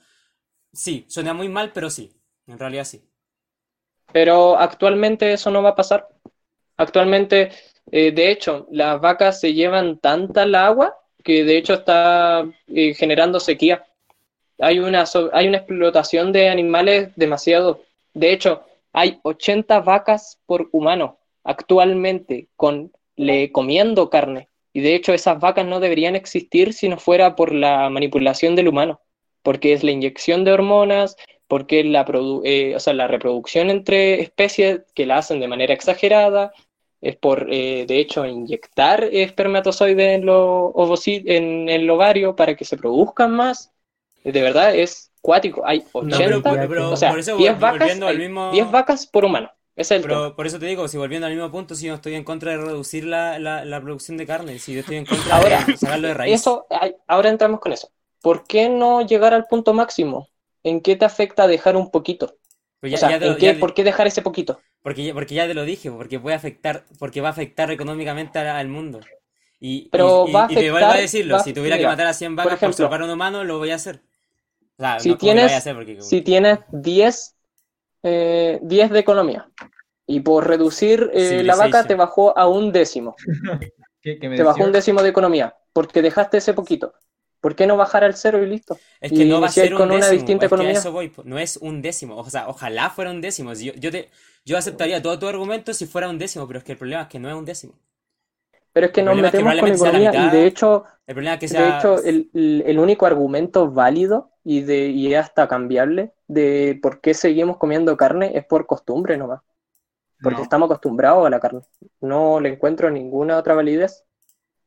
Sí, suena muy mal, pero sí. En realidad sí. Pero actualmente eso no va a pasar. Actualmente, eh, de hecho, las vacas se llevan tanta el agua que de hecho está eh, generando sequía. Hay una, hay una explotación de animales demasiado. De hecho, hay 80 vacas por humano actualmente con, le, comiendo carne. Y de hecho, esas vacas no deberían existir si no fuera por la manipulación del humano, porque es la inyección de hormonas, porque la, produ- eh, o sea, la reproducción entre especies que la hacen de manera exagerada, es por, eh, de hecho, inyectar espermatozoides en, lo, ovoci- en el ovario para que se produzcan más. De verdad, es cuático. Hay No, 80, pero, pero- pero o sea, por eso 10 vol- vacas, al mismo... 10 vacas por humano. Es el tema. Pero por eso te digo, si volviendo al mismo punto, si yo no estoy en contra de reducir la, la, la producción de carne, si yo estoy en contra Ahora, de sacarlo de raíz. Eso, ahora entramos con eso. ¿Por qué no llegar al punto máximo? ¿En qué te afecta dejar un poquito? Pues O ya- sea, ya te ¿en qué- ya ¿por qué dejar ese poquito? Porque, ya- porque ya te lo dije, porque puede afectar, porque va a afectar económicamente al, al mundo. Y, Pero y- va a y te vuelvo a afectar- decirlo, a- si tuviera que matar a 100 por vacas por, ejemplo, salvar a un humano, lo voy a hacer. O sea, Si no a tienes, hacer porque... si tienes 10, eh, 10 de economía y por reducir eh, la vaca te bajó a un décimo, ¿Qué, qué me te bajó un décimo de economía porque dejaste ese poquito. ¿Por qué no bajar al cero y listo? Es y que no va a ser un con una distinta es que a economía. eso voy, po. no es un décimo, o sea, ojalá fuera un décimo. Yo, yo, te, yo aceptaría todo tu argumento si fuera un décimo, pero es que el problema es que no es un décimo. Pero es que el nos es que metemos con la economía y de hecho, El problema es que de hecho el, el- el único argumento válido y, de, y hasta cambiable de por qué seguimos comiendo carne es por costumbre nomás. Porque No. estamos acostumbrados a la carne. No le encuentro ninguna otra validez.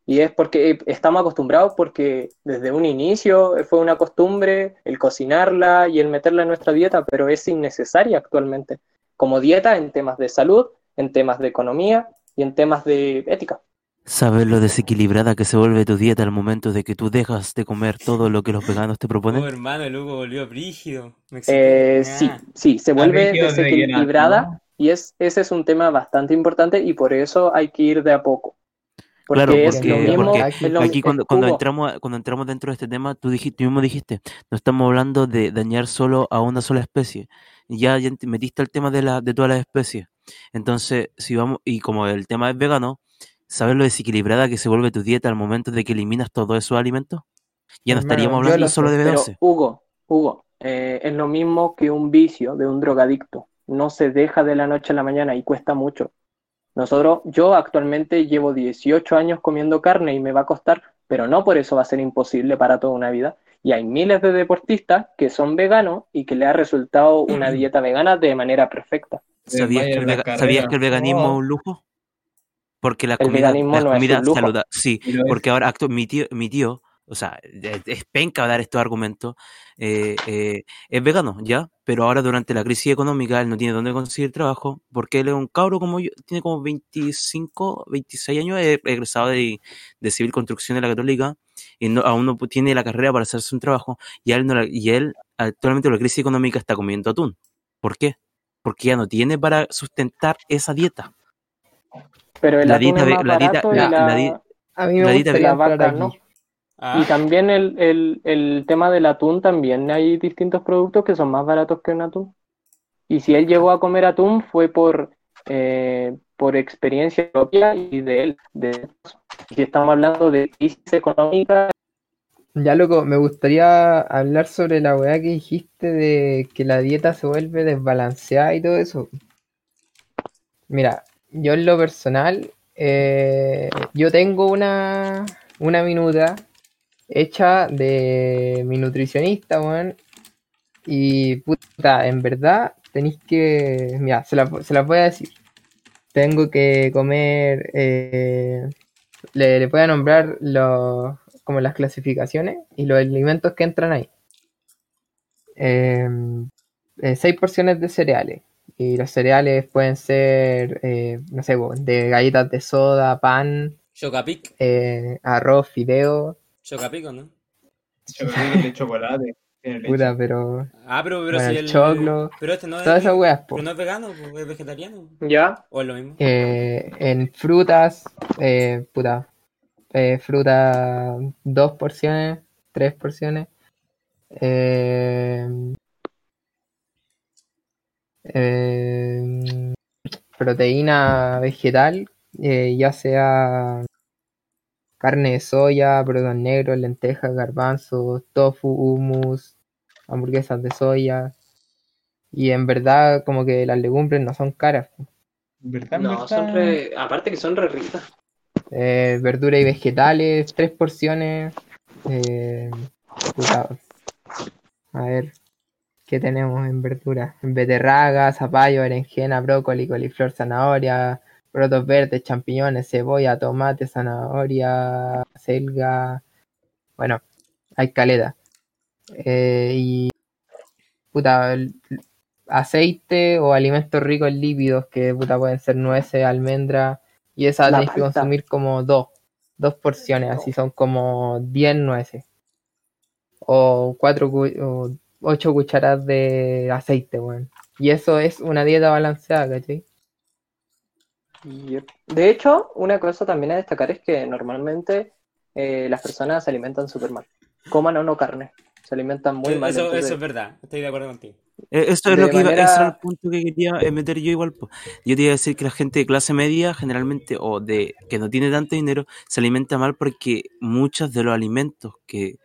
Y es porque estamos acostumbrados porque desde un inicio fue una costumbre el cocinarla y el meterla en nuestra dieta, pero es innecesaria actualmente. Como dieta en temas de salud, en temas de economía y en temas de ética. ¿Sabes lo desequilibrada que se vuelve tu dieta al momento de que tú dejas de comer todo lo que los veganos te Oh, proponen? hermano, el Hugo volvió brígido. Me Eh, sí, Ah. sí, se vuelve de desequilibrada llenar, ¿no? y es, ese es un tema bastante importante y por eso hay que ir de a poco. Porque Claro, es porque- lo mismo, porque es lo- Aquí cuando, cuando entramos a- cuando entramos dentro de este tema, tú dijiste, tú mismo dijiste, no estamos hablando de dañar solo a una sola especie. Ya, ya te metiste el tema de la, de todas las especies. Entonces, si vamos, y como el tema es vegano, ¿sabes lo desequilibrada que se vuelve tu dieta al momento de que eliminas todos esos alimentos? Ya no estaríamos hablando lo solo de sé, Pero B12. Hugo, Hugo, eh, es lo mismo que un vicio de un drogadicto. No se deja de la noche a la mañana y cuesta mucho. Nosotros, yo actualmente llevo 18 años comiendo carne y me va a costar, pero no por eso va a ser imposible para toda una vida. Y hay miles de deportistas que son veganos y que le ha resultado una dieta vegana de manera perfecta. ¿Sabías que, el las vega- carreras. ¿Sabías que el veganismo No. es un lujo? Porque la El comida, veganismo las no es un comidas lujo. saluda- Sí, porque ahora actu- mi tío, mi tío, o sea, es, es penca dar estos argumentos, eh, eh, es vegano, ¿ya? Pero ahora durante la crisis económica él no tiene dónde conseguir trabajo, porque él es un cabro como yo, tiene como 25, 26 años, es egresado de, de Civil Construcción de la Católica, y no, aún no tiene la carrera para hacerse un trabajo, y a él, no la- y él actualmente la crisis económica está comiendo atún. ¿Por qué? Porque ya no tiene para sustentar esa dieta. Pero el La atún dieta es más la dieta- barato y la- la- la di- A mí La me dieta gustaría la vaca, entrar ¿no? Aquí. Ah, Y también el, el, el tema del atún, también hay distintos productos que son más baratos que un atún. Y si él llegó a comer atún fue por, eh, por experiencia propia y de él. De, si estamos hablando de crisis económica, Ya, loco, me gustaría hablar sobre la weá que dijiste de que la dieta se vuelve desbalanceada y todo eso. Mira, yo en lo personal, eh, yo tengo una, una minuta hecha de mi nutricionista, weón. Y puta, en verdad tenéis que. Mira, se la, se las voy a decir. Tengo que comer eh, le, le voy a nombrar los, como las clasificaciones y los alimentos que entran ahí. Eh, eh, seis porciones de cereales. Y los cereales pueden ser, eh, no sé, de galletas de soda, pan, Chocapic. eh, arroz, fideo. Chocapic, ¿o no? Chocolate, chocolate. tiene leche. Puta, pero Ah, pero, pero Bueno, si el choclo, Pero este no es. todas esas weas, po. Pero no es vegano, es vegetariano. ¿Ya? O es lo mismo. Eh, en frutas, eh, puta, eh, fruta, dos porciones, tres porciones. Eh, eh, proteína vegetal, eh, ya sea carne de soya, porotos negros, lentejas, garbanzos, tofu, hummus, hamburguesas de soya. Y en verdad, como que las legumbres no son caras. ¿Verdad, No, verdad? son re... aparte que son re ricas. Eh, verdura y vegetales, tres porciones. Eh, a ver, ¿qué tenemos en verdura? Beterraga, zapallo, berenjena, brócoli, coliflor, zanahoria, brotos verdes, champiñones, cebolla, tomate, zanahoria, selga. Bueno, hay caleta. Eh, y puta, aceite o alimentos ricos en lípidos que puta pueden ser nueces, almendras. Y esa tenéis que consumir como dos, dos porciones, así son como 10 nueces. O cuatro cu- o ocho cucharadas de aceite, weón. Y eso es una dieta balanceada, ¿cachai? Yep. De hecho, una cosa también a destacar es que normalmente eh, las personas se alimentan súper mal. Coman o no carne. Se alimentan muy mal. eso, entonces- eso es verdad. Estoy de acuerdo contigo. Eh, Esto es De lo que iba, manera- ese era el punto que quería eh, meter yo igual. Yo te iba a decir que la gente de clase media generalmente o de que no tiene tanto dinero se alimenta mal porque muchos de los alimentos que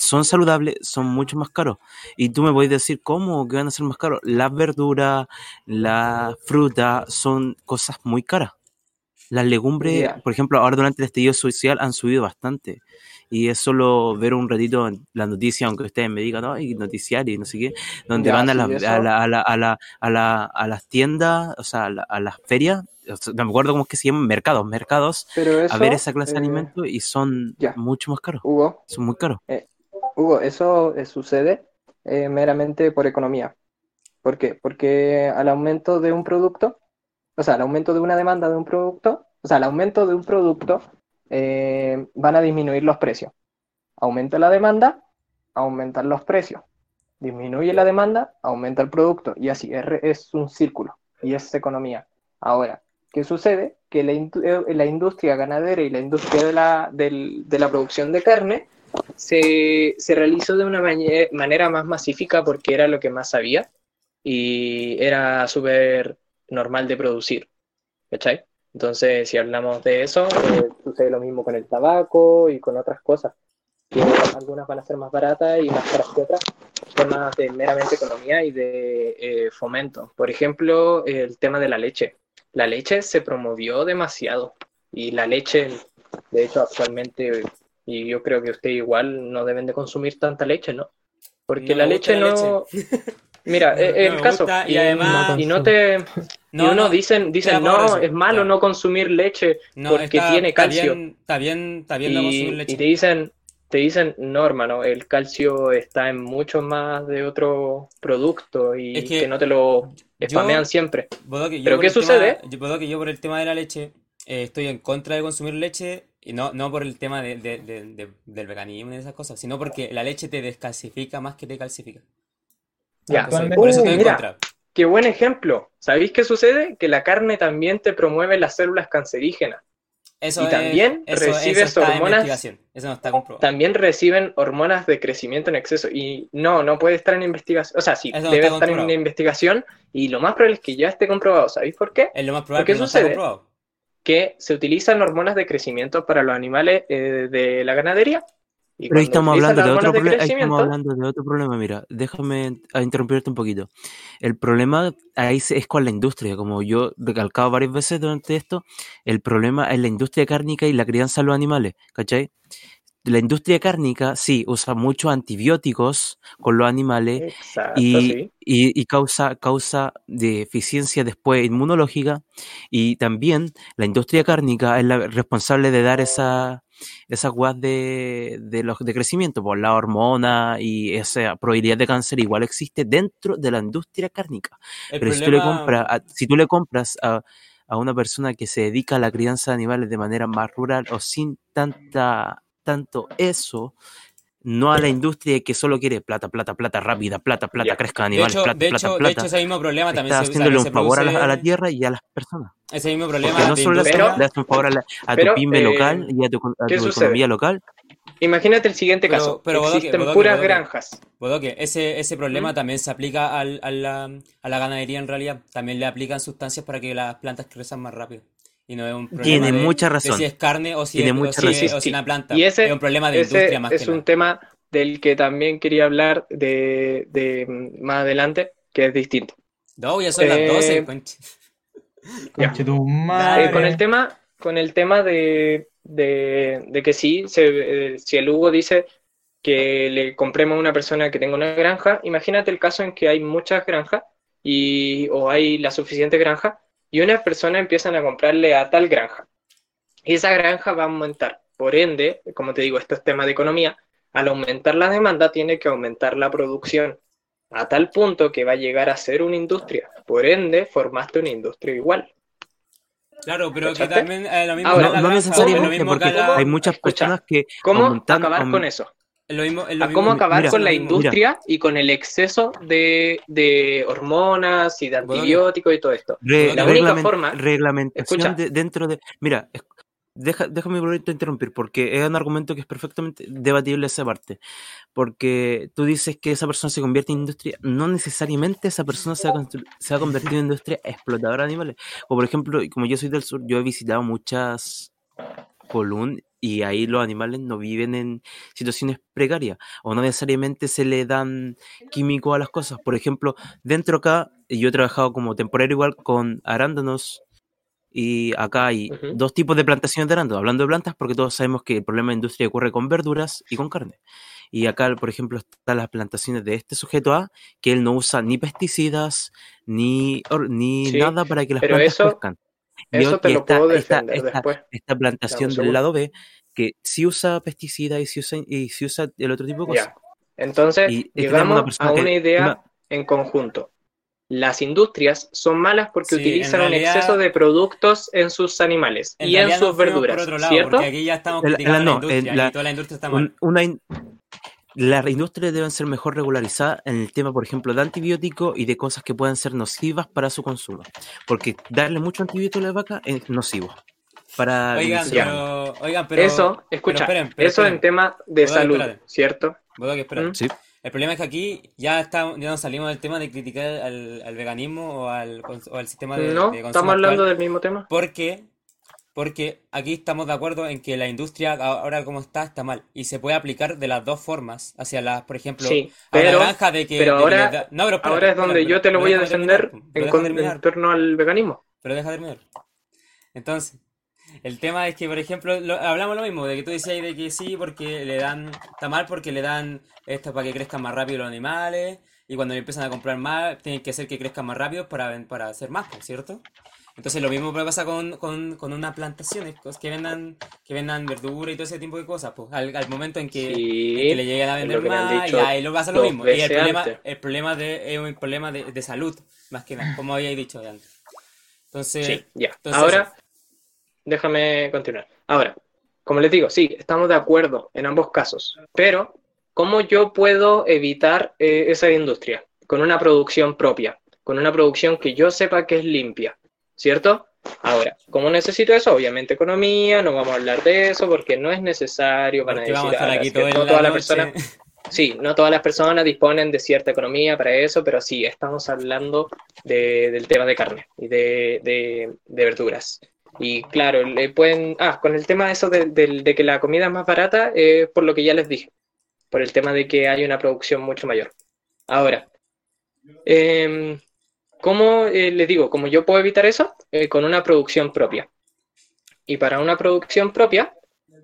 son saludables son mucho más caros. Y tú me puedes decir cómo que van a ser más caros. Las verduras, la fruta son cosas muy caras. Las legumbres, por ejemplo, ahora durante el estallido social han subido bastante. Y es solo ver un ratito en la noticia, aunque ustedes me digan, no, y noticiario y no sé qué, donde van a, las- a, la- a, la- a, la- a, la- a las tiendas, o sea, a, la- a las ferias, no me acuerdo cómo es que se llaman, mercados, mercados, Pero eso, a ver esa clase de eh, alimentos y son ya. mucho más caros, Hugo, son muy caros. Eso eh, sucede eh, meramente por economía. ¿Por qué? Porque al aumento de un producto, o sea, al aumento de una demanda de un producto, o sea, al aumento de un producto, eh, van a disminuir los precios. Aumenta la demanda, aumentan los precios. Disminuye la demanda, aumenta el producto. Y así, es, es un círculo. Y es economía. Ahora, ¿qué sucede? Que la, la industria ganadera y la industria de la producción de carne se, se realizó de una manera más masífica porque era lo que más sabía y era súper normal de producir. ¿Cachai? Entonces, si hablamos de eso, eh, sucede lo mismo con el tabaco y con otras cosas, algunas van a ser más baratas y más caras que otras, temas de meramente economía y de eh, fomento. Por ejemplo, el tema de la leche. La leche se promovió demasiado y la leche, de hecho, actualmente, y yo creo que usted igual no deben de consumir tanta leche, ¿no? Porque No la leche la no... Mira, No- eh, no el caso, gusta, y y, además- y no te... No, y uno no, dicen, dicen, no, es malo no consumir leche No, porque está- tiene está calcio. bien- Está bien, está bien no consumir Y, leche. y te dicen, te dicen, no, hermano, el calcio está en mucho más de otro producto y Es que que no te lo yo- spamean siempre. Bodoque, ¿Pero qué tema- sucede? Bodoque, yo por el tema de la leche eh, estoy en contra de consumir leche y no, no por el tema de- de- de- de- del veganismo y esas cosas, sino porque la leche te descalcifica más que te calcifica. Ya. Entonces, Actualmente- por eso Uh, estoy en mira, contra. Qué buen ejemplo. ¿Sabéis qué sucede? Que la carne también te promueve las células cancerígenas. Eso y es- también eso- recibes eso hormonas- investigación. Eso no está comprobado. También reciben hormonas de crecimiento en exceso. Y no, no puede estar en investigación. O sea, sí, no debe estar en comprobado. investigación. Y lo más probable es que ya esté comprobado. ¿Sabéis por qué? Es lo más probable, ¿Qué pero no está sucede? comprobado. Que se utilizan hormonas de crecimiento para los animales eh, de la ganadería. Y Pero ahí estamos hablando de otro problema, ahí estamos hablando de otro problema, mira, déjame interrumpirte un poquito. El problema ahí es con la industria, como yo he recalcado varias veces durante esto, el problema es la industria cárnica y la crianza de los animales, ¿cachai? La industria cárnica sí usa muchos antibióticos con los animales Exacto, y, sí. y- y causa, causa deficiencia después inmunológica y también la industria cárnica es la responsable de dar esa esas weas de, de, los, de crecimiento por la hormona y esa probabilidad de cáncer igual existe dentro de la industria cárnica El pero si tú le compras a, si tú le compras a, a una persona que se dedica a la crianza de animales de manera más rural o sin tanta tanto eso no a la industria que solo quiere plata, plata, plata rápida, plata, plata, Ya. crezcan De animales, hecho, plata, de, plata, hecho, de plata. hecho, ese mismo problema también Está se, haciéndole un se favor a la, produce- a la tierra y a las personas. Ese mismo problema Porque no solo le, industria- hace- le hace un favor a, la- a Pero, tu pyme eh, local y a tu, a ¿qué tu economía local. Imagínate el siguiente Pero- caso. pero, Bodoque, Existen Bodoque, puras Bodoque. granjas. Bodoque, ese, ese problema ¿Mm? también se aplica al- a, la, a la ganadería en realidad. También le aplican sustancias para que las plantas crezcan más rápido. Y no es un problema Tiene de, mucha de razón. si es carne o si, Tiene es, o mucha si es- razón. o si es una planta. Y ese- es un problema de Ese industria más es que un nada. tema del que también quería hablar de, de más adelante, que es distinto. No, ya son las Eh, 12, concha. Conche tu Eh, madre. con el tema, con el tema de, de, de que sí, se- eh, si el Hugo dice que le compremos a una persona que tenga una granja, imagínate el caso en que hay muchas granjas y, o hay la suficiente granja y unas personas empiezan a comprarle a tal granja. Y esa granja va a aumentar. Por ende, como te digo, esto es tema de economía, al aumentar la demanda tiene que aumentar la producción a tal punto que va a llegar a ser una industria. Por ende, formaste una industria igual. Claro, pero que también eh, lo mismo Ahora, no, necesariamente, porque hay muchas Escucha, personas que ¿Cómo aumentan- acabar con eso? Es lo mismo, es lo a mismo- cómo acabar mira, con la mira. industria y con el exceso de, de hormonas y de Bueno, antibióticos y todo esto. Re- La única forma- reglamentación Escucha. de- dentro de. Mira, es- deja, déjame volver a interrumpir, porque es un argumento que es perfectamente debatible esa parte. Porque tú dices que esa persona se convierte en industria, no necesariamente esa persona se va, a constru- se va a convertir en industria explotadora de animales. O por ejemplo, como yo soy del sur, yo he visitado muchas column y ahí los animales no viven en situaciones precarias o no necesariamente se le dan químicos a las cosas. Por ejemplo, dentro acá yo he trabajado como temporario igual con arándanos y acá hay dos tipos de plantaciones de arándanos. Hablando de plantas, porque todos sabemos que el problema de industria ocurre con verduras y con carne. Y acá, por ejemplo, están las plantaciones de este sujeto A, que él no usa ni pesticidas, ni, ni Sí, nada para que las plantas eso- crezcan. Eso te lo esta- puedo esta- defender esta- después. esta plantación Dame un del lado B, que sí usa pesticidas y sí usa, y sí usa el otro tipo de cosas. Ya. Entonces, Y llegamos una a que- una idea una- en conjunto. Las industrias son malas porque Sí, en utilizan un realidad- exceso de productos en sus animales y en sus verduras, por otro lado, ¿cierto? porque aquí ya estamos La- la- criticando la, no, industria en la- toda la industria está mal. un- una in- las industrias deben ser mejor regularizadas en el tema, por ejemplo, de antibióticos y de cosas que puedan ser nocivas para su consumo. Porque darle mucho antibiótico a la vaca es nocivo. Para Oigan, pero, oigan, pero, eso, escucha, pero esperen, pero eso esperen. en tema de salud. ¿cierto? Bodoque, espera. ¿Mm? Sí. El problema es que aquí ya, está, ya nos salimos del tema de criticar al, al veganismo o al, cons- o al sistema de, No, de consumo estamos hablando actual, del mismo tema. porque, porque aquí estamos de acuerdo en que la industria ahora como está está mal y se puede aplicar de las dos formas hacia las, por ejemplo, Sí, a una pero, granja de que, pero de ahora- da- no, pero ahora es donde yo te lo pero voy a defender en, pero en torno al veganismo. Pero deja terminar. Entonces, el tema es que, por ejemplo, lo- hablamos lo mismo, de que tú decías de que sí, porque le dan, está mal porque le dan esto para que crezcan más rápido los animales, y cuando empiezan a comprar más, tienen que hacer que crezcan más rápido para, para hacer más, ¿cierto? Entonces lo mismo pasa con, con, con unas plantaciones, cosas que vendan, que vendan verdura y todo ese tipo de cosas, pues, al, al momento en que, Sí, en que le lleguen a vender más, y ahí lo pasa lo mismo. Y el problema, antes. el problema de, es un problema de, de salud, más que nada, como habíais dicho antes. Entonces, Sí, ya. entonces Ahora, déjame continuar. Ahora, como les digo, sí, estamos de acuerdo en ambos casos, pero ¿cómo yo puedo evitar eh, esa industria? Con una producción propia, con una producción que yo sepa que es limpia, ¿cierto? Ahora, ¿cómo necesito eso? Obviamente economía, no vamos a hablar de eso porque no es necesario, van a Porque decir, vamos a estar "Ah, aquí no todas la las personas Sí, no todas las personas disponen de cierta economía para eso, pero sí, estamos hablando de- del tema de carne y de, de- de verduras. Y claro, le pueden... Ah, con el tema de eso de que la comida es más barata, eh, por lo que ya les dije, por el tema de que hay una producción mucho mayor. Ahora, em, ¿cómo eh, les digo? ¿Cómo yo puedo evitar eso? Eh, con una producción propia. Y para una producción propia,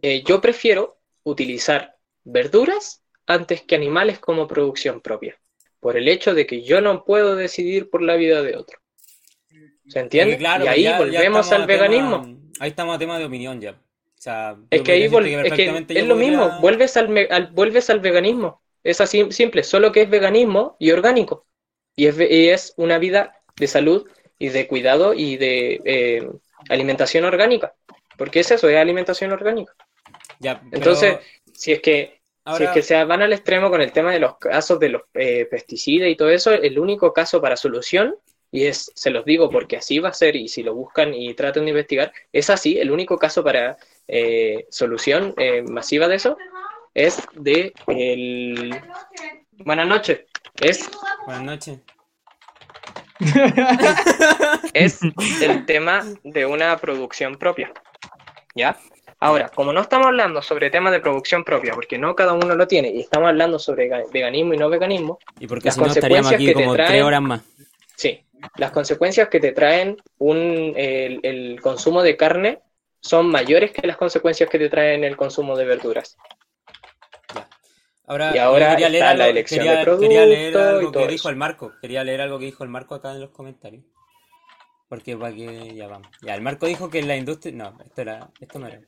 eh, yo prefiero utilizar verduras antes que animales como producción propia, por el hecho de que yo no puedo decidir por la vida de otro. ¿Se entiende? Claro, y ahí ya- ya volvemos al tema- veganismo. ahí estamos a tema de opinión ya. O sea, Es que ahí es, que es lo podría- mismo, vuelves al, al- vuelves al veganismo. Es así simple, solo que es veganismo y orgánico. Y es, y es una vida de salud y de cuidado y de eh, alimentación orgánica. Porque es eso, es alimentación orgánica. Ya, pero Entonces, si es que si es que se van al extremo con el tema de los casos de los eh, pesticidas y todo eso, el único caso para solución, y es, se los digo porque así va a ser, y si lo buscan y tratan de investigar, es así, el único caso para eh, solución eh, masiva de eso es de el... Buenas noches. Es, buenas noches. es el tema de una producción propia. ¿Ya? Ahora, como no estamos hablando sobre temas de producción propia, porque no cada uno lo tiene, y estamos hablando sobre ga- veganismo y no veganismo, Y porque Las si no estaríamos consecuencias aquí que te como traen- tres horas más. Sí, las consecuencias que te traen un, el, el consumo de carne son mayores que las consecuencias que te traen el consumo de verduras. Ahora, Y ahora leer está algo, la elección quería, de producto quería leer y algo todo que dijo eso. el Marco. Quería leer algo que dijo el Marco acá en los comentarios. Porque para que ya vamos. Ya, el Marco dijo que la industria. No, esto era. Esto no era.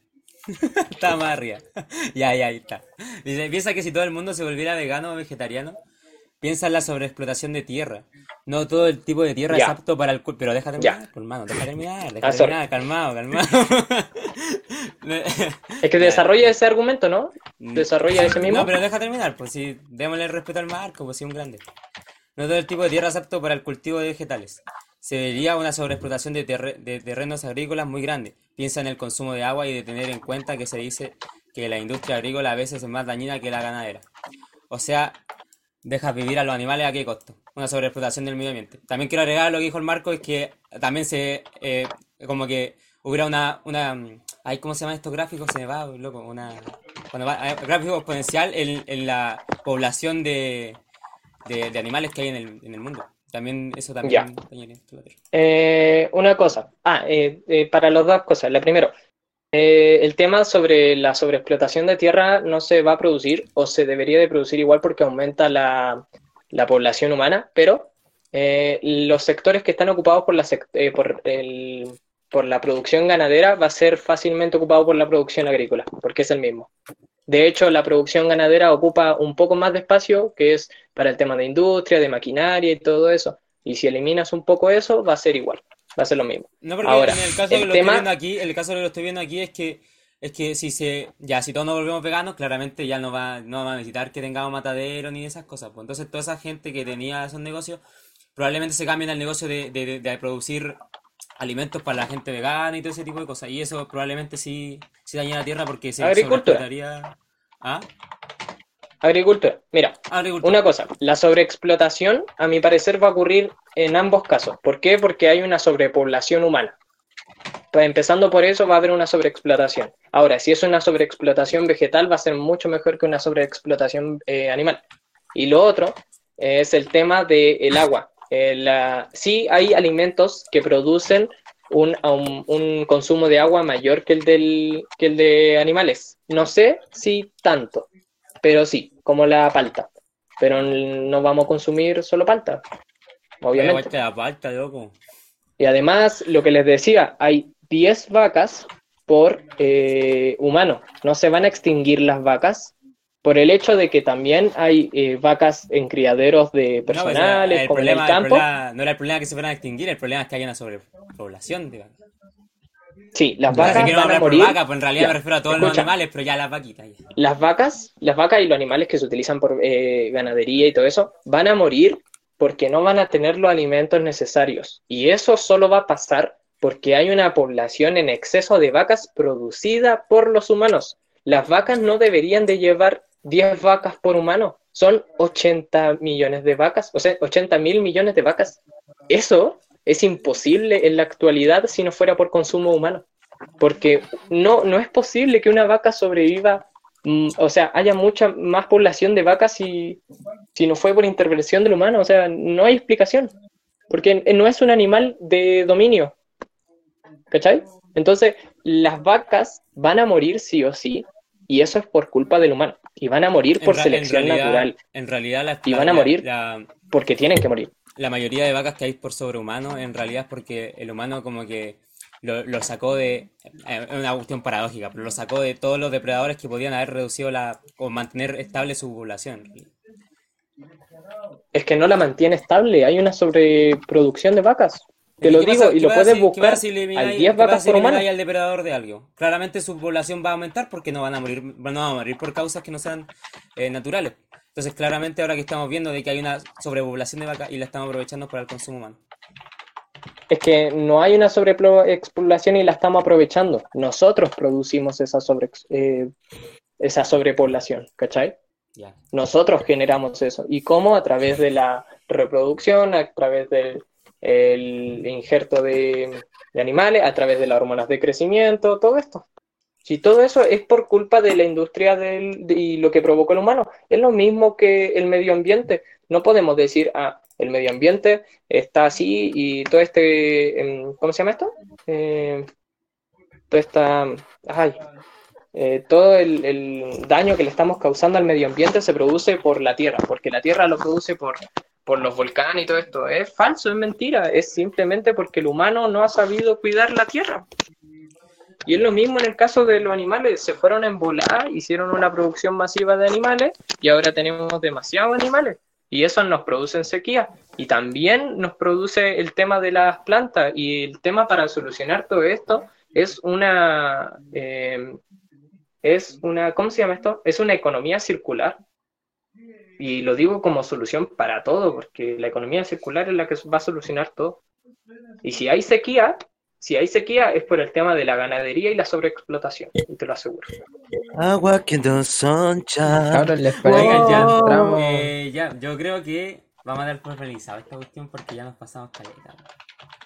Estaba más arriba. ya, ya, ahí está. Dice, piensa que si todo el mundo se volviera vegano o vegetariano, piensa en la sobreexplotación de tierra. No todo el tipo de tierra Ya. es apto para el cu- Pero deja Ya. terminar, pues, hermano, deja terminar, deja Ah, terminar, calmado, calmado. Es que desarrolla ese argumento, ¿no? Desarrolla ese mismo. No, pero deja terminar, pues si démosle el respeto al marco, pues si un grande. No todo el tipo de tierra es apto para el cultivo de vegetales. Se vería una sobreexplotación de, de terrenos agrícolas muy grande. Piensa en el consumo de agua y de tener en cuenta que se dice que la industria agrícola a veces es más dañina que la ganadera. O sea, dejas vivir a los animales a qué costo. Una sobreexplotación del medio ambiente. También quiero agregar lo que dijo el Marco, es que también se, eh, como que hubiera una, una, ay, ¿cómo se llaman estos gráficos? Se me va, loco, una, cuando va, gráfico exponencial en, en la población de, de, de animales que hay en el, en el mundo. También, eso también tierra. Eh, una cosa. Ah, eh, eh, para las dos cosas. La primera, eh, el tema sobre la sobreexplotación de tierra no se va a producir o se debería de producir igual porque aumenta la, la población humana, pero eh, los sectores que están ocupados por la, eh, por, el, por la producción ganadera va a ser fácilmente ocupado por la producción agrícola, porque es el mismo. De hecho, la producción ganadera ocupa un poco más de espacio, que es para el tema de industria, de maquinaria y todo eso. Y si eliminas un poco eso, va a ser igual, va a ser lo mismo. No, porque Ahora, en el caso el que lo tema- estoy viendo aquí, el caso que lo estoy viendo aquí es que es que si se ya si todos nos volvemos veganos, claramente ya no va no va a necesitar que tengamos matadero ni esas cosas. Pues entonces toda esa gente que tenía esos negocios probablemente se cambien al negocio de, de, de- de producir alimentos para la gente vegana y todo ese tipo de cosas. Y eso probablemente sí, sí daña la tierra porque se Agricultura. ¿Ah? Agricultura. Mira, Agricultura. una cosa, la sobreexplotación, a mi parecer, va a ocurrir en ambos casos. ¿Por qué? Porque hay una sobrepoblación humana. Pues empezando por eso va a haber una sobreexplotación. Ahora, si es una sobreexplotación vegetal, va a ser mucho mejor que una sobreexplotación eh, animal. Y lo otro es el tema del agua. Eh, la- sí hay alimentos que producen un, un- un consumo de agua mayor que el, del, que el de animales. No sé si tanto, pero sí, como la palta. Pero no vamos a consumir solo palta, obviamente. Loco. Y además, lo que les decía, hay 10 vacas por eh, humano. No se van a extinguir las vacas por el hecho de que también hay eh, vacas en criaderos de No, pues, personales, el como en problema, el el campo. problema- no era el problema que se fueran a extinguir, el problema es que hay una sobrepoblación de vacas. Sí, las No sé vacas van a por morir. vaca, pues en realidad Ya, me refiero a todos los animales, pero ya las vaquitas. ya. Las vacas, las vacas y los animales que se utilizan por eh, ganadería y todo eso, van a morir porque no van a tener los alimentos necesarios. Y eso solo va a pasar porque hay una población en exceso de vacas producida por los humanos. Las vacas no deberían de llevar 10 vacas por humano. Son 80 millones de vacas, o sea, 80 mil millones de vacas. Eso es imposible en la actualidad si no fuera por consumo humano. Porque no, no es posible que una vaca sobreviva, mm, o sea, haya mucha más población de vacas si, si no fue por intervención del humano. O sea, no hay explicación. Porque no es un animal de dominio. ¿Cachai? Entonces, las vacas van a morir sí o sí Y eso es por culpa del humano. Y van a morir por en selección realidad- natural, En realidad, la, Y van a la- morir. La, porque tienen que morir. La mayoría de vacas que hay por sobrehumano, en realidad es porque el humano como que lo, lo sacó de... eh, Es una cuestión paradójica, pero lo sacó de todos los depredadores que podían haber reducido la... o mantener estable su población. Es que no la mantiene estable, hay una sobreproducción de vacas. Te ¿Y lo digo pasa- y lo puedes si- buscar. si elimináis- Hay 10 qué pasa vacas si por humano. al depredador de algo? Claramente su población va a aumentar porque no van a morir, no van a morir por causas que no sean eh, naturales. Entonces, claramente ahora que estamos viendo de que hay una sobrepoblación de vacas y la estamos aprovechando para el consumo humano. Es que no hay una sobreexplotación y la estamos aprovechando. Nosotros producimos esa, sobre, eh, esa sobrepoblación, ¿cachai? Ya. Nosotros generamos eso. ¿Y cómo? A través de la reproducción, a través del el injerto de, de animales, a través de las hormonas de crecimiento, todo esto. Si todo eso es por culpa de la industria del, de- y lo que provocó el humano, es lo mismo que el medio ambiente. No podemos decir, ah, el medio ambiente está así y todo este, em, ¿cómo se llama esto? Eh, todo esta, ay, eh, todo el, el daño que le estamos causando al medio ambiente se produce por la tierra, porque la tierra lo produce por, por los volcanes y todo esto. Es falso, es mentira, es simplemente porque el humano no ha sabido cuidar la tierra. Y es lo mismo en el caso de los animales, se fueron en volar, hicieron una producción masiva de animales y ahora tenemos demasiados animales. Y eso nos produce sequía. Y también nos produce el tema de las plantas. Y el tema para solucionar todo esto es una, eh, es una, ¿cómo se llama esto? Es una economía circular. Y lo digo como solución para todo, porque la economía circular es la que va a solucionar todo. Y si hay sequía, si hay sequía es por el tema de la ganadería y la sobreexplotación, y te lo aseguro. Agua que no son ya. Cabros, les Oigan, que ya, entramos- eh, ya, yo creo que vamos a dar por realizado esta cuestión porque ya nos pasamos caleta.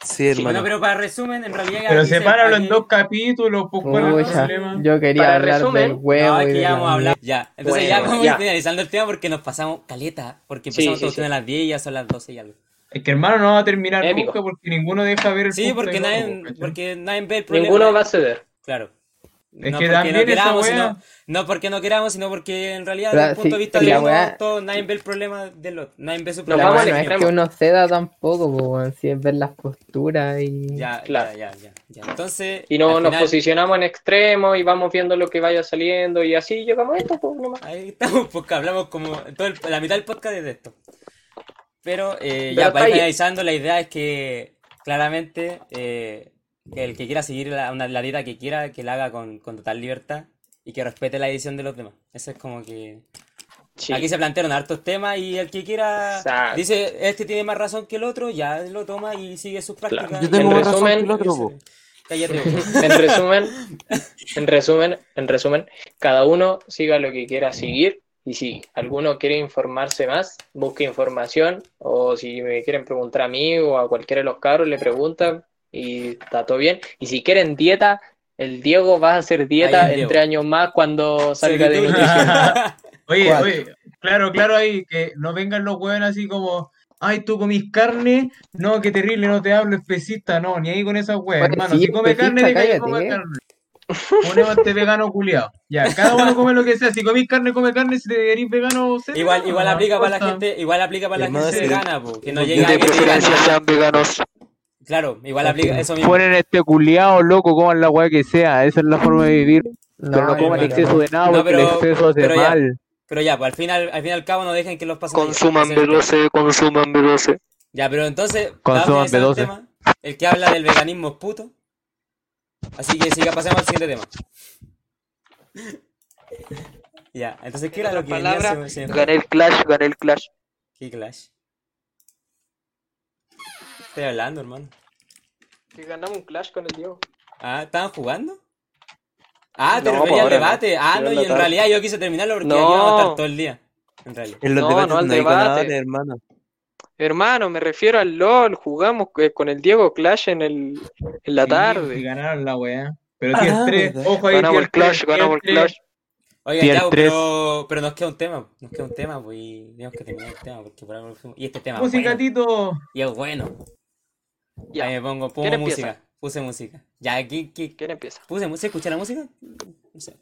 Sí, hermano. Bueno, pero para resumen, en realidad... Pero aquí se- sepáralo en dos capítulos, pues cuál es el Pucha, problema. yo quería Para hablar resumen, del huevo No, es y que ya vamos a hablar. Ya, entonces ya vamos ya. finalizando el tema porque nos pasamos caleta. Porque empezamos sí, sí. a las 10 y ya son las 12 y algo. Es que hermano no va a terminar Épico. nunca porque ninguno deja ver el Sí, punto porque nadie, porque nadie ve el problema. Ninguno va a ceder. Claro. Es no que porque también no queramos, wea- sino, no porque no queramos, sino porque en realidad desde el punto sí, de vista de uno, wea- todo, nadie ve el problema del otro. Nadie ve su problema. no es que uno ceda tampoco, po, si es ver las posturas y... Ya, Claro. ya, ya, ya, ya. Entonces, Y no nos posicionamos en extremo y vamos viendo lo que vaya saliendo y así llegamos a esto, pues, nomás. ahí estamos, porque hablamos como todo el- la mitad del podcast es de esto. Pero eh, ya, para ir finalizando, la idea es que claramente eh, el que quiera seguir la, una- la dieta que quiera, que la haga con, con total libertad y que respete la decisión de los demás. Eso es como que... Sí. Aquí se plantearon hartos temas y el que quiera Exacto. dice este tiene más razón que el otro, ya lo toma y sigue sus prácticas. Claro. Yo tengo En más razón que resumen, el otro. Cállate. En resumen, en resumen, en resumen, cada uno siga lo que quiera seguir y si alguno quiere informarse más, busque información o si me quieren preguntar a mí o a cualquiera de los cabros le preguntan y está todo bien. Y si quieren dieta, el Diego va a hacer dieta en tres años más cuando salga de nutrición. Oye, ¿Cuál? oye, claro, claro ahí, que no vengan los hueones así como, ay, tú comís carne, no, qué terrible, no te hablo especista, no, ni ahí con esas Oye, hermano, sí, si come carne, diga que come ¿eh? carne. Ponemos este vegano culiado. Ya, cada uno come lo que sea, si comís carne, come carne, si te querís vegano, Igual, igual no aplica para la gente, igual aplica para la gente sí. vegana, po, que no llega de preferencia "No". sean veganos. Claro, igual aplica eso mismo. Ponen este culiao, loco, coman la weá que sea. Esa es la forma de vivir. pero no coman hermano. exceso de nada No, porque pero- el exceso hace pero ya. mal. Pero ya, pues al final, al fin y al cabo no dejen que los pasen. Consuman. B12, consuman B12. Ya, pero entonces, Consuman para finalizar el B12. tema, el que habla del veganismo es puto. Así que siga, pasemos al siguiente tema. Ya, entonces, ¿qué era lo que venía Palabra, se- se- gané el Clash, gané el Clash. ¿Qué Clash? Estoy hablando, hermano. Que ganamos un Clash con el Diego. Ah, ¿estaban jugando? Ah, te No, refería al no. debate. Ah, no, en y la en realidad yo quise terminarlo porque No. aquí vamos a estar todo el día. En realidad. En los No, debates no no, al hay debate. canales, hermano. Hermano, me refiero al LOL. Jugamos eh, con el Diego Clash en, el, en la Sí, tarde. y ganaron la weá. Pero tier Ah, 3, verdad. ojo ahí, Ganamos tier el Clash, 3, ganamos el tier 3. Clash. Tier ya, tres. pero, pero nos queda un tema. Nos queda un tema, pues, y tenemos que terminar el tema porque por algo fuimos- Y este tema Música, bueno. Tito. Y es bueno. Ya. Ahí me pongo, pongo ¿Quién música. empieza? Puse música. Ya, aquí, aquí- ¿Quién empieza? puse música. ¿Escuché la música? No sé.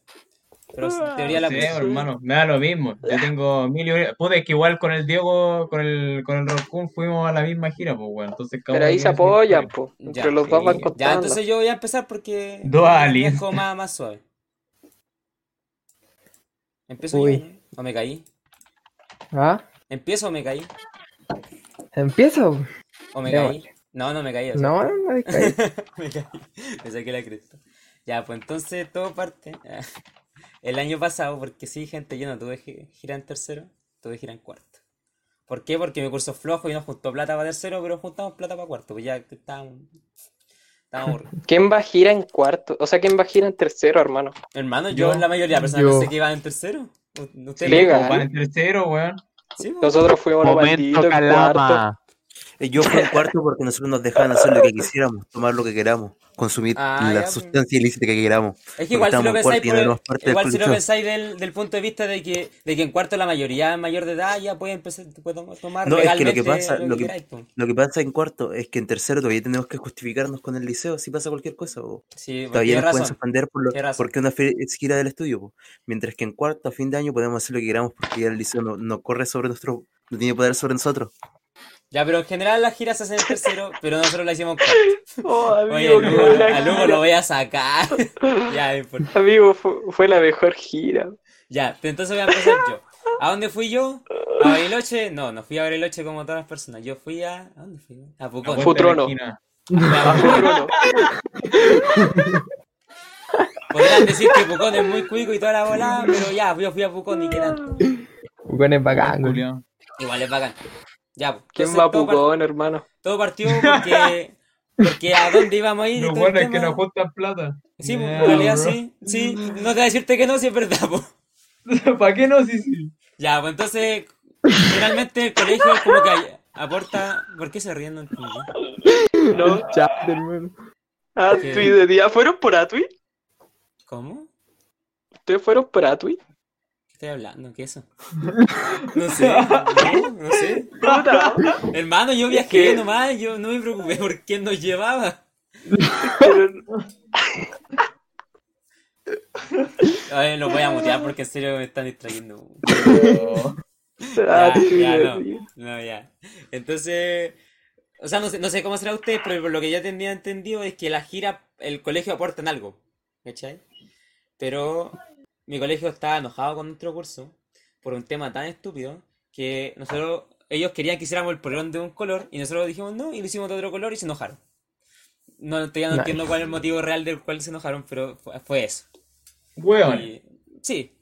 Pero en teoría la Sí, hermano, me da lo mismo. Yo tengo mil Puta, es que igual con el Diego, con el, con el Rocún fuimos a la misma gira, pues, weón. Entonces, cada Pero ahí se apoyan, po. Ya, los dos van Ya, entonces yo voy a empezar porque es más, más suave. ¿Empiezo Uy. yo? ¿O me caí? ¿Ah? ¿Empiezo o me caí? ¿Empiezo? ¿O me Ya, caí? No, no me caí. o sea, No, no, no, es que- me caí. Me saqué la cresta. Ya, pues entonces todo parte. El año pasado, porque sí, gente, yo no tuve gi- gira en tercero, tuve gira en cuarto. ¿Por qué? Porque mi curso es flojo y no juntó plata para tercero, pero juntamos plata para cuarto. Pues ya que estábamos. Estábamos. ¿Quién va a gira en cuarto? O sea, ¿quién va a gira en tercero, hermano? Hermano, yo, Yo- la mayoría de personas yo. pensé que iban en tercero. ¿Ustedes Legal. Van en tercero, weón. Sí, pues. Nosotros fuimos a Momento maldito en cuarto. Eh, Yo fui en cuarto porque nosotros nos dejaban hacer lo que quisiéramos, tomar lo que queramos, consumir Ah, la ya, pues. sustancia ilícita que queramos. Es que igual si lo en pensáis, del igual si lo pensáis del, del punto de vista de que, de que en cuarto la mayoría mayor de edad ya puede empezar puede tom- tomar No, es que lo que pasa- lo lo que que- queráis, po. Lo que pasa en cuarto es que en tercero todavía tenemos que justificarnos con el liceo si pasa cualquier cosa. po. Sí, pues, Todavía nos pueden suspender por lo, porque una gira del estudio. po. Mientras que en cuarto, a fin de año, podemos hacer lo que queramos porque ya el liceo no, no corre sobre nuestro, no tiene poder sobre nosotros. Ya, pero en general las giras se hacen en tercero, pero nosotros la hicimos cuarto. Oh, Oye, amigo, al qué Lugo, gira. lo voy a sacar. ya, no importa. Amigo, fue, fue la mejor gira. Ya, entonces voy a empezar yo. ¿A dónde fui yo? ¿A Bariloche? No, no fui a Bariloche como todas las personas. Yo fui a... ¿A dónde fui? A La Pucón. vuelta Futrono. la. Ya, Bruno. Podrían decir que Pucón es muy cuico y toda la volada, pero ya, yo fui a Pucón y qué tanto. Pucón es bacán. Igual es bacán. Ya, pues, ¿Quién entonces va Pucón, hermano? todo partió porque, porque a dónde íbamos a ir Los buenos que tema- no juntan plata. Sí, pues, Yeah, en realidad bro. sí, sí, no te voy a decirte que no, si es verdad, pues. ¿Para qué no? Sí, sí. Ya, pues entonces, finalmente el colegio es como que aporta... ¿Por qué se ríen? No entendí. No. Chat, hermano. Atui de día. ¿Fueron por Atui? ¿Cómo? ¿Ustedes fueron por Atui? ¿Qué estoy hablando? ¿Qué es eso? No sé, no, no sé. Hermano, yo viajé ¿Qué? nomás, yo no me preocupé por quién nos llevaba. Pero- A ver, lo voy a mutear porque en serio me están distrayendo. Ah, ya, de no. ya. Entonces, o sea, no sé, no sé cómo será usted, pero por lo que yo tenía entendido es que la gira, el colegio aporta en algo. ¿Cachai? Pero mi colegio estaba enojado con nuestro curso por un tema tan estúpido que nosotros, ellos querían que hiciéramos el polerón de un color y nosotros dijimos no y lo hicimos de otro color y se enojaron. No, todavía no entiendo cuál es el motivo real del cual se enojaron, pero fue, fue eso. Y- sí.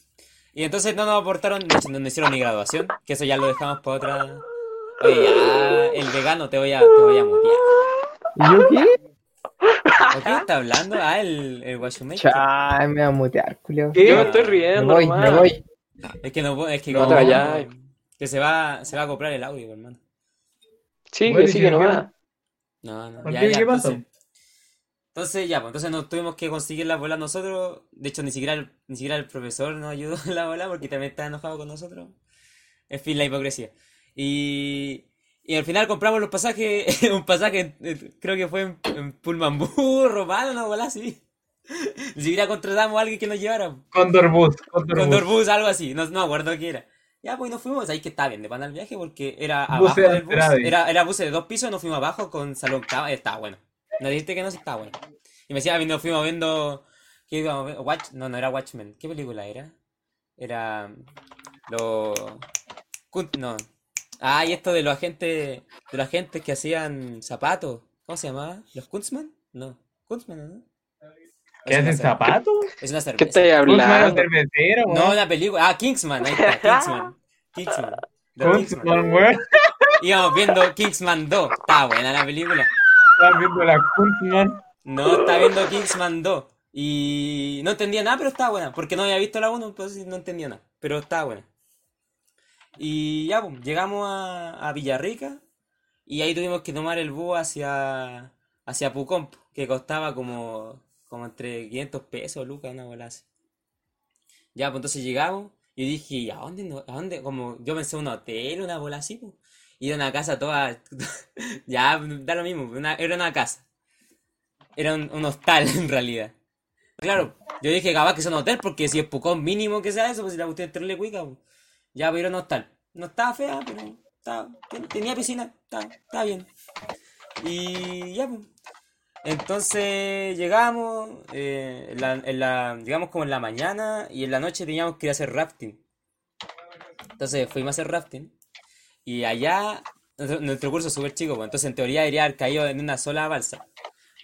Y entonces no nos aportaron, no nos hicieron ni graduación, que eso ya lo dejamos para otra. Oye, ya, el vegano te voy a, te voy a mutear. ¿Y yo qué? ¿O qué está hablando? Ah, el, el Guachumeque. Chá, me va a mutear, culio. ¿Qué? Yo me estoy Me riendo, voy, me hermano. voy. Es que no es que No como- te vayas. que se va, se va a comprar el audio, hermano. Sí, Bueno, que sí, ¿y que qué- nomás. No, no, ¿Por ya, qué? ya, ¿Qué pasa? Entonces, entonces ya, pues entonces nos tuvimos que conseguir la bola nosotros. De hecho, ni siquiera el, ni siquiera el profesor nos ayudó en la bola porque también está enojado con nosotros. En fin, la hipocresía. Y, y al final compramos los pasajes, un pasaje, eh, creo que fue en, en Pullman Burro, malo, una bola así. Ni siquiera contratamos a alguien que nos llevara. Condor Bus. Condor Condor Bus. Bus, algo así, no, no acuerdo qué era. Ya, pues nos fuimos, ahí que estaba bien de pana el viaje porque era abajo de del bus, era, era bus de dos pisos, nos fuimos abajo con salón cama, estaba bueno. No dijiste que no, sí estaba bueno. Y me decía, "Ah, nos fuimos viendo, ¿qué íbamos viendo? Watch, no, no era Watchmen, ¿qué película era? Era, lo, no, ah, y esto de los agentes, de los agentes que hacían zapatos, ¿cómo se llamaba? ¿Los Kunstman? No, Kunstman, ¿no? ¿Qué una hacen zapatos? Es una ¿Qué cerveza. Kunstman era hablando? cervecero, No, la película. Ah, Kingsman, ahí está, Kingsman. Kingsman. Kunstman, weón. Íbamos viendo Kingsman 2. Está buena la película. Estaban viendo la Kunstman. No, está viendo Kingsman 2. Y no entendía nada, pero estaba buena. Porque no había visto la 1, pues no entendía nada. Pero estaba buena. Y ya, pues, llegamos a, a Villarrica. Y ahí tuvimos que tomar el bus hacia, hacia Pucón, que costaba como, como entre 500 pesos, lucas, una bola. Ya, pues entonces llegamos. Y dije, ¿y a dónde? no- ¿A dónde? Como yo pensé un hotel, una bola así, pues. Y era una casa toda. ya, da lo mismo, una- era una casa. Era un, un hostal en realidad. Claro, Yo dije, capaz que son hotel, porque si es Pucón mínimo que sea eso, pues si la cuestión es cuica, pues. Ya, pero no hostal. No estaba fea, pero tenía piscina, estaba, estaba bien. Y ya, pues. Entonces llegamos, eh, en la, la- llegamos como en la mañana y en la noche teníamos que ir a hacer rafting. Entonces fuimos a hacer rafting y allá, nuestro, nuestro curso es súper chico, pues, entonces en teoría debería haber caído en una sola balsa.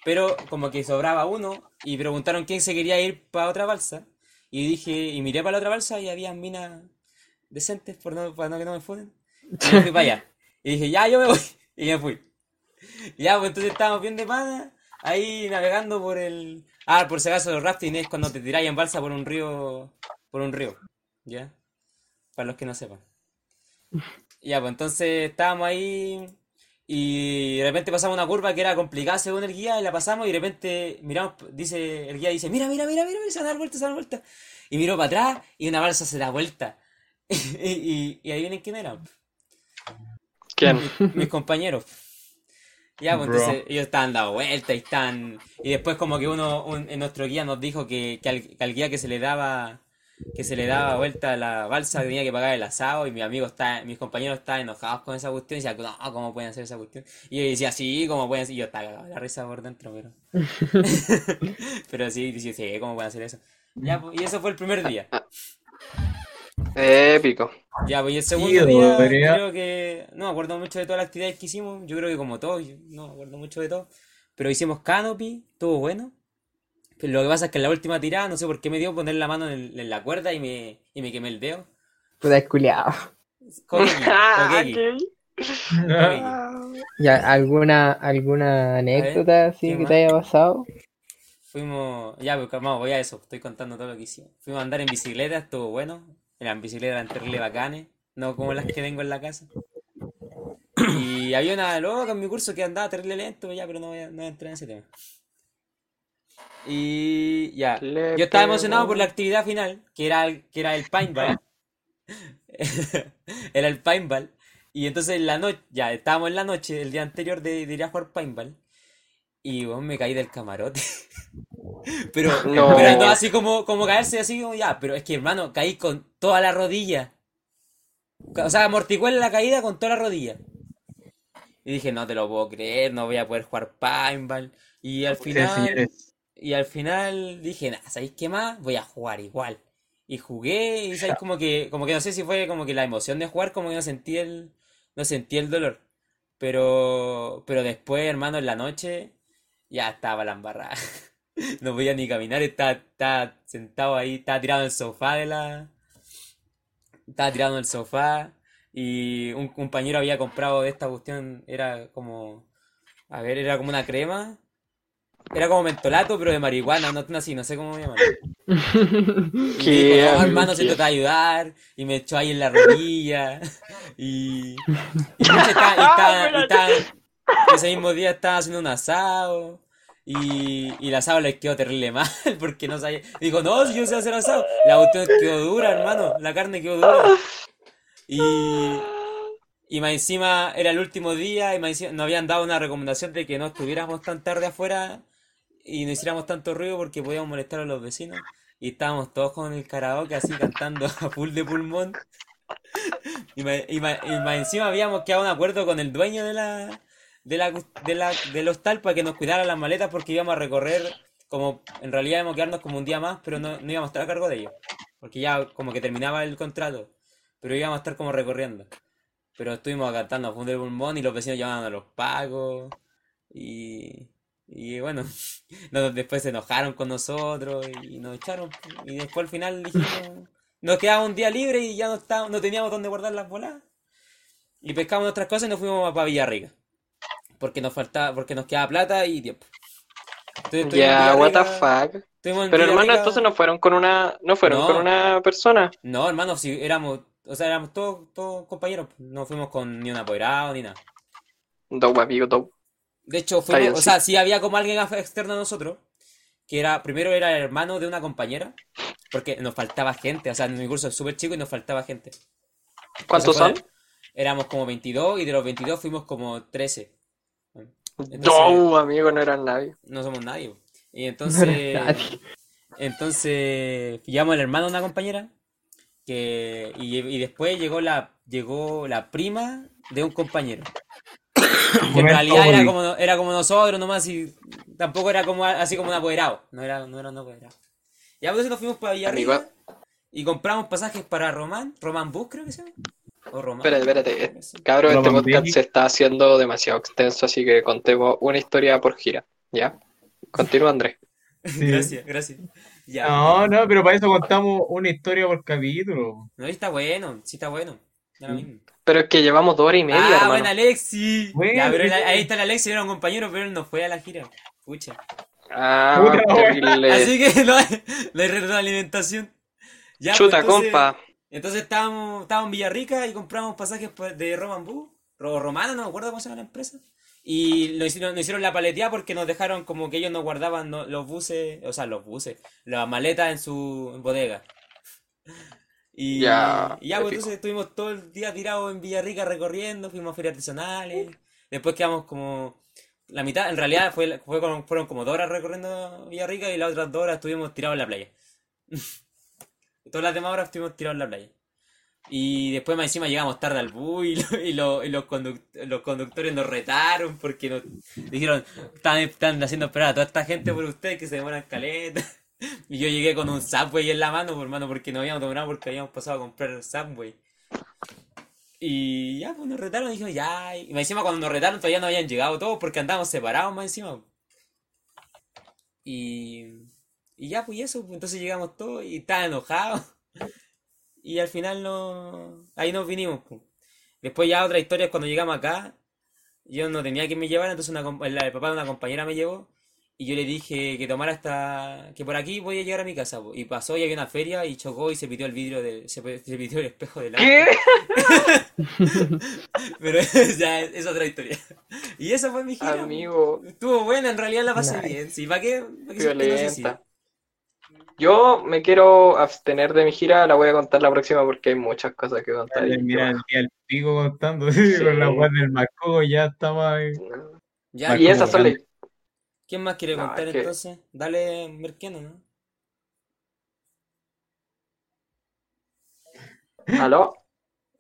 Pero como que sobraba uno y preguntaron quién se quería ir para otra balsa. Y dije, y miré para la otra balsa y había minas decentes por no, para no que no me funen. Y me fui para allá. Y dije, ya, yo me voy. Y me fui. Ya, pues entonces estábamos bien de pana, ahí navegando por el... Ah, por si acaso el rafting es cuando te tiráis en balsa por un río, por un río, ¿ya? Para los que no sepan. Ya, pues entonces estábamos ahí y de repente pasamos una curva que era complicada según el guía y la pasamos y de repente miramos, dice, el guía dice, mira, mira, mira, mira, se van a dar vuelta, se van a dar vuelta. Y miró para atrás y una balsa se da vuelta. Y, y, y ahí vienen quién era. ¿Quién? mis compañeros. Ya, pues Bro. entonces ellos estaban dando vueltas y están. Y después como que uno, un- en nuestro guía nos dijo que, que al, que al guía que se le daba que se le daba vuelta a la balsa tenía que pagar el asado y mi amigo está, mis compañeros estaban enojados con esa cuestión y decían, no, ¿cómo pueden hacer esa cuestión? Y yo decía, sí, ¿cómo pueden hacer? Y yo estaba cagado la risa por dentro, pero. pero sí, decía, sí, ¿cómo pueden hacer eso? Ya, pues, y eso fue el primer día. Épico. Ya, pues y el Sí, segundo día debería- creo que no me acuerdo mucho de todas las actividades que hicimos, yo creo que como todos, no me acuerdo mucho de todo, pero hicimos canopy, estuvo bueno. Pero lo que pasa es que en la última tirada, no sé por qué me dio poner la mano en, el- en la cuerda y me, y me quemé el dedo. Puta es culiao. Coquequi, Ah. Ya, ¿alguna, alguna anécdota así ¿qué que más? te haya pasado? Fuimos, ya, pues calmado, voy a eso, estoy contando todo lo que hicimos. Fuimos a andar en bicicleta, estuvo bueno. Eran bicicletas eran terrible bacanes, no como las que tengo en la casa. Y había una loca en mi curso que andaba terrible lento, ya, pero no voy a, no voy a entrar en ese tema. Y ya, Le yo estaba emocionado por la actividad final, que era el, que era el paintball. Era el paintball. Y entonces en la noche, ya estábamos en la noche, el día anterior de, de ir a jugar paintball. Y vos me caí del camarote. Pero, No. pero no así como, como caerse así como ya, pero es que hermano, caí con toda la rodilla. O sea, amortigué la caída con toda la rodilla. Y dije, no te lo puedo creer, no voy a poder jugar paintball. Y al final, y al final dije, nada, ¿sabéis qué más? Voy a jugar igual. Y jugué, y sabéis como que, como que no sé si fue como que la emoción de jugar, como que no sentí el, no sentí el dolor. Pero, pero después, hermano, en la noche, ya estaba la embarrada. No podía ni caminar, estaba, estaba sentado ahí, estaba tirado en el sofá de la, estaba tirado en el sofá. Y un compañero había comprado de esta cuestión, era como, a ver, era como una crema. Era como mentolato, pero de marihuana, no, así, no sé cómo llamarlo. Y dijo, no, hermano, se te va a ayudar. Y me echó ahí en la rodilla. Y, y, estaba- y estaba- y estaba- ese mismo día estaba haciendo un asado. Y, y el asado les quedó terrible mal porque no sabía. Dijo, no, si yo sé hacer asado. La cuestión quedó dura, hermano. La carne quedó dura. Y, y más encima era el último día y más encima nos habían dado una recomendación de que no estuviéramos tan tarde afuera y no hiciéramos tanto ruido porque podíamos molestar a los vecinos. Y estábamos todos con el karaoke así cantando a full de pulmón. Y más, y más- y más encima habíamos quedado un acuerdo con el dueño de la, de la, de la, del hostal para que nos cuidara las maletas porque íbamos a recorrer como, en realidad íbamos a quedarnos como un día más, pero no, no íbamos a estar a cargo de ellos. Porque ya como que terminaba el contrato, pero íbamos a estar como recorriendo. Pero estuvimos cantando a full de pulmón y los vecinos llamaban a los pagos. Y, y bueno, no- después se enojaron con nosotros y nos echaron. Y después al final dijimos, nos quedaba un día libre y ya no, estábamos, no teníamos dónde guardar las bolas. Y pescamos nuestras cosas y nos fuimos para Villarrica. Porque nos faltaba, porque nos quedaba plata y tiempo. Ya, what the fuck. Pero hermano, entonces no fueron con una, no fueron No. con una persona. No, hermano, si éramos, o sea, éramos todos, todos compañeros. No fuimos con ni un apoderado ni nada. Dope, amigo, dope. De hecho, bien, fuimos, o sí. sea, sí había como alguien externo a nosotros, que era, primero era el hermano de una compañera, porque nos faltaba gente, o sea, en mi curso es súper chico y nos faltaba gente. ¿Cuántos son? Éramos como 22 y de los 22 fuimos como 13. Entonces- No, amigo, no eran nadie. No somos nadie. Y entonces, nadie. Entonces, pillamos al hermano de una compañera. Que, y, y después llegó la, llegó la prima de un compañero. Que en realidad era como, era como nosotros nomás y tampoco era como así como un apoderado. No era, no era un apoderado. Ya por eso nos fuimos para Villarrica y compramos pasajes para Román, Román Bus creo que se llama. O. Espérate, espérate. Cabrón, este podcast se está haciendo demasiado extenso, así que contemos una historia por gira. ¿Ya? Continúa, Andrés. Sí. Gracias, gracias. Ya. No, no, pero para eso contamos una historia por capítulo. No, está bueno, sí está bueno. Lo Mm. mismo. Pero es que llevamos dos horas y media, ah, hermano. buen Alexi. Bueno, Ya, pero sí, el- sí. ahí está el Alexi, era un compañero, pero él no fue a la gira. Pucha. Ah, Puta. Así que no hay, no hay retroalimentación. Ya, pues, Chuta, entonces- compa. Entonces estábamos, estábamos en Villarrica y compramos pasajes de Roman Bus, o Romano, no me acuerdo cómo se llama la empresa. Y nos hicieron, nos hicieron la paleteada porque nos dejaron como que ellos no guardaban los buses, o sea, los buses, las maletas en su bodega. Y Ya, y ya, pues entonces estuvimos todo el día tirados en Villarrica recorriendo, fuimos a ferias artesanales, después quedamos como la mitad, en realidad fue, fue fueron como dos horas recorriendo Villarrica y las otras dos horas estuvimos tirados en la playa. Todas las demás horas estuvimos tirados en la playa. Y después más encima llegamos tarde al bus y, lo- y lo- y los, conduc- los conductores nos retaron porque nos dijeron, están, haciendo esperar a toda esta gente por ustedes que se demoran caleta. Y yo llegué con un Subway en la mano, por porque no habíamos tomado porque habíamos pasado a comprar Subway. Y ya, pues nos retaron y dijimos, ya. Y más encima cuando nos retaron todavía no habían llegado todos porque andábamos separados más encima. Y, y ya, pues y eso, pues, entonces llegamos todos y estaban enojados. Y al final no, ahí nos vinimos. pues. Después ya otra historia es cuando llegamos acá, yo no tenía que me llevar, entonces una, el, papá de una compañera me llevó y yo le dije que tomara hasta, que por aquí voy a llegar a mi casa. pues. Y pasó y había una feria y chocó y se pitió el vidrio, del, se, se pitió el espejo del auto. ¿Qué? Pero ya es, es otra historia. Y esa fue mi gira. pues. Amigo, Estuvo buena, en realidad la pasé Nice. bien. Sí, ¿para qué? ¿Para qué ser que no sé si? violenta. Yo me quiero abstener de mi gira, la voy a contar la próxima porque hay muchas cosas que contar. Mira el del pico contando, Sí. con la guardia del Marco, ya estaba ahí. Ya, Y esas son las... ¿Quién más quiere No, contar es que- entonces? Dale, Merqueno, ¿no? ¿Aló?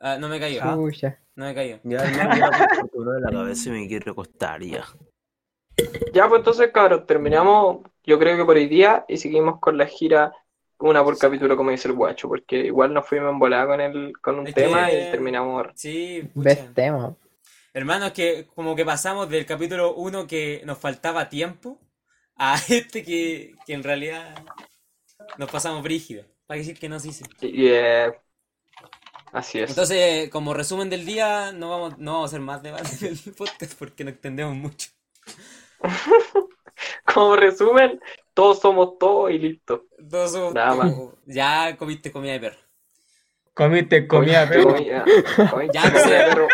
Ah, no me cayó. Ah. Chucha. No me cayó. Ya, ya, ya, me de la cabeza y me quiero acostar ya. Ya, pues entonces, cabros, terminamos, yo creo que por hoy día, y seguimos con la gira, una por capítulo, como dice el guacho, porque igual nos fuimos en volada con, el, con un Es tema que- y terminamos. Sí. Best tema. Hermano, es que como que pasamos del capítulo 1 que nos faltaba tiempo a este que, que en realidad nos pasamos brígido. Para decir que nos hice. Y, eh, así es. Entonces, como resumen del día, no vamos, no vamos a hacer más debate en el podcast porque no extendemos mucho. Como resumen, todos somos todos y listo. Todos somos- Nada más. Ya comiste comida de perro. Comiste comida, pero Comida, comiste Ya, comida, pues, perro.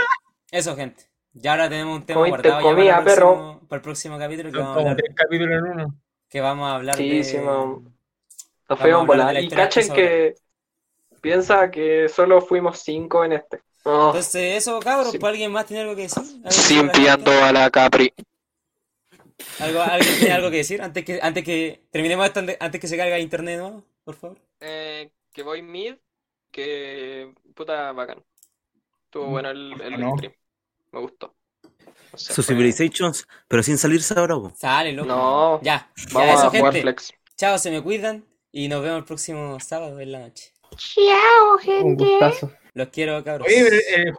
Eso, gente. Ya ahora tenemos un tema Comiste guardado ya para, comida, el perro. próximo, para el próximo capítulo que vamos a hablar, tres capítulos en uno. que vamos a hablar Sí, de... sí, no. Nos fuimos de la Y cachen que piensa que solo fuimos cinco en este. No, Entonces, eso, cabros, Sí. ¿pues alguien más tiene algo que decir? ¿Algo que sin pillando a la Capri. ¿Algo, ¿Alguien tiene algo que decir antes que, antes que terminemos esto, antes que se caiga internet nuevo? Por favor. Eh, que voy mid, que puta bacán. Estuvo bueno el, el No. stream. Me gustó. No sé, Su fue- Civilizations, pero sin salirse ahora, po. Sale, loco. No, Ya, ya vamos eso, a jugar gente. flex. Chao, se me cuidan y nos vemos el próximo sábado en la noche. Un gustazo. Los quiero, cabros. Oye, el